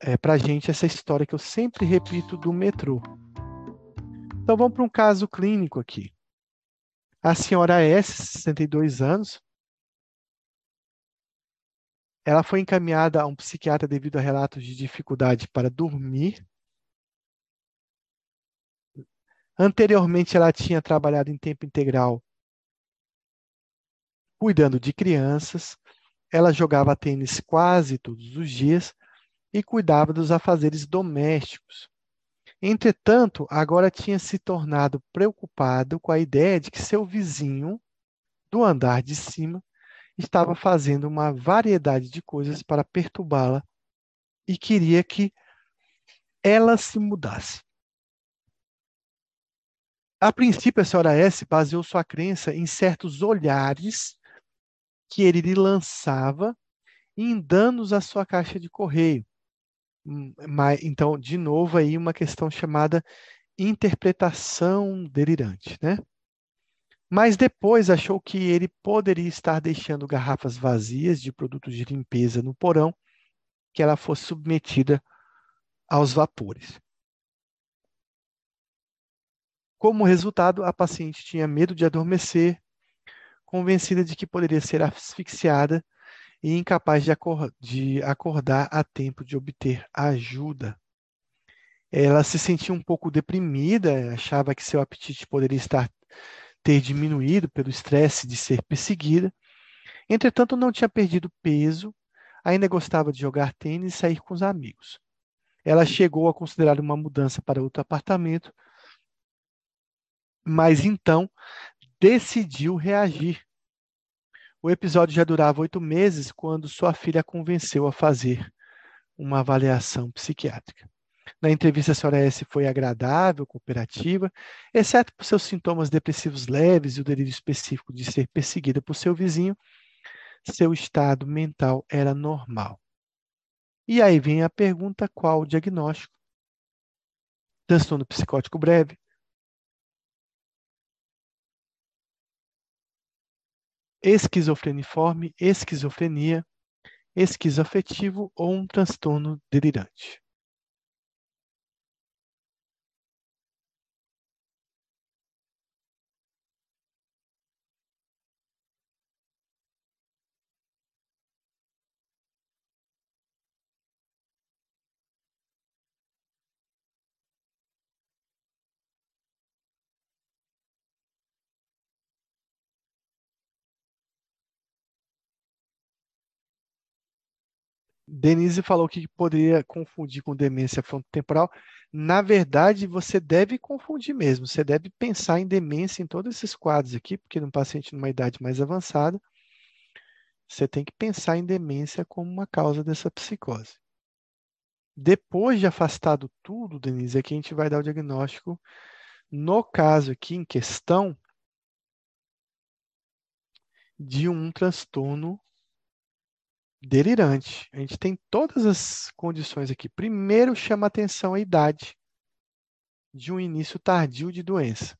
Speaker 1: é, para gente, essa história que eu sempre repito do metrô. Então, vamos para um caso clínico aqui. A senhora S, 62 anos, ela foi encaminhada a um psiquiatra devido a relatos de dificuldade para dormir. Anteriormente, ela tinha trabalhado em tempo integral cuidando de crianças. Ela jogava tênis quase todos os dias e cuidava dos afazeres domésticos. Entretanto, agora tinha se tornado preocupado com a ideia de que seu vizinho do andar de cima estava fazendo uma variedade de coisas para perturbá-la e queria que ela se mudasse. A princípio, a senhora S baseou sua crença em certos olhares que ele lhe lançava em danos à sua caixa de correio. Hum, então, de novo, aí uma questão chamada interpretação delirante, né? Mas depois achou que ele poderia estar deixando garrafas vazias de produtos de limpeza no porão, que ela fosse submetida aos vapores. Como resultado, a paciente tinha medo de adormecer, convencida de que poderia ser asfixiada e incapaz de, acor de acordar a tempo de obter ajuda. Ela se sentia um pouco deprimida, achava que seu apetite poderia estar ter diminuído pelo estresse de ser perseguida. Entretanto, não tinha perdido peso, ainda gostava de jogar tênis e sair com os amigos. Ela chegou a considerar uma mudança para outro apartamento, mas então decidiu reagir. O episódio já durava oito meses quando sua filha a convenceu a fazer uma avaliação psiquiátrica. Na entrevista, a senhora S foi agradável, cooperativa, exceto por seus sintomas depressivos leves e o delírio específico de ser perseguida por seu vizinho, seu estado mental era normal. E aí vem a pergunta: qual o diagnóstico? Transtorno psicótico breve, esquizofreniforme, esquizofrenia, esquizoafetivo ou um transtorno delirante. Denise falou que poderia confundir com demência frontotemporal. Na verdade, você deve confundir mesmo. Você deve pensar em demência em todos esses quadros aqui, porque num paciente numa idade mais avançada, você tem que pensar em demência como uma causa dessa psicose. Depois de afastado tudo, Denise, aqui a gente vai dar o diagnóstico. No caso aqui em questão, de um transtorno delirante. A gente tem todas as condições aqui. Primeiro, chama atenção a idade de um início tardio de doença.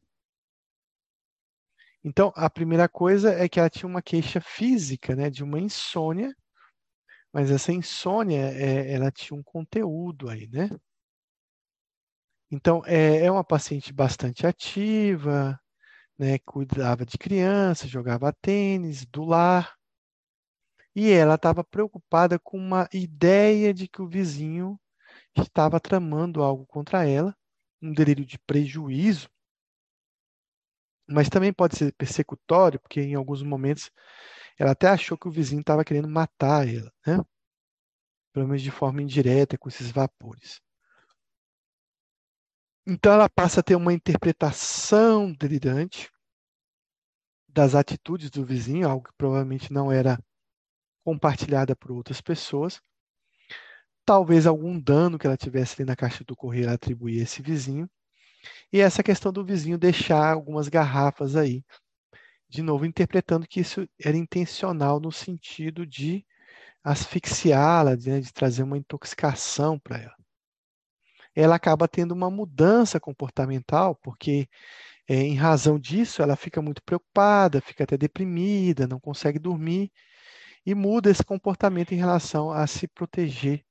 Speaker 1: Então, a primeira coisa é que ela tinha uma queixa física, né, de uma insônia, mas essa insônia, é, ela tinha um conteúdo aí, né? Então, é, é uma paciente bastante ativa, né, cuidava de crianças, jogava tênis, do lar, e ela estava preocupada com uma ideia de que o vizinho estava tramando algo contra ela, um delírio de prejuízo, mas também pode ser persecutório, porque em alguns momentos ela até achou que o vizinho estava querendo matar ela, né? Pelo menos de forma indireta, com esses vapores. Então ela passa a ter uma interpretação delirante das atitudes do vizinho, algo que provavelmente não era compartilhada por outras pessoas. Talvez algum dano que ela tivesse ali na caixa do correio atribuir a esse vizinho. E essa questão do vizinho deixar algumas garrafas aí. De novo, interpretando que isso era intencional no sentido de asfixiá-la, de, né, de trazer uma intoxicação para ela. Ela acaba tendo uma mudança comportamental, porque é, em razão disso ela fica muito preocupada, fica até deprimida, não consegue dormir e muda esse comportamento em relação a se proteger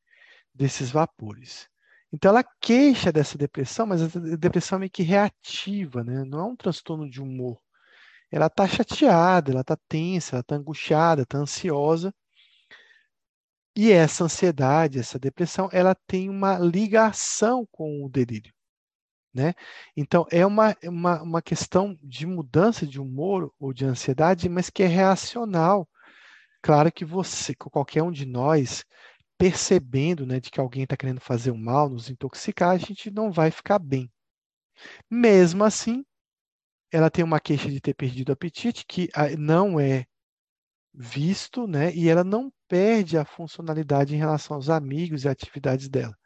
Speaker 1: desses vapores. Então ela queixa dessa depressão, mas a depressão é meio que reativa, né? não é um transtorno de humor. Ela está chateada, ela está tensa, ela está angustiada, está ansiosa. E essa ansiedade, essa depressão, ela tem uma ligação com o delírio. Né? Então, é uma, uma, uma questão de mudança de humor ou de ansiedade, mas que é reacional Claro que você, qualquer um de nós, percebendo né, de que alguém está querendo fazer o mal, nos intoxicar, a gente não vai ficar bem. Mesmo assim, ela tem uma queixa de ter perdido o apetite, que não é visto, né? E ela não perde a funcionalidade em relação aos amigos e atividades dela.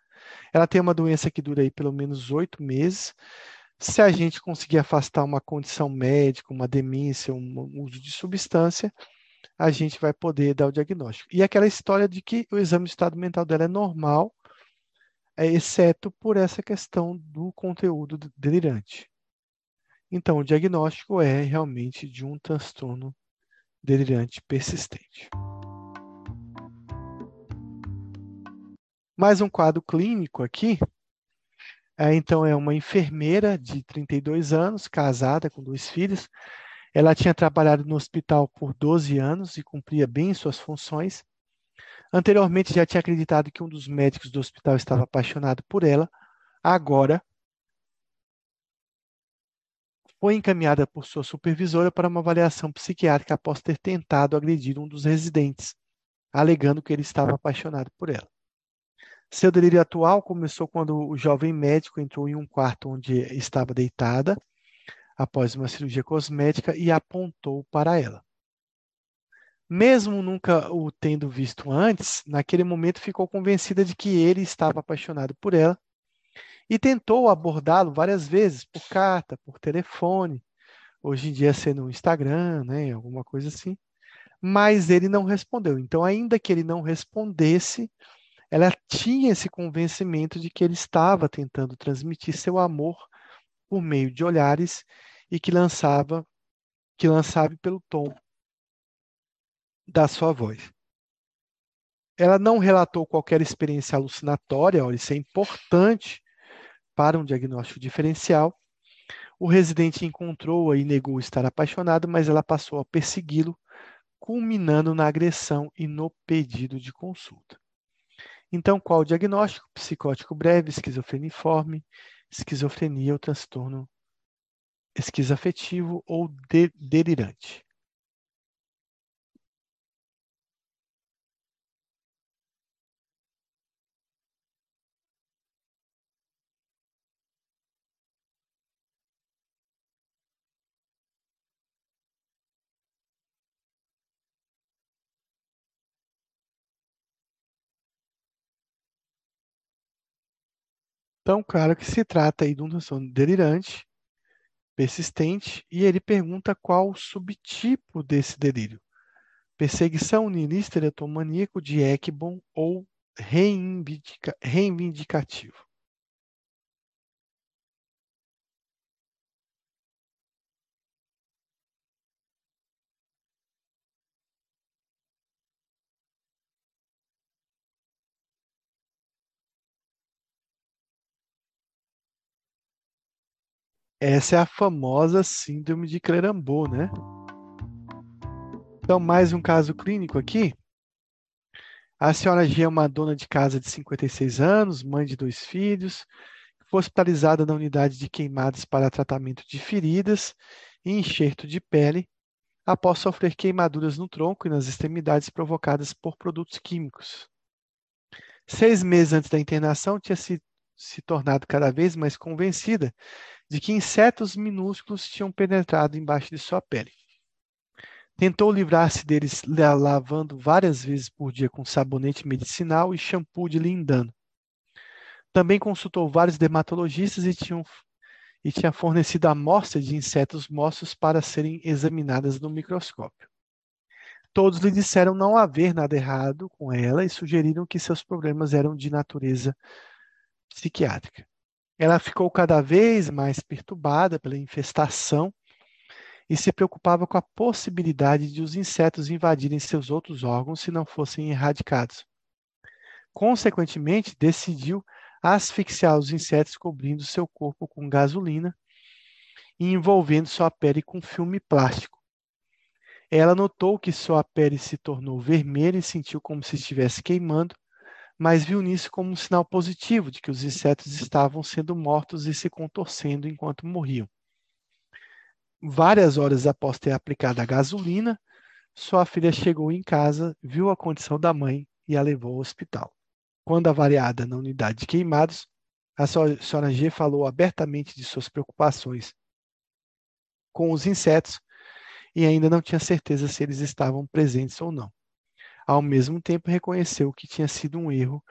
Speaker 1: Ela tem uma doença que dura aí pelo menos oito meses. Se a gente conseguir afastar uma condição médica, uma demência, um uso de substância, a gente vai poder dar o diagnóstico. E aquela história de que o exame de estado mental dela é normal, é, exceto por essa questão do conteúdo delirante. Então, o diagnóstico é realmente de um transtorno delirante persistente. Mais um quadro clínico aqui. É, então, é uma enfermeira de 32 anos, casada com dois filhos. Ela tinha trabalhado no hospital por 12 anos e cumpria bem suas funções. Anteriormente, já tinha acreditado que um dos médicos do hospital estava apaixonado por ela. Agora, foi encaminhada por sua supervisora para uma avaliação psiquiátrica após ter tentado agredir um dos residentes, alegando que ele estava apaixonado por ela. Seu delírio atual começou quando o jovem médico entrou em um quarto onde estava deitada, após uma cirurgia cosmética, e apontou para ela. Mesmo nunca o tendo visto antes, naquele momento ficou convencida de que ele estava apaixonado por ela e tentou abordá-lo várias vezes, por carta, por telefone, hoje em dia sendo no Instagram, né, alguma coisa assim, mas ele não respondeu. Então, ainda que ele não respondesse, ela tinha esse convencimento de que ele estava tentando transmitir seu amor por meio de olhares e que lançava que lançava pelo tom da sua voz. Ela não relatou qualquer experiência alucinatória, olha, isso é importante para um diagnóstico diferencial. O residente encontrou-a e negou estar apaixonado, mas ela passou a persegui-lo, culminando na agressão e no pedido de consulta. Então, qual o diagnóstico? Psicótico breve, esquizofreniforme, esquizofrenia ou transtorno esquizoafetivo ou de delirante. Então, claro que se trata aí de um transtorno delirante, persistente, e ele pergunta qual o subtipo desse delírio. Perseguição niilista eretomaníaco de Ekbom ou reivindica, reivindicativo. Essa é a famosa síndrome de Clerambault, né? Então, mais um caso clínico aqui. A senhora G é uma dona de casa de 56 anos, mãe de dois filhos, foi hospitalizada na unidade de queimadas para tratamento de feridas e enxerto de pele, após sofrer queimaduras no tronco e nas extremidades provocadas por produtos químicos. Seis meses antes da internação, tinha se, se tornado cada vez mais convencida de que insetos minúsculos tinham penetrado embaixo de sua pele. Tentou livrar-se deles lavando várias vezes por dia com sabonete medicinal e shampoo de lindano. Também consultou vários dermatologistas e, tinham, e tinha fornecido amostras de insetos mortos para serem examinadas no microscópio. Todos lhe disseram não haver nada errado com ela e sugeriram que seus problemas eram de natureza psiquiátrica. Ela ficou cada vez mais perturbada pela infestação e se preocupava com a possibilidade de os insetos invadirem seus outros órgãos se não fossem erradicados. Consequentemente, decidiu asfixiar os insetos cobrindo seu corpo com gasolina e envolvendo sua pele com filme plástico. Ela notou que sua pele se tornou vermelha e sentiu como se estivesse queimando, mas viu nisso como um sinal positivo de que os insetos estavam sendo mortos e se contorcendo enquanto morriam. Várias horas após ter aplicado a gasolina, sua filha chegou em casa, viu a condição da mãe e a levou ao hospital. Quando avaliada na unidade de queimados, a senhora G falou abertamente de suas preocupações com os insetos e ainda não tinha certeza se eles estavam presentes ou não. Ao mesmo tempo, reconheceu que tinha sido um erro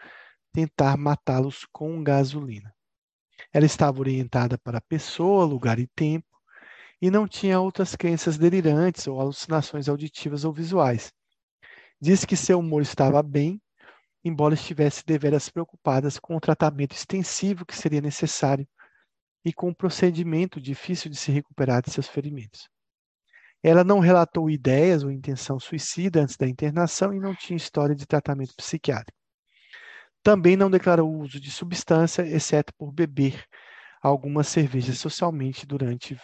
Speaker 1: tentar matá-los com gasolina. Ela estava orientada para pessoa, lugar e tempo, e não tinha outras crenças delirantes ou alucinações auditivas ou visuais. Disse que seu humor estava bem, embora estivesse deveras preocupada com o tratamento extensivo que seria necessário e com o procedimento difícil de se recuperar de seus ferimentos. Ela não relatou ideias ou intenção suicida antes da internação e não tinha história de tratamento psiquiátrico. Também não declarou uso de substância, exceto por beber algumas cervejas socialmente durante,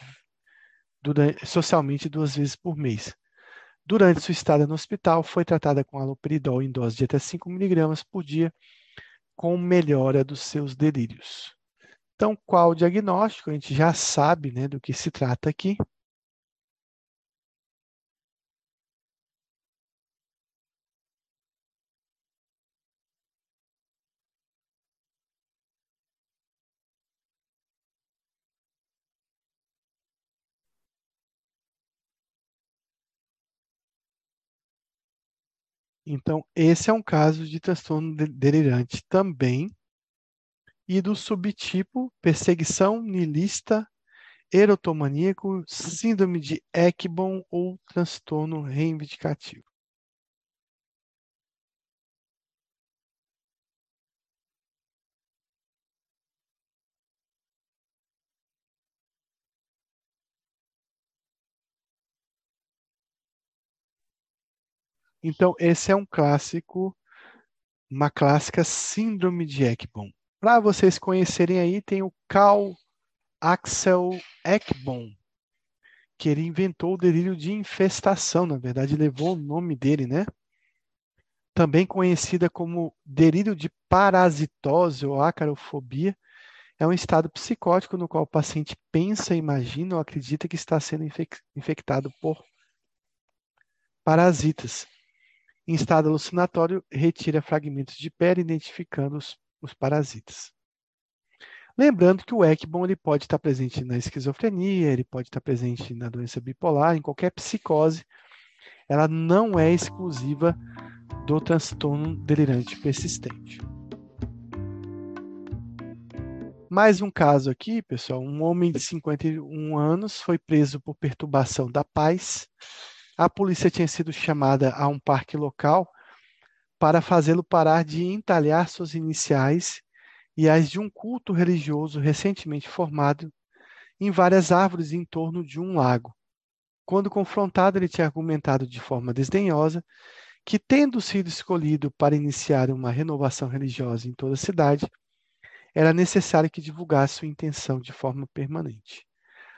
Speaker 1: durante socialmente duas vezes por mês. Durante sua estada no hospital, foi tratada com haloperidol em dose de até 5 mg por dia, com melhora dos seus delírios. Então, qual o diagnóstico? A gente já sabe né, do que se trata aqui. Então, esse é um caso de transtorno delirante também, e do subtipo perseguição niilista, erotomaníaco, síndrome de Ekbom ou transtorno reivindicativo. Então, esse é um clássico, uma clássica síndrome de Ekbom. Para vocês conhecerem aí, tem o Carl Axel Ekbom, que ele inventou o delírio de infestação, na verdade, levou o nome dele, né? Também conhecida como delírio de parasitose ou acarofobia, é um estado psicótico no qual o paciente pensa, imagina ou acredita que está sendo infectado por parasitas. Em estado alucinatório, retira fragmentos de pele, identificando os, os parasitas. Lembrando que o ECBOM ele pode estar presente na esquizofrenia, ele pode estar presente na doença bipolar, em qualquer psicose. Ela não é exclusiva do transtorno delirante persistente. Mais um caso aqui, pessoal. Um homem de 51 anos foi preso por perturbação da paz a polícia tinha sido chamada a um parque local para fazê-lo parar de entalhar suas iniciais e as de um culto religioso recentemente formado em várias árvores em torno de um lago. Quando confrontado, ele tinha argumentado de forma desdenhosa que, tendo sido escolhido para iniciar uma renovação religiosa em toda a cidade, era necessário que divulgasse sua intenção de forma permanente.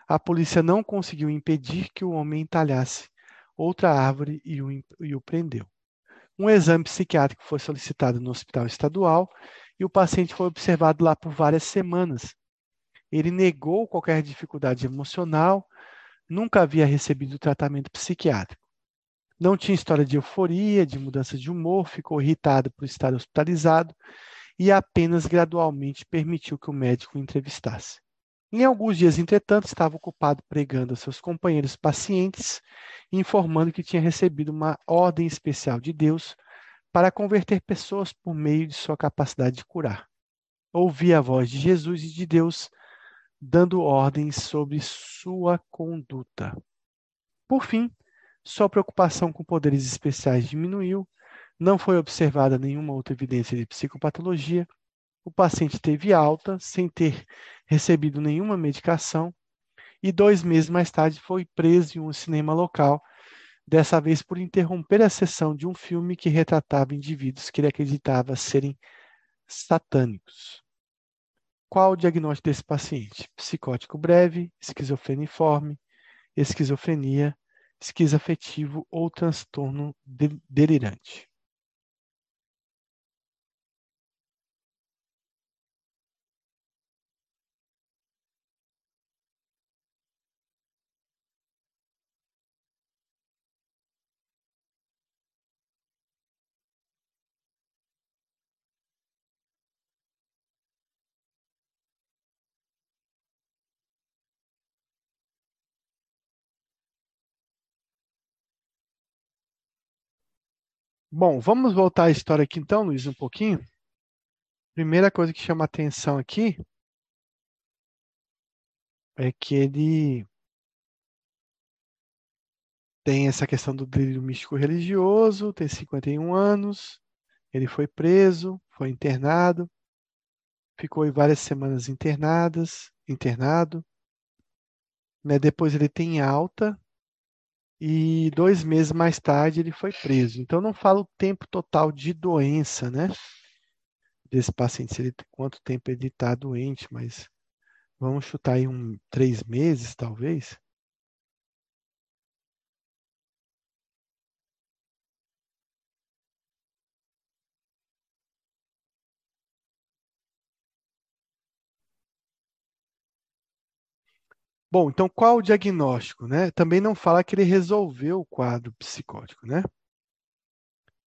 Speaker 1: A polícia não conseguiu impedir que o homem entalhasse outra árvore e o, e o prendeu. Um exame psiquiátrico foi solicitado no hospital estadual e o paciente foi observado lá por várias semanas. Ele negou qualquer dificuldade emocional, nunca havia recebido tratamento psiquiátrico. Não tinha história de euforia, de mudança de humor, ficou irritado por estar hospitalizado e apenas gradualmente permitiu que o médico o entrevistasse. Em alguns dias, entretanto, estava ocupado pregando a seus companheiros pacientes informando que tinha recebido uma ordem especial de Deus para converter pessoas por meio de sua capacidade de curar. Ouvi a voz de Jesus e de Deus dando ordens sobre sua conduta. Por fim, sua preocupação com poderes especiais diminuiu, não foi observada nenhuma outra evidência de psicopatologia, o paciente teve alta sem ter recebido nenhuma medicação e dois meses mais tarde foi preso em um cinema local, dessa vez por interromper a sessão de um filme que retratava indivíduos que ele acreditava serem satânicos. Qual o diagnóstico desse paciente? Psicótico breve, esquizofreniforme, esquizofrenia, esquizoafetivo ou transtorno delirante. Bom, vamos voltar à história aqui então, Luiz, um pouquinho. Primeira coisa que chama atenção aqui é que ele tem essa questão do delírio místico religioso, tem 51 anos, ele foi preso, foi internado, ficou várias semanas internadas, internado. Né? Depois ele tem alta e dois meses mais tarde ele foi preso. Então não fala o tempo total de doença, né? Desse paciente, se ele, quanto tempo ele está doente, mas vamos chutar aí um três meses, talvez. Bom, então qual o diagnóstico, né? Também não fala que ele resolveu o quadro psicótico, né?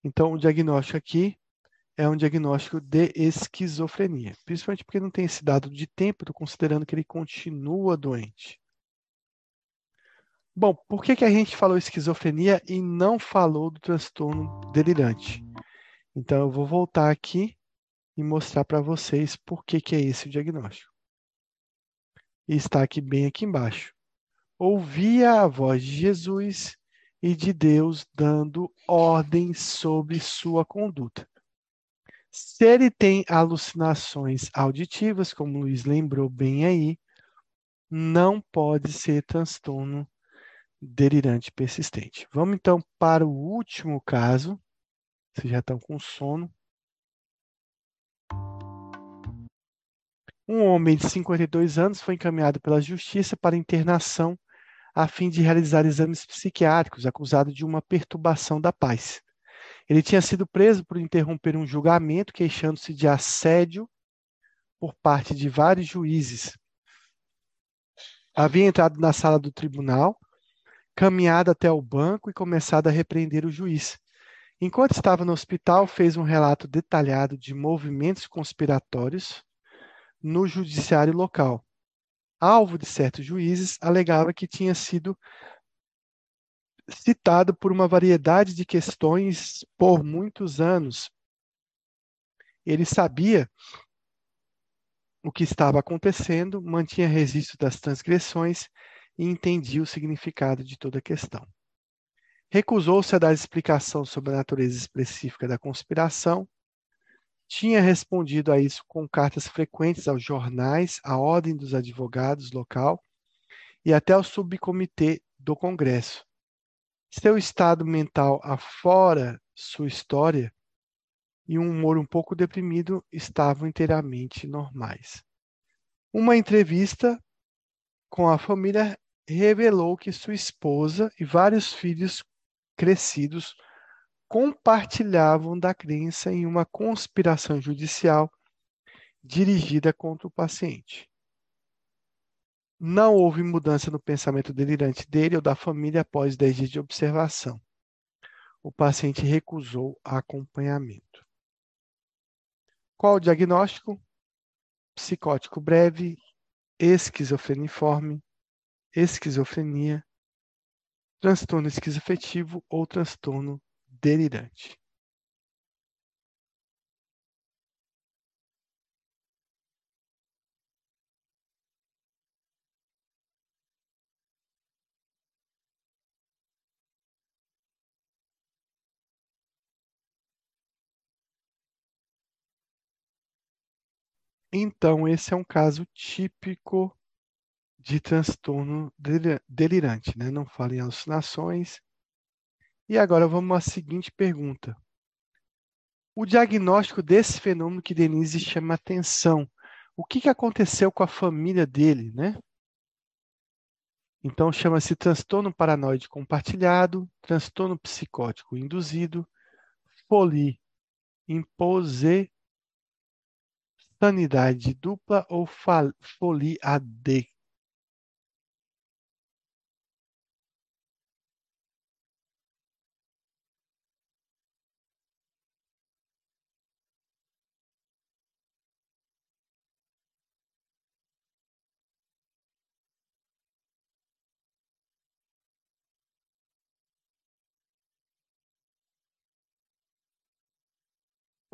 Speaker 1: Então, o diagnóstico aqui é um diagnóstico de esquizofrenia, principalmente porque não tem esse dado de tempo, estou considerando que ele continua doente. Bom, por que, que a gente falou esquizofrenia e não falou do transtorno delirante? Então, eu vou voltar aqui e mostrar para vocês por que, que é esse o diagnóstico e está aqui bem aqui embaixo. Ouvia a voz de Jesus e de Deus dando ordens sobre sua conduta. Se ele tem alucinações auditivas, como Luiz lembrou bem aí, não pode ser transtorno delirante persistente. Vamos então para o último caso. Vocês já estão com sono. Um homem de 52 anos foi encaminhado pela justiça para internação a fim de realizar exames psiquiátricos, acusado de uma perturbação da paz. Ele tinha sido preso por interromper um julgamento, queixando-se de assédio por parte de vários juízes. Havia entrado na sala do tribunal, caminhado até o banco e começado a repreender o juiz. Enquanto estava no hospital, fez um relato detalhado de movimentos conspiratórios no judiciário local. Alvo de certos juízes, alegava que tinha sido citado por uma variedade de questões por muitos anos. Ele sabia o que estava acontecendo, mantinha registro das transgressões e entendia o significado de toda a questão. Recusou-se a dar explicação sobre a natureza específica da conspiração tinha respondido a isso com cartas frequentes aos jornais, à Ordem dos Advogados local e até ao subcomitê do Congresso. Seu estado mental afora sua história e um humor um pouco deprimido estavam inteiramente normais. Uma entrevista com a família revelou que sua esposa e vários filhos crescidos compartilhavam da crença em uma conspiração judicial dirigida contra o paciente. Não houve mudança no pensamento delirante dele ou da família após 10 dias de observação. O paciente recusou acompanhamento. Qual o diagnóstico? Psicótico breve, esquizofreniforme, esquizofrenia, transtorno esquizoafetivo ou transtorno delirante Então, esse é um caso típico de transtorno delirante, né? Não fala em alucinações, e agora vamos à seguinte pergunta. O diagnóstico desse fenômeno que Denise chama atenção. O que, que aconteceu com a família dele, né? Então chama-se transtorno paranoide compartilhado, transtorno psicótico induzido, folie, impose, sanidade dupla ou folie AD,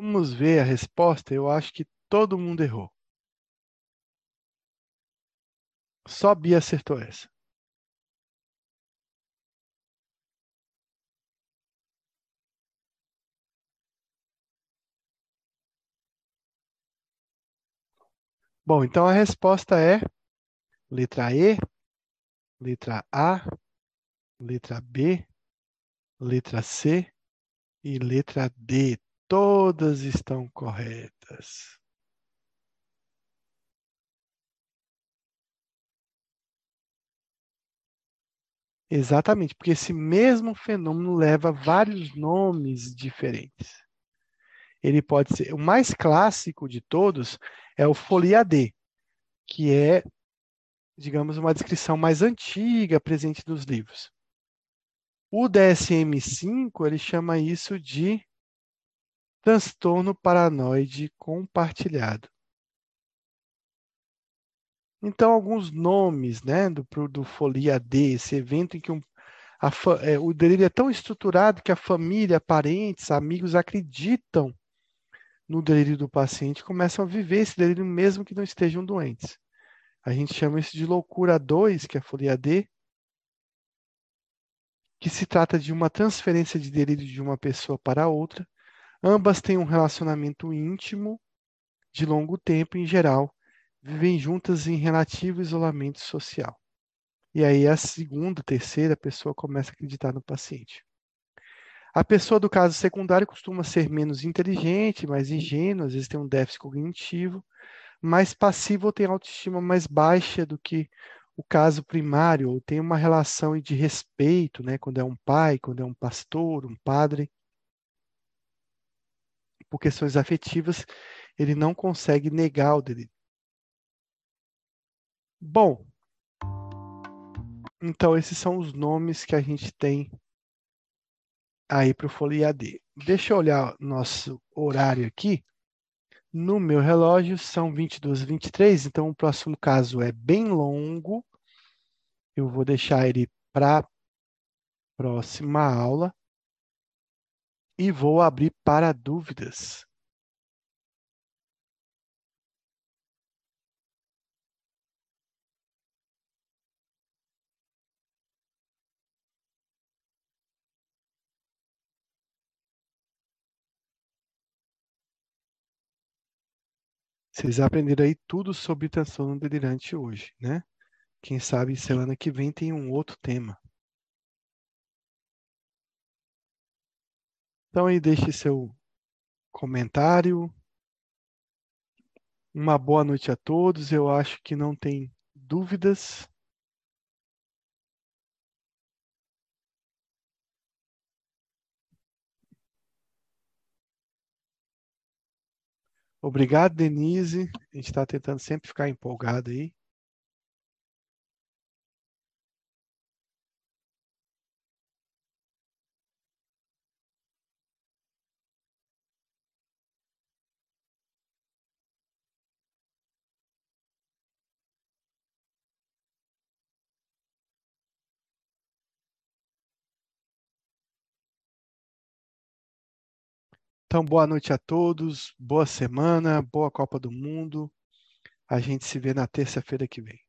Speaker 1: Vamos ver a resposta. Eu acho que todo mundo errou. Só Bia acertou essa. Bom, então a resposta é letra E, letra A, letra B, letra C e letra D. Todas estão corretas. Exatamente, porque esse mesmo fenômeno leva vários nomes diferentes. Ele pode ser o mais clássico de todos é o folia D, que é, digamos, uma descrição mais antiga presente nos livros. O DSM-5, ele chama isso de transtorno paranoide compartilhado. Então, alguns nomes né, do, do Folia D, esse evento em que um, a, é, o delírio é tão estruturado que a família, parentes, amigos acreditam no delírio do paciente começam a viver esse delírio mesmo que não estejam doentes. A gente chama isso de loucura 2, que é a folia D, que se trata de uma transferência de delírio de uma pessoa para outra. Ambas têm um relacionamento íntimo de longo tempo, em geral, vivem juntas em relativo isolamento social. E aí a segunda, terceira pessoa começa a acreditar no paciente. A pessoa do caso secundário costuma ser menos inteligente, mais ingênua, às vezes tem um déficit cognitivo, mais passivo ou tem autoestima mais baixa do que o caso primário, ou tem uma relação de respeito, né, quando é um pai, quando é um pastor, um padre. Por questões afetivas, ele não consegue negar o delírio. Bom, então esses são os nomes que a gente tem aí para o Folha AD. Deixa eu olhar nosso horário aqui. No meu relógio são 22 e 23, então o próximo caso é bem longo. Eu vou deixar ele para próxima aula e vou abrir para dúvidas. Vocês aprenderam aí tudo sobre transtorno delirante hoje, né? Quem sabe semana que vem tem um outro tema. Então aí deixe seu comentário. Uma boa noite a todos. Eu acho que não tem dúvidas. Obrigado, Denise. A gente está tentando sempre ficar empolgado aí. Então, boa noite a todos, boa semana, boa Copa do Mundo. A gente se vê na terça-feira que vem.